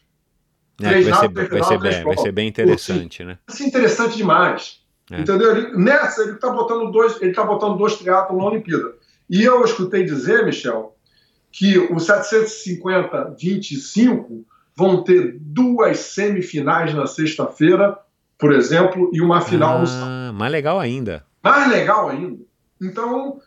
É, vai, ser, vai, ser bem, vai ser bem interessante, né? Isso é interessante demais. É. Entendeu? Ele- nessa, ele está botando dois, ele tá botando dois triatlon na Olimpíada. E eu escutei dizer, Michel, que os 750 25 vão ter duas semifinais na sexta-feira, por exemplo, e uma final no sábado. Ah, mais legal ainda. Mais legal ainda. Então,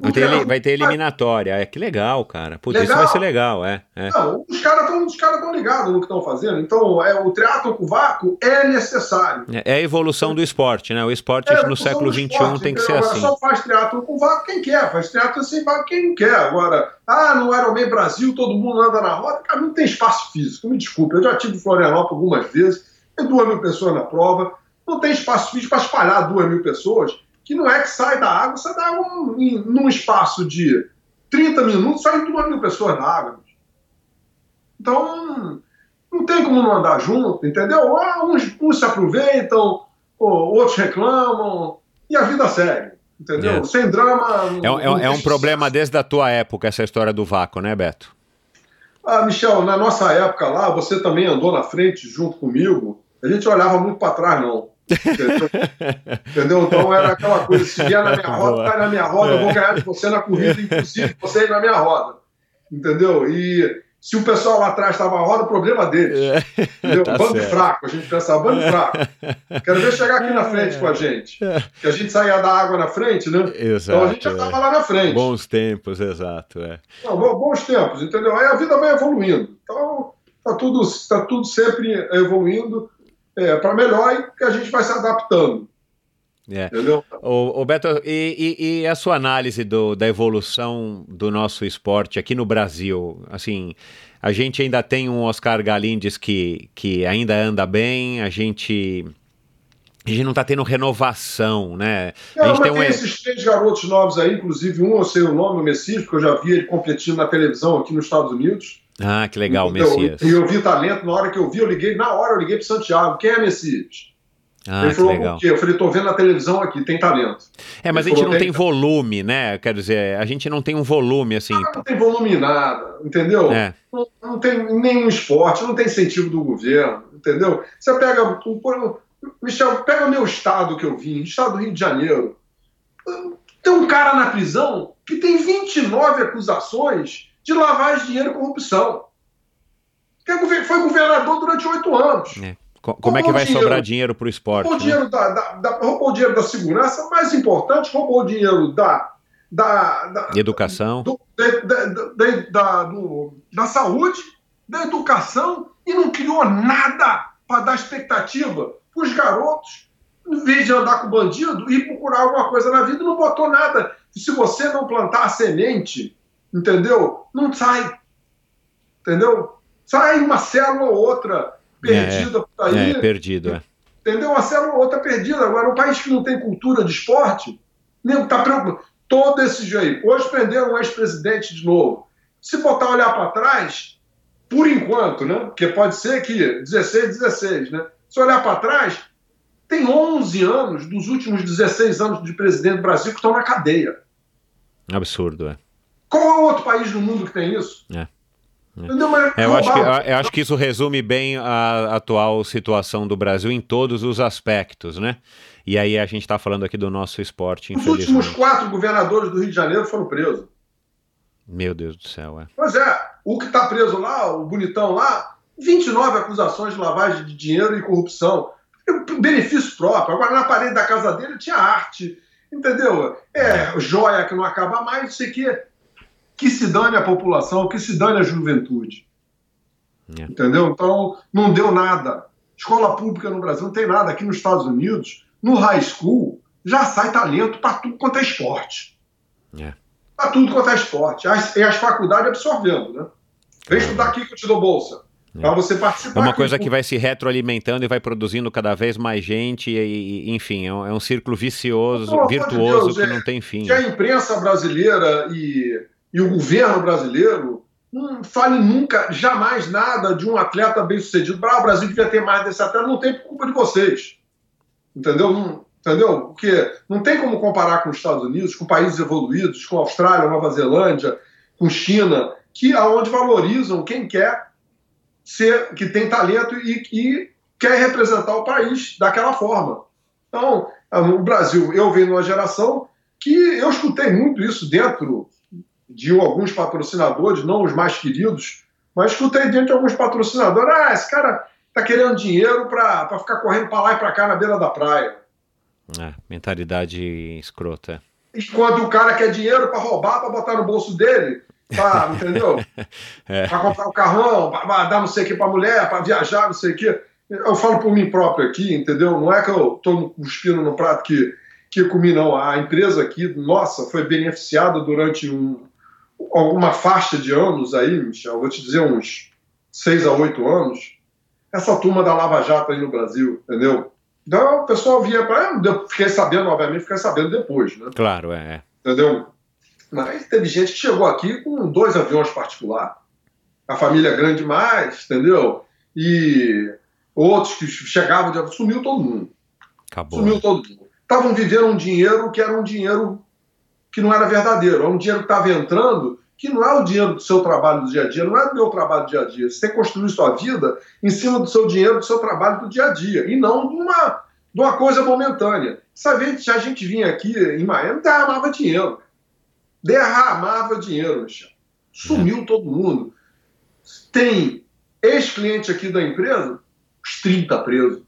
Vai ter, vai ter eliminatória. É que legal, cara. Putz, legal. isso vai ser legal, é. é. Não, os caras estão cara ligados no que estão fazendo. Então, é, o triatlo com vácuo é necessário. É, é a evolução do esporte, né? O esporte é no século XXI tem que ser Agora, assim. Só faz triatlo com vácuo quem quer, faz triatlo sem vácuo quem não quer. Agora, ah, no Ironman Brasil todo mundo anda na roda. Cara, não tem espaço físico. Me desculpe, eu já tive em Florianópolis algumas vezes, tem duas mil pessoas na prova. Não tem espaço físico para espalhar duas mil pessoas que não é que sai da água, sai da água num, num espaço de 30 minutos, saem duas mil pessoas na água. Então, não tem como não andar junto, entendeu? Ah, uns, uns se aproveitam, outros reclamam, e a vida segue, entendeu? É. Sem drama. É, é, é um problema desde a tua época, essa história do vácuo, né, Beto? Ah, Michel, na nossa época lá, você também andou na frente junto comigo, a gente olhava muito para trás, não. Entendeu? Então era aquela coisa: se vier na minha roda, cai na minha roda, eu vou ganhar de você na corrida, inclusive você ir na minha roda. Entendeu? E se o pessoal lá atrás estava na roda, o problema deles. É, entendeu? Tá bando certo. fraco, a gente pensava, bando fraco. Quero ver chegar aqui na frente com a gente. Que a gente saía da água na frente, né? Exato, então a gente já estava é. lá na frente. Bons tempos, exato. É. Não, bons tempos, entendeu? Aí a vida vai evoluindo. Então tá tudo, tá tudo sempre evoluindo é, para melhor e que a gente vai se adaptando. É. Entendeu? O, o Beto, e, e, e, a sua análise do, da evolução do nosso esporte aqui no Brasil? Assim, a gente ainda tem um Oscar Galindes que, que ainda anda bem, a gente. A gente não está tendo renovação, né? Não, a gente tem, um... tem esses três garotos novos aí, inclusive um eu sei o nome, o Messias, que eu já vi ele competindo na televisão aqui nos Estados Unidos. Ah, que legal, Messias. E eu, eu, vi talento, na hora que eu vi, eu liguei, na hora eu liguei para Santiago. Quem é Messias? Ah, ele falou, legal. Eu falei, tô vendo na televisão aqui, tem talento. É, mas ele a gente falou, não tem, volume, né? Quer dizer, a gente não tem um volume assim. Ah, não tem volume nada, entendeu? É. Não, não, tem nenhum esporte, não tem incentivo do governo, entendeu? Você pega, Michel, pega o meu estado que eu vim, estado do Rio de Janeiro. Tem um cara na prisão que tem 29 acusações de lavagem de dinheiro e corrupção. Que foi governador durante oito anos. É. Como é que vai dinheiro, sobrar dinheiro para o esporte? Roubou, né? dinheiro da, da, da, roubou o dinheiro da segurança, mais importante, roubou o dinheiro da. Da, da educação, do, da, da, do, da saúde, da educação e não criou nada para dar expectativa para os garotos, em vez de andar com bandido e procurar alguma coisa na vida, não botou nada. Se você não plantar a semente entendeu? Não sai. Entendeu? Sai uma célula ou outra perdida é, por aí. É, perdido, é. Entendeu? Uma célula ou outra perdida. Agora, um país que não tem cultura de esporte, nem está preocupado. Todo esse jeito. Hoje prenderam um ex-presidente de novo. Se botar olhar para trás, por enquanto, né? Porque pode ser que 16, 16, né? Se olhar para trás, tem 11 anos dos últimos 16 anos de presidente do Brasil que estão na cadeia. Absurdo, é. Qual é o outro país do mundo que tem isso? É. É. Eu, acho que, eu acho que isso resume bem a atual situação do Brasil em todos os aspectos, né? E aí a gente está falando aqui do nosso esporte, Os últimos quatro governadores do Rio de Janeiro foram presos. Meu Deus do céu, é. Pois é, o que está preso lá, o bonitão lá, 29 acusações de lavagem de dinheiro e corrupção. Benefício próprio. Agora, na parede da casa dele tinha arte, entendeu? É, joia que não acaba mais, não sei o quê que se dane a população, que se dane a juventude. É. Entendeu? Então, não deu nada. Escola pública no Brasil não tem nada. Aqui nos Estados Unidos, no high school, já sai talento para tudo quanto é esporte. É. Para tudo quanto é esporte. As, e as faculdades absorvendo, né? Vem é. estudar aqui que eu te dou bolsa. É. Para você participar. É uma coisa que vai se retroalimentando e vai produzindo cada vez mais gente, e, e enfim, é um, é um, círculo vicioso, não, virtuoso de Deus, que não tem fim. Que a imprensa brasileira e e o governo brasileiro não fale nunca, jamais nada de um atleta bem sucedido. Ah, o Brasil devia ter mais desse atleta, não tem culpa de vocês. Entendeu? Não, entendeu? Porque não tem como comparar com os Estados Unidos, com países evoluídos, com Austrália, Nova Zelândia, com China, que aonde valorizam quem quer ser, que tem talento e, e quer representar o país daquela forma. Então, o Brasil, eu venho numa geração que eu escutei muito isso dentro de alguns patrocinadores, não os mais queridos, mas escutei dentro de alguns patrocinadores: ah, esse cara tá querendo dinheiro para ficar correndo para lá e para cá na beira da praia. É, mentalidade escrota. enquanto o cara quer dinheiro para roubar, para botar no bolso dele, pra, entendeu? É. Para comprar o carrão, para dar não sei o que para mulher, para viajar, não sei o que. Eu falo por mim próprio aqui, entendeu? Não é que eu estou cuspindo no prato que, que comi, não. A empresa aqui, nossa, foi beneficiada durante um, alguma faixa de anos aí, Michel, vou te dizer uns seis a oito anos, essa turma da Lava Jato aí no Brasil, entendeu? Então o pessoal vinha para. Eu fiquei sabendo, obviamente, fiquei sabendo depois, né? Claro, é. é. Entendeu? Mas teve gente que chegou aqui com dois aviões particulares. A família grande demais, entendeu? E outros que chegavam de sumiu todo mundo. Acabou. Sumiu todo mundo. Estavam vivendo um dinheiro que era um dinheiro que não era verdadeiro, era um dinheiro que estava entrando que não é o dinheiro do seu trabalho do dia a dia, não é do meu trabalho do dia a dia. Você construir sua vida em cima do seu dinheiro, do seu trabalho do dia a dia, e não de uma, de uma coisa momentânea. Sabe, a gente vinha aqui em Miami, derramava dinheiro. Derramava dinheiro, Michel. Sumiu todo mundo. Tem ex-cliente aqui da empresa, os 30 presos.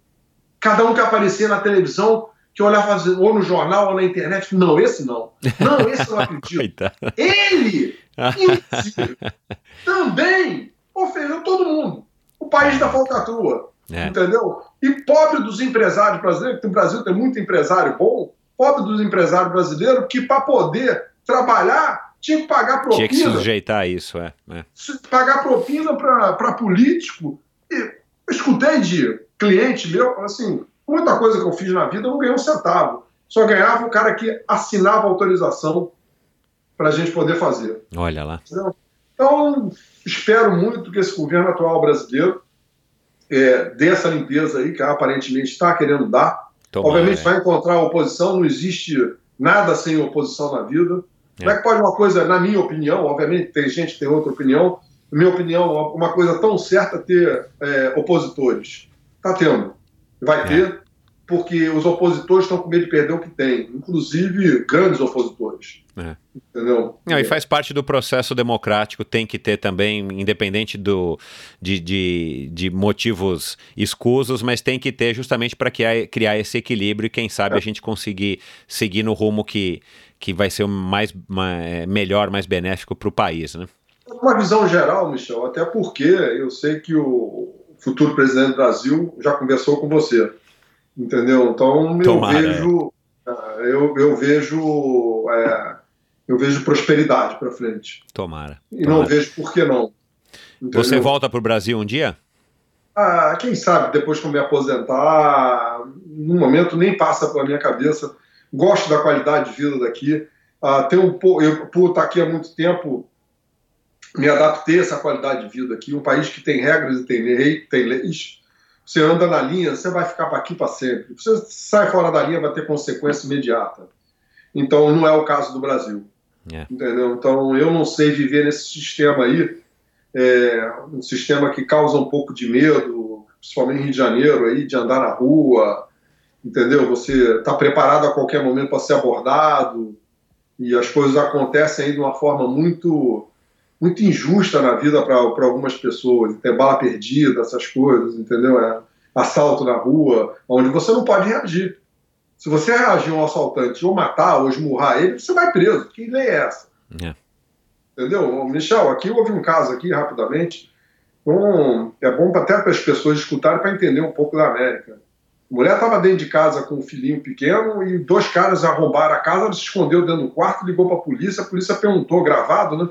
Cada um que aparecia na televisão, que olhava ou no jornal ou na internet, não, esse não. Não, esse eu não acredito. Ele, inclusive, também ofendeu todo mundo. O país da falcatrua. É. Entendeu? E pobre dos empresários brasileiros, que no Brasil tem muito empresário bom, pobre dos empresários brasileiros que para poder trabalhar tinha que pagar propina. Tinha que se sujeitar a isso, é. é. Pagar propina para político. E eu escutei de cliente meu, assim, muita coisa que eu fiz na vida eu não ganhei um centavo. Só ganhava o cara que assinava autorização para a gente poder fazer. Olha lá. Entendeu? Então, espero muito que esse governo atual brasileiro é, dê essa limpeza aí, que aparentemente está querendo dar. Tomara, Obviamente é. vai encontrar oposição, não existe nada sem oposição na vida. É. Como é que pode uma coisa, na minha opinião, obviamente tem gente que tem outra opinião, na minha opinião, uma coisa tão certa ter é, opositores? Está tendo. Vai É. ter, porque os opositores estão com medo de perder o que tem, inclusive grandes opositores. É. Entendeu? Não, e faz parte do processo democrático, tem que ter também, independente do, de, de, de motivos escusos, mas tem que ter justamente para criar, esse equilíbrio e quem sabe a gente conseguir seguir no rumo que, que vai ser o mais, mais melhor, mais benéfico para o país, né? Uma visão geral, Michel, até porque eu sei que o futuro presidente do Brasil já conversou com você, entendeu? Então eu Tomara, vejo, ah, eu, eu vejo, é, eu vejo prosperidade para frente Tomara. e não tomara. vejo por que não. entendeu? Você volta para o Brasil um dia? Ah, quem sabe depois que eu me aposentar, no momento nem passa pela minha cabeça. Gosto da qualidade de vida daqui. Ah, tem um, eu, por estar aqui há muito tempo, me adaptei a essa qualidade de vida aqui. Um país que tem regras e tem, lei, tem leis. Você anda na linha, você vai ficar para aqui para sempre. Você sai fora da linha, vai ter consequência imediata. Então, não é o caso do Brasil. É. Entendeu? Então, eu não sei viver nesse sistema aí, é, um sistema que causa um pouco de medo, principalmente em Rio de Janeiro, aí, de andar na rua, entendeu? Você está preparado a qualquer momento para ser abordado e as coisas acontecem aí de uma forma muito muito injusta na vida para algumas pessoas, ter bala perdida, essas coisas, entendeu? É, assalto na rua, onde você não pode reagir. Se você reagir a um assaltante ou matar ou esmurrar ele, você vai preso. Que lei é essa? É. Entendeu? Michel, aqui houve um caso aqui, rapidamente. Um, é bom até para as pessoas escutarem para entender um pouco da América. A mulher estava dentro de casa com um filhinho pequeno e dois caras arrombaram a casa, ela se escondeu dentro do quarto, ligou para a polícia, a polícia perguntou, gravado, né?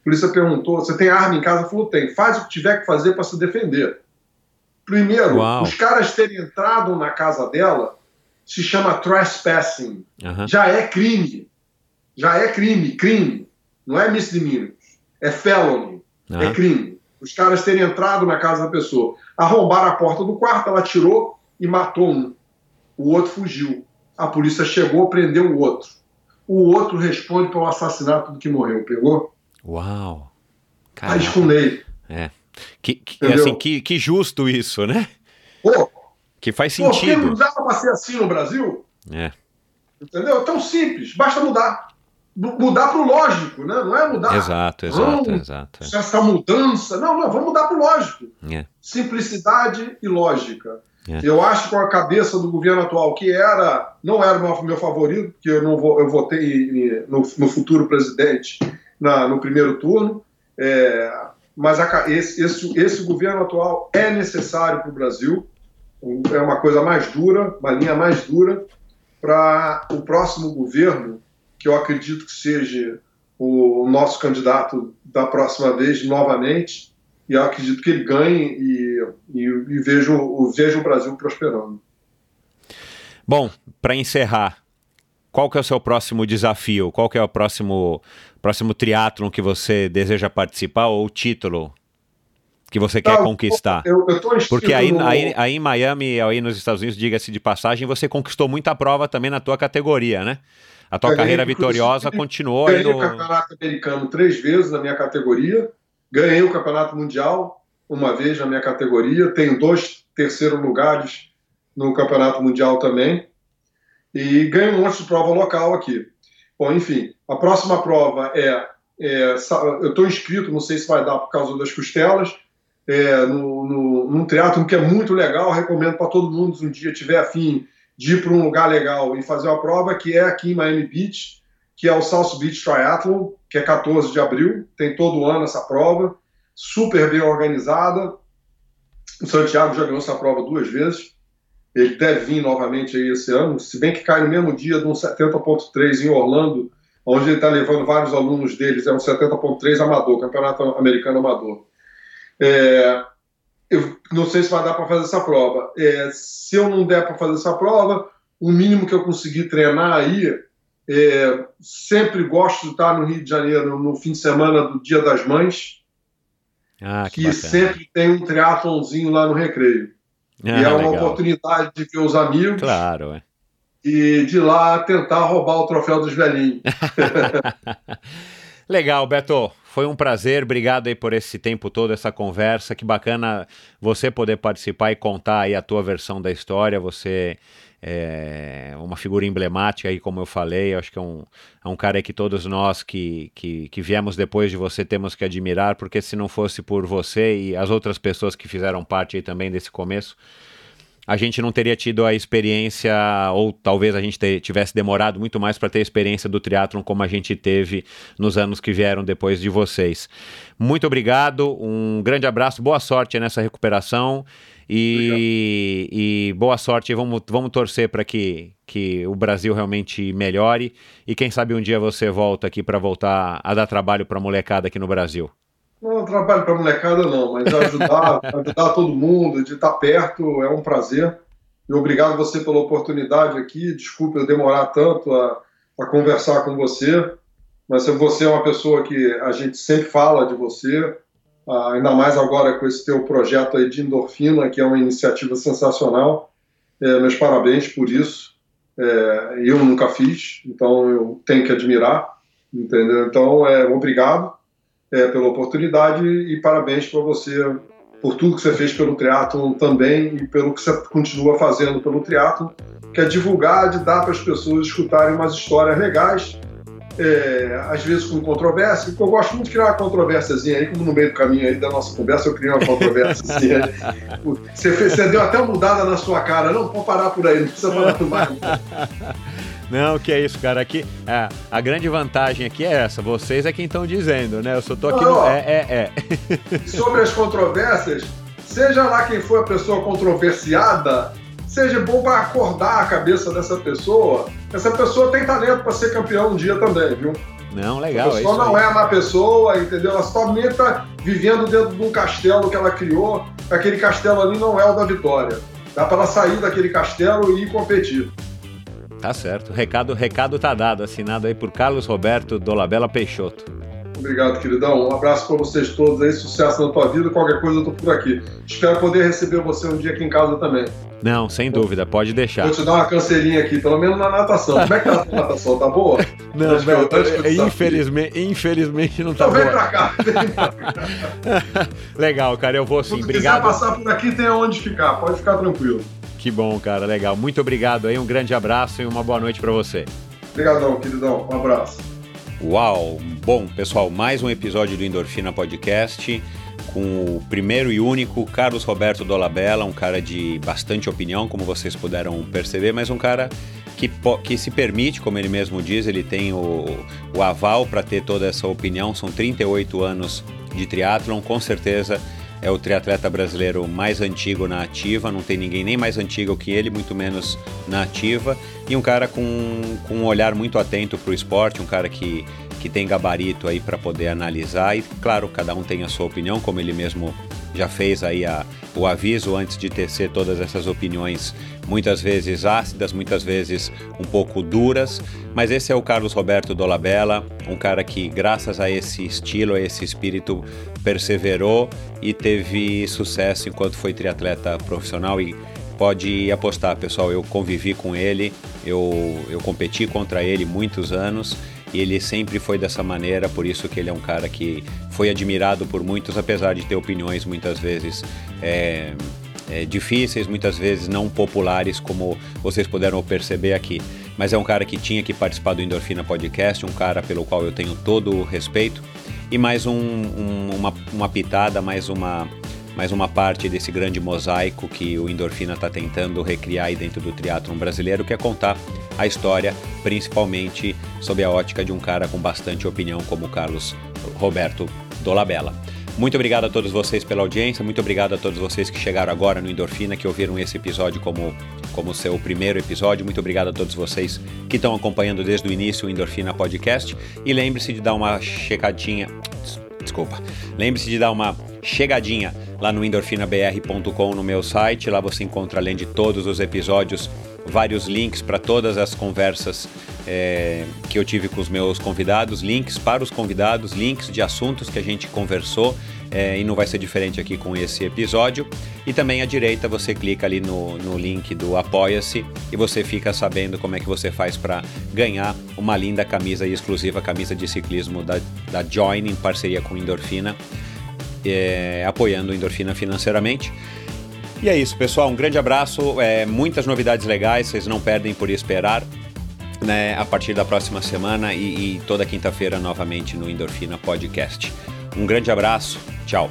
A polícia perguntou: você tem arma em casa? Ela falou: tem. Faz o que tiver que fazer para se defender. Primeiro, Uau. os caras terem entrado na casa dela se chama trespassing. Aham. Já é crime. Já é crime, crime. Não é misdemeanor. É felony. É Aham. crime. Os caras terem entrado na casa da pessoa, arrombaram a porta do quarto, ela tirou e matou um. O outro fugiu. A polícia chegou, prendeu o outro. O outro responde pelo assassinato do que morreu, pegou? Uau. Caraca. com lei. Que, que, Entendeu? assim, que, que justo isso, né? Pô, Que faz pô, porque não sentido. dava pra ser assim no Brasil? É. Entendeu? É tão simples, basta mudar. Mudar pro lógico, né? Não é mudar. Exato, exato, exato. Essa mudança. Não, não, vamos mudar pro lógico. É. Simplicidade e lógica. É. Eu acho que com a cabeça do governo atual, que era não era o meu, meu favorito, porque eu não vou, eu votei no, no futuro presidente na, no primeiro turno, é, mas a, esse, esse, esse governo atual é necessário para o Brasil, é uma coisa mais dura, uma linha mais dura, para o próximo governo, que eu acredito que seja o nosso candidato da próxima vez novamente, e eu acredito que ele ganhe e, e, e vejo, vejo o Brasil prosperando. Bom, para encerrar, qual que é o seu próximo desafio? Qual que é o próximo, próximo triatlon que você deseja participar ou título que você quer conquistar? Eu, eu Porque aí, no... aí, aí em Miami, aí nos Estados Unidos, diga-se de passagem, você conquistou muita prova também na tua categoria, né? A tua ganhei, carreira vitoriosa continuou ganhei no... o campeonato americano três vezes na minha categoria, ganhei o campeonato mundial uma vez na minha categoria, tenho dois terceiros lugares no campeonato mundial também, e ganhei um monte de prova local aqui. Bom, enfim, a próxima prova é, é eu estou inscrito, não sei se vai dar por causa das costelas, é, no, no, num triatlon que é muito legal, recomendo para todo mundo, se um dia tiver afim de ir para um lugar legal e fazer uma prova, que é aqui em Miami Beach, que é o South Beach Triathlon, que é 14 de abril, tem todo ano essa prova, super bem organizada. O Santiago já ganhou essa prova duas vezes, ele deve vir novamente aí esse ano, se bem que cai no mesmo dia de um 70.3 em Orlando, onde ele está levando vários alunos deles, é um 70.3 amador, campeonato americano amador. É, eu não sei se vai dar para fazer essa prova. É, se eu não der para fazer essa prova, o mínimo que eu conseguir treinar aí, é, sempre gosto de estar no Rio de Janeiro no fim de semana do Dia das Mães, ah, que, que sempre tem um triatlonzinho lá no Recreio. Ah, e é uma legal. oportunidade de ver os amigos. Claro, é. E de lá tentar roubar o troféu dos velhinhos. legal, Beto. Foi um prazer, obrigado aí por esse tempo todo, essa conversa. Que bacana você poder participar e contar aí a tua versão da história. Você é uma figura emblemática aí, como eu falei. Eu acho que é um, é um cara que todos nós que, que, que viemos depois de você temos que admirar, porque se não fosse por você e as outras pessoas que fizeram parte aí também desse começo, a gente não teria tido a experiência, ou talvez a gente ter, tivesse demorado muito mais para ter a experiência do triatlon como a gente teve nos anos que vieram depois de vocês. Muito obrigado, um grande abraço, boa sorte nessa recuperação e, e boa sorte. Vamos, vamos torcer para que, que o Brasil realmente melhore e quem sabe um dia você volta aqui para voltar a dar trabalho para a molecada aqui no Brasil. Não, trabalho para molecada não, mas ajudar, ajudar todo mundo, de estar perto, é um prazer. E obrigado você pela oportunidade aqui. Desculpe eu demorar tanto a, a conversar com você, mas você é uma pessoa que a gente sempre fala de você, ah, ainda mais agora com esse teu projeto aí de endorfina, que é uma iniciativa sensacional. É, meus parabéns por isso. É, eu nunca fiz, então eu tenho que admirar, entendeu? Então, é, obrigado é, pela oportunidade e parabéns para você por tudo que você fez pelo triatlo também e pelo que você continua fazendo pelo triatlo, que é divulgar, de dar para as pessoas escutarem umas histórias legais, é, às vezes com controvérsia, porque eu gosto muito de criar uma controvérsiazinha aí, como no meio do caminho aí da nossa conversa eu criei uma controvérsiazinha. você, fez, você deu até uma mudada na sua cara, não, pode parar por aí, não precisa falar mais. Não, que é isso, cara. Aqui, é, a grande vantagem aqui é essa. Vocês é quem estão dizendo, né? Eu só tô aqui no. É, é, é. Sobre as controvérsias, seja lá quem for a pessoa controversiada, seja bom para acordar a cabeça dessa pessoa. Essa pessoa tem talento para ser campeão um dia também, viu? Não, legal. A pessoa é não é má pessoa, entendeu? Ela somente está vivendo dentro de um castelo que ela criou. Aquele castelo ali não é o da vitória. Dá para ela sair daquele castelo e ir competir. Tá certo. Recado, recado tá dado. Assinado aí por Carlos Roberto Dolabella Peixoto. Obrigado, queridão. Um abraço para vocês todos aí. Sucesso na tua vida. Qualquer coisa eu tô por aqui. Espero poder receber você um dia aqui em casa também. Não, sem dúvida, pode deixar. Vou te dar uma canseirinha aqui, pelo menos na natação. Como é que tá a natação? Tá boa? Não, velho, infelizmente, infelizmente não tá então boa. Vem pra cá, vem pra cá. Legal, cara, eu vou sim. Se obrigado. quiser passar por aqui, tem aonde ficar. Pode ficar tranquilo. Que bom, cara, legal. Muito obrigado aí, um grande abraço e uma boa noite para você. Obrigadão, queridão. Um abraço. Uau! Bom, pessoal, mais um episódio do Endorfina Podcast. com o primeiro e único Carlos Roberto Dolabella, um cara de bastante opinião, como vocês puderam perceber, mas um cara que, que se permite, como ele mesmo diz, ele tem o, o aval para ter toda essa opinião. São 38 anos de triatlon, com certeza é o triatleta brasileiro mais antigo na ativa, não tem ninguém nem mais antigo que ele, muito menos na ativa, e um cara com, com um olhar muito atento para o esporte, um cara que, que tem gabarito aí para poder analisar, e claro, cada um tem a sua opinião, como ele mesmo já fez aí a, o aviso antes de tecer todas essas opiniões, muitas vezes ácidas, muitas vezes um pouco duras, mas esse é o Carlos Roberto Dolabella, um cara que graças a esse estilo, a esse espírito, perseverou e teve sucesso enquanto foi triatleta profissional. E pode apostar, pessoal, eu convivi com ele, eu, eu competi contra ele muitos anos e ele sempre foi dessa maneira, por isso que ele é um cara que foi admirado por muitos, apesar de ter opiniões muitas vezes é, é, difíceis, muitas vezes não populares, como vocês puderam perceber aqui. Mas é um cara que tinha que participar do Endorfina Podcast, um cara pelo qual eu tenho todo o respeito. E mais um, um, uma, uma pitada, mais uma, mais uma parte desse grande mosaico que o Endorfina está tentando recriar aí dentro do triatlon brasileiro, que é contar a história, principalmente sob a ótica de um cara com bastante opinião como o Carlos Roberto Dolabella. Muito obrigado a todos vocês pela audiência, muito obrigado a todos vocês que chegaram agora no Endorfina, que ouviram esse episódio como, como seu primeiro episódio. Muito obrigado a todos vocês que estão acompanhando desde o início o Endorfina Podcast. E lembre-se de dar uma checadinha. Desculpa. Lembre-se de dar uma chegadinha lá no endorfinabr.com no meu site. Lá você encontra, além de todos os episódios, vários links para todas as conversas é, que eu tive com os meus convidados, links para os convidados, links de assuntos que a gente conversou. É, e não vai ser diferente aqui com esse episódio. E também à direita você clica ali no, no link do Apoia-se e você fica sabendo como é que você faz para ganhar uma linda camisa exclusiva, camisa de ciclismo da, da Join em parceria com Endorfina, é, apoiando Endorfina financeiramente. E é isso, pessoal. Um grande abraço. É, muitas novidades legais, vocês não perdem por esperar. Né, a partir da próxima semana e, e toda quinta-feira novamente no Endorfina Podcast. Um grande abraço, tchau.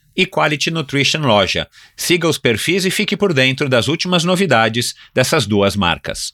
e Quality Nutrition Loja. Siga os perfis e fique por dentro das últimas novidades dessas duas marcas.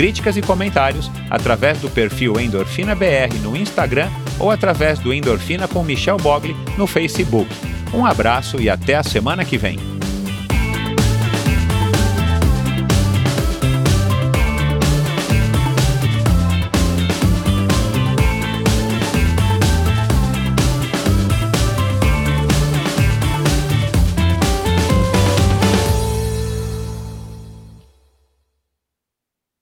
críticas e comentários através do perfil Endorfina BR no Instagram ou através do Endorfina com Michel Bogli no Facebook. Um abraço e até a semana que vem.